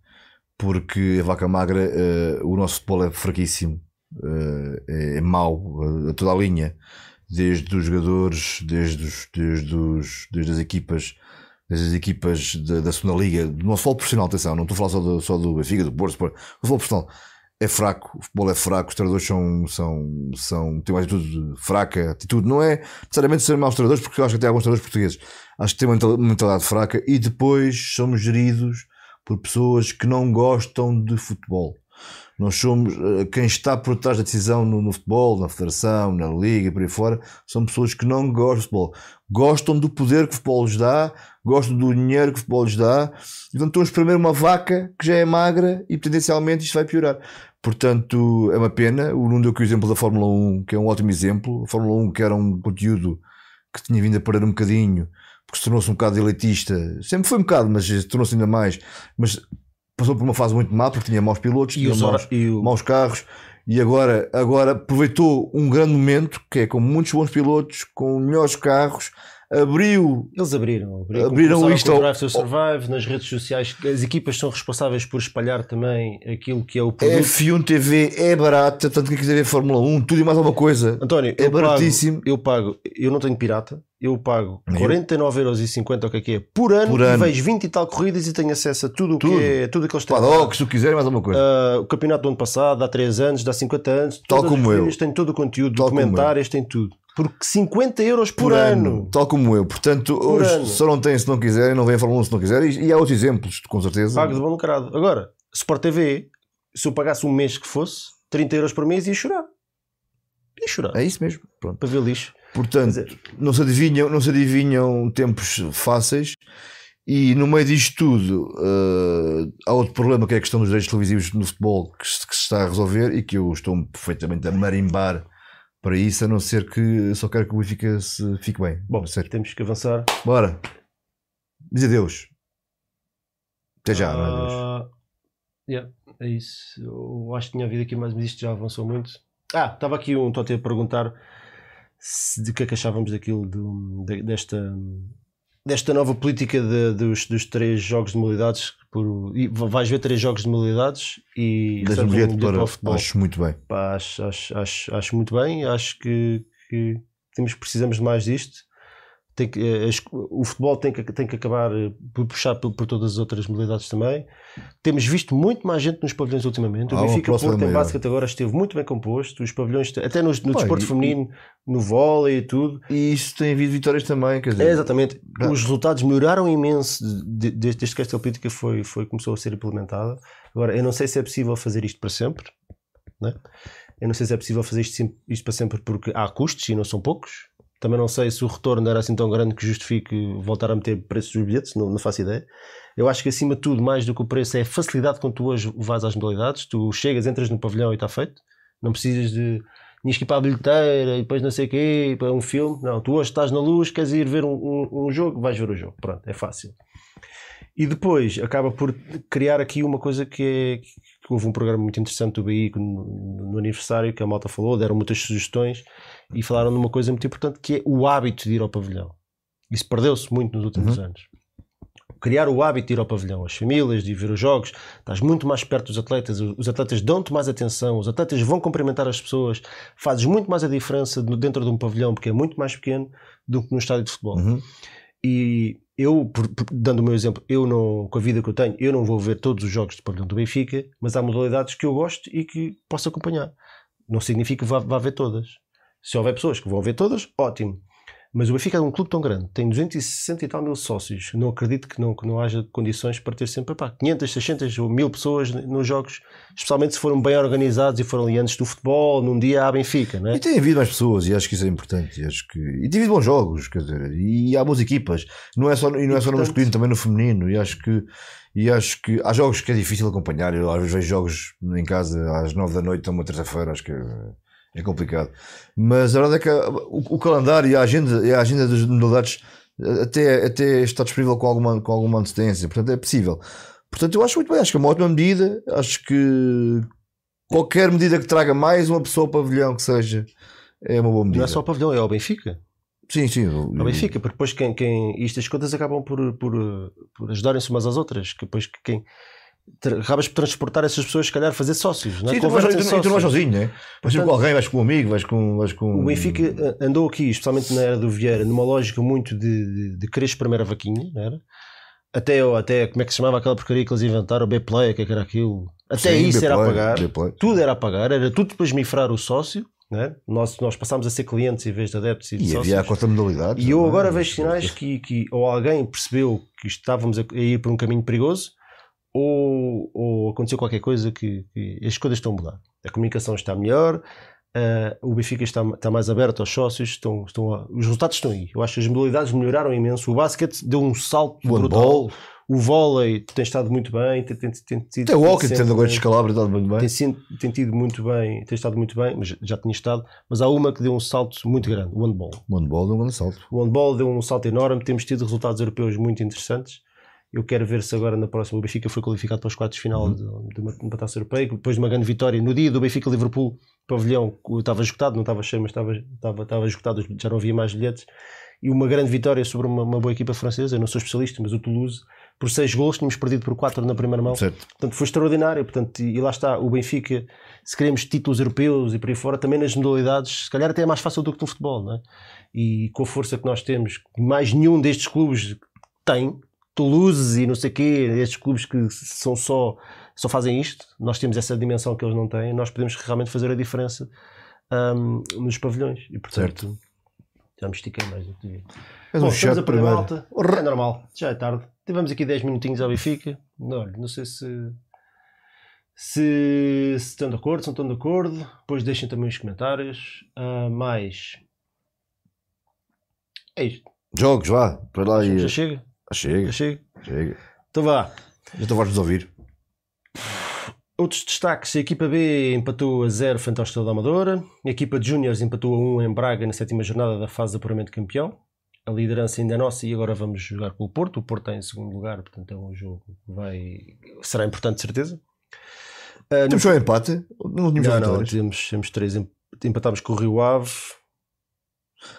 Porque a vaca magra, eh, o nosso futebol é fraquíssimo, eh, é, é mau, eh, a toda a linha. Desde os jogadores, desde, os, desde, os, desde as equipas, equipas da, da segunda liga, do nosso futebol profissional, atenção, não estou a falar só do, só do Benfica, do Porto, Sport. o futebol profissional é fraco, o futebol é fraco, os treinadores são, são, são, têm uma atitude fraca, atitude não é necessariamente ser maus treinadores, porque eu acho que até alguns treinadores portugueses acho que têm uma mental- mentalidade fraca e depois somos geridos por pessoas que não gostam de futebol. Nós somos, eh, quem está por trás da decisão no, no futebol, na federação, na liga e por aí fora, são pessoas que não gostam de futebol. Gostam do poder que o futebol lhes dá, gostam do dinheiro que o futebol lhes dá, então estão a espremer uma vaca que já é magra e potencialmente isto vai piorar. Portanto, é uma pena. O Nuno deu aqui o exemplo da Fórmula 1, que é um ótimo exemplo. A Fórmula 1, que era um conteúdo que tinha vindo a perder um bocadinho, porque se tornou-se um bocado elitista. Sempre foi um bocado, mas tornou-se ainda mais. Mas passou por uma fase muito má, porque tinha maus pilotos, E, tinha maus, o- maus carros. E agora, agora aproveitou um grande momento, que é com muitos bons pilotos, com melhores carros, abriu Eles abriram. Abriram Começaram isto ao- Drive to Survive nas redes sociais. As equipas são responsáveis por espalhar também aquilo que é o produto. F1 TV, é barata, tanto que quiser ver Fórmula 1, tudo e mais alguma coisa. António, É eu pago, baratíssimo. eu pago, eu não tenho pirata, eu pago Nem eu. 49,50€ o que é que é por ano, Por e ano. vejo 20 e tal corridas e tenho acesso a tudo o que é tudo o que eles têm. Paddock, se tu quiser, mais alguma coisa. Ah, o campeonato do ano passado, dá 3 anos, dá 50 anos, Tal como eu. têm todo o conteúdo, Tal documentários, têm tudo. Por 50 euros por, ano. Tal como eu. Portanto, hoje ano. só não tem se não quiserem, não vem a Fórmula 1 se não quiserem. E, e há outros exemplos, com certeza. Pago de bom lucrado. Agora, Sport TV, se eu pagasse um mês que fosse, 30 euros por mês, ia chorar. Ia chorar. É isso mesmo. Pronto. Para ver lixo. Portanto, não se adivinham, não se adivinham tempos fáceis. E no meio disto tudo, eh, há outro problema que é a questão dos direitos televisivos no futebol que se, que se está a resolver e que eu estou perfeitamente a marimbar para isso, a não ser que só quero que o Benfica se fique bem. Bom, temos que avançar. Bora. Diz adeus. Até já, não é adeus. Ah, yeah, é isso. Eu acho que tinha havido aqui mais, mas isto já avançou muito. Ah, estava aqui um Totti a perguntar se, de que é que achávamos daquilo do- de- desta, desta nova política de- dos, dos três jogos de modalidades. Por, e vais ver três jogos de modalidades e Das um bilhete bilhete para, o futebol. acho muito bem. Pá, acho, acho, acho, acho muito bem. Acho que, que temos, precisamos de mais disto. Tem que, eh, o futebol tem que, tem que acabar eh, por puxar por, por todas as outras modalidades também. Temos visto muito mais gente nos pavilhões ultimamente. O Há uma Benfica Porto em maior. basquete agora esteve muito bem composto. Os pavilhões, até no, no Pá, desporto e- feminino, no vôlei e tudo. E isso tem havido vitórias também, quer dizer. É, exatamente. Ah. Os resultados melhoraram imenso de- de- desde que esta política foi, foi, começou a ser implementada. Agora, eu não sei se é possível fazer isto para sempre. Né? Eu não sei se é possível fazer isto, isto para sempre porque há custos e não são poucos. Também não sei se o retorno era assim tão grande que justifique voltar a meter preços dos bilhetes, não, não faço ideia. Eu acho que acima de tudo, mais do que o preço, é a facilidade com que tu hoje vais às modalidades. Tu chegas, entras no pavilhão e está feito. Não precisas de tinhas que ir para a bilheteira e depois não sei o quê, para um filme. Não, tu hoje estás na luz, queres ir ver um, um, um jogo, vais ver o jogo. Pronto, é fácil. E depois acaba por criar aqui uma coisa que é. Houve um programa muito interessante do BI no, no aniversário que a malta falou, deram muitas sugestões e falaram de uma coisa muito importante que é o hábito de ir ao pavilhão. Isso perdeu-se muito nos últimos Uhum. anos. Criar o hábito de ir ao pavilhão, as famílias, de ver os jogos, estás muito mais perto dos atletas, os atletas dão-te mais atenção, os atletas vão cumprimentar as pessoas, fazes muito mais a diferença dentro de um pavilhão, porque é muito mais pequeno do que num estádio de futebol. Uhum. E eu, por- por- dando o meu exemplo, eu não, com a vida que eu tenho, eu não vou ver todos os jogos de pavilhão do Benfica, mas há modalidades que eu gosto e que posso acompanhar. Não significa que vá, vá ver todas. Se houver pessoas que vão ver todas, ótimo. Mas o Benfica é um clube tão grande, tem 260 e tal mil sócios. Não acredito que não, que não haja condições para ter sempre pá, 500, 600 ou 1000 pessoas nos jogos, especialmente se foram bem organizados e foram ali antes do futebol, num dia à Benfica, não é? E tem havido mais pessoas e acho que isso é importante. E, acho que... e tem havido bons jogos, quer dizer, e há boas equipas. Não é só, e não é só no masculino, também no feminino. E acho que e acho que há jogos que é difícil acompanhar. Eu às vezes vejo jogos em casa às nove da noite, uma terça-feira, acho que é, é complicado. Mas a verdade é que o, o calendário e a agenda, e a agenda das modalidades até, até está disponível com alguma, com alguma antecedência, portanto é possível. Portanto, eu acho muito bem, acho que é uma ótima medida. Acho que qualquer medida que traga mais uma pessoa ao pavilhão que seja é uma boa medida. Não é só o pavilhão, é ao Benfica. Sim, sim. eu- Ao Benfica, porque depois quem, quem isto as contas acabam por, por, por ajudarem-se umas às outras, que depois que quem acabas por transportar essas pessoas, se calhar fazer sócios, não é? Sim, tu, vais, tu, tu não vais sozinho, né? Vais Portanto- com alguém, vais com um amigo, vais com. Vais com... O Benfica eh, andou aqui, especialmente na era do Vieira, numa lógica muito de, de, de querer espremer a vaquinha, não era? Até, até, como é que se chamava aquela porcaria que eles inventaram, o B-Play, o que é que era aquilo? Até Sim, isso era a pagar, tudo era a pagar, era tudo para esmifrar o sócio, é? nós, nós passámos a ser clientes em vez de adeptos e de E sócios. havia a conta modalidade. E eu agora vejo sinais que, que ou alguém percebeu que estávamos a ir por um caminho perigoso ou, ou aconteceu qualquer coisa que, que as coisas estão a mudar. A comunicação está melhor, eh, o Benfica está, está mais aberto aos sócios, estão, estão a- os resultados estão aí. Eu acho que as modalidades melhoraram imenso. O basquete deu um salto O brutal. O vôlei tem estado muito bem, tem, tem, tem, tem, até o hockey, tendo agora de escalabra, está muito bem. tem, tem tido muito bem, tem estado muito bem, mas já tinha estado, mas há uma que deu um salto muito grande, o handball. O handball deu um grande salto. O handball deu um salto enorme, temos tido resultados europeus muito interessantes. Eu quero ver se agora na próxima o Benfica foi qualificado para os quartos de final Uhum. de, de uma, de uma taça europeia, depois de uma grande vitória. No dia do Benfica-Liverpool, pavilhão estava esgotado, não estava cheio, mas estava, estava, estava esgotado, já não havia mais bilhetes. E uma grande vitória sobre uma, uma boa equipa francesa. Eu não sou especialista, mas o Toulouse, por seis gols, tínhamos perdido por quatro na primeira mão. Certo. Portanto, foi extraordinário. Portanto, e, lá está, o Benfica, se queremos títulos europeus e por aí fora, também nas modalidades, se calhar até é mais fácil do que no futebol, não é? E com a força que nós temos, mais nenhum destes clubes tem, Toulouse e não sei o quê, estes clubes que são só, só fazem isto, nós temos essa dimensão que eles não têm, nós podemos realmente fazer a diferença ahm, nos pavilhões. E portanto, já me estiquei mais do que devia. Bom, um estamos a perder malta. É normal, já é tarde. Tivemos aqui 10 minutinhos ao Benfica. Não, não sei se, se, se estão de acordo, se não estão de acordo. Depois deixem também os comentários. Ah, mais. É isto. Jogos, vá, para lá e. Já chega? Ah, chega, Já chega? chega. Então vá. Já estou a nos ouvir. Outros destaques: a equipa B empatou a 0 frente ao Estrela da Amadora. A equipa de Júniores empatou a 1 em Braga na sétima jornada da fase de apuramento campeão. A liderança ainda é nossa e agora vamos jogar com o Porto. O Porto está em segundo lugar, portanto é um jogo que vai... será importante, de certeza. Ah, no Temos só empate. Não tínhamos Não, não, temos, temos três. em- Empatámos com o Rio Ave,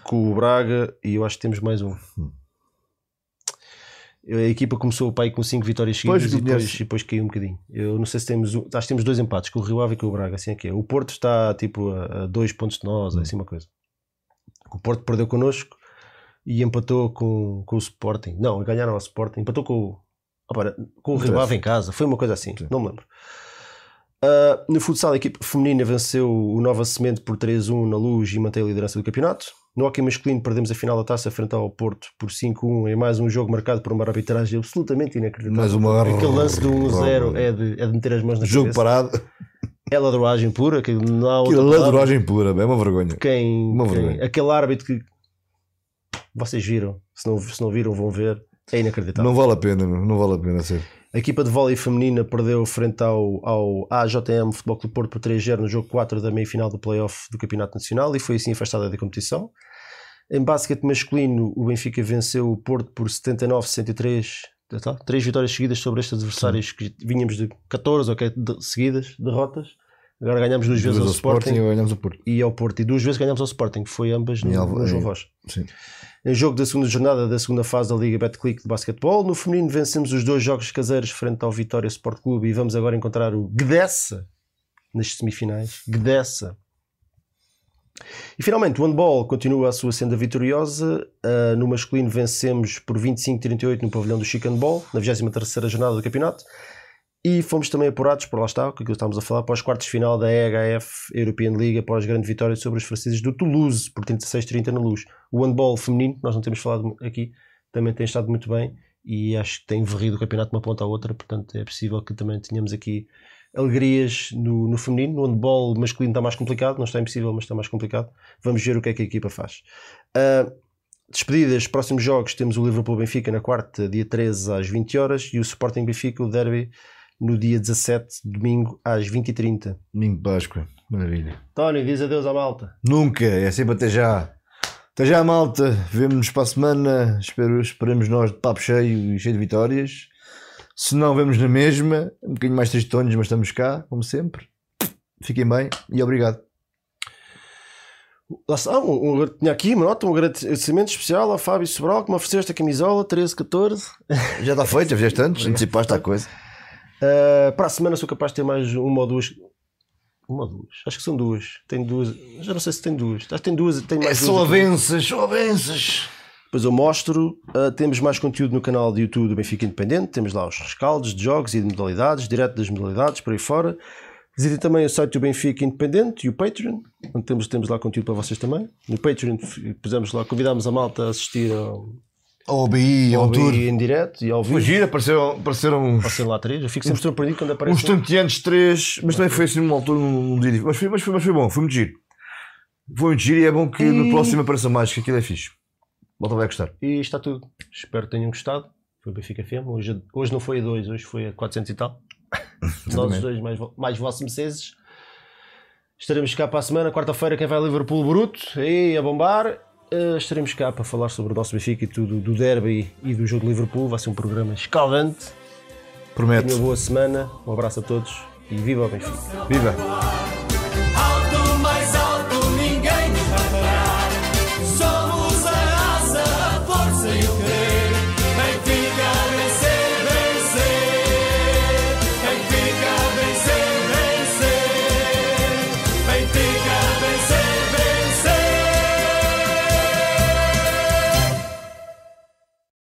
com o Braga e eu acho que temos mais um. Hum. A equipa começou o pai com cinco vitórias seguidas Pois, e, depois, e depois caiu um bocadinho. Eu não sei se temos. Acho que temos dois empates, com o Rio Ave e com o Braga, assim é que é. O Porto está tipo a, a dois pontos de nós, Hum. assim uma coisa. O Porto perdeu connosco e empatou com, com o Sporting. Não, ganharam ao Sporting. Empatou com o. Opa, com o Rio. Ave em casa. Foi uma coisa assim, Sim. não me lembro. Uh, no futsal, a equipe feminina venceu o Nova Semente por 3-1 na luz e mantém a liderança do campeonato. No hockey masculino, perdemos a final da taça frente ao Porto por 5-1 em mais um jogo marcado por uma arbitragem absolutamente inacreditável. Mais uma. Aquele lance do 1-0 é de, é de meter as mãos na Jogo cabeça. parado. É ladroagem pura, que não há outra Aquilo é palavra. ladrogem pura, é uma vergonha. Quem, Uma quem- vergonha. aquele árbitro que vocês viram, se não, se não viram, vão ver. É inacreditável. Não vale a pena, não vale a pena ser. A equipa de vôlei feminina perdeu frente ao, ao AJM Futebol Clube Porto por 3-0 no jogo 4 da meia-final do play-off do Campeonato Nacional e foi assim afastada da competição. Em basquete masculino, o Benfica venceu o Porto por 79-63, tá? três vitórias seguidas sobre estes adversários que vínhamos de 14 ou que- de- seguidas, derrotas. Agora ganhamos duas vezes Duas ao ao Sporting Sporting e agora ganhamos o Porto. e ao Porto. E duas vezes ganhamos ao Sporting. Foi ambas no, Alva- no João Rocha. Sim. Em jogo da segunda jornada da segunda fase da Liga Betclic de basquetebol, no feminino vencemos os dois jogos caseiros frente ao Vitória Sport Clube e vamos agora encontrar o Gdessa nas semifinais. Gdessa. E finalmente o handball continua a sua senda vitoriosa. Ah, no masculino vencemos por 25-38 no pavilhão do Chicken Ball, na 23ª jornada do campeonato. E fomos também apurados, por lá está, o que estávamos a falar, para os quartos de final da EHF European League após grande vitória sobre os franceses do Toulouse por 36-30 na luz. O handball feminino, nós não temos falado aqui, também tem estado muito bem e acho que tem varrido o campeonato de uma ponta à outra, portanto é possível que também tenhamos aqui alegrias no, no feminino. No handball masculino está mais complicado, não está impossível, mas está mais complicado. Vamos ver o que é que a equipa faz. Ah, despedidas, próximos jogos, temos o Liverpool-Benfica na quarta, dia 13 às 20 horas e o Sporting-Benfica, o Derby, no dia 17, domingo, às 20h30. Domingo de Páscoa. Maravilha. Tony, diz adeus à malta. Nunca, é sempre até já. Até já, malta. Vemo-nos para a semana. Espero, esperamos nós de papo cheio e cheio de vitórias. Se não, vemos na mesma. Um bocadinho mais tristonhos, mas estamos cá, como sempre. Fiquem bem e obrigado. Lá está, um, um, tinha aqui uma nota, um agradecimento especial ao Fábio Sobral que me ofereceu esta camisola 13-14. Já está feito, já fizeste antes, antecipaste a coisa. Uh, para a semana sou capaz de ter mais uma ou duas. Uma ou duas? Acho que são duas. Tem duas. Já não sei se tem duas. Acho que tem duas. Tem mais Só duas aqui. avanças, só avanças. Depois eu mostro. Uh, temos mais conteúdo no canal de YouTube do Benfica Independente. Temos lá os rescaldos de jogos e de modalidades, direto das modalidades, por aí fora. Visitem também o site do Benfica Independente e o Patreon, onde temos, temos lá conteúdo para vocês também. No Patreon pusemos lá, convidámos a malta a assistir ao, Ao BI, ao tour. Em direto e ao Foi vivo. giro, apareceram, apareceram uns, Passei lá três. Eu fico sempre surpreendido quando uns aparece. um. tanteantes três, mas também foi assim numa altura, num dia. Mas foi, mas, foi, mas foi bom, foi muito giro. Foi muito giro e é bom que no E- próximo apareça mais, que aquilo é fixe. Volta vai gostar. E está tudo. Espero que tenham gostado. Foi o Benfica FM. Hoje, hoje não foi a 2, hoje foi a 400 e tal. Nós os dois mais, mais vossos meses. Estaremos cá para a semana, quarta-feira, quem vai a Liverpool Bruto, aí a bombar. Eh, estaremos cá para falar sobre o nosso Benfica e tudo do derby e do jogo de Liverpool. Vai ser um programa escaldante. Promete. Uma boa semana, um abraço a todos e viva o Benfica. Viva!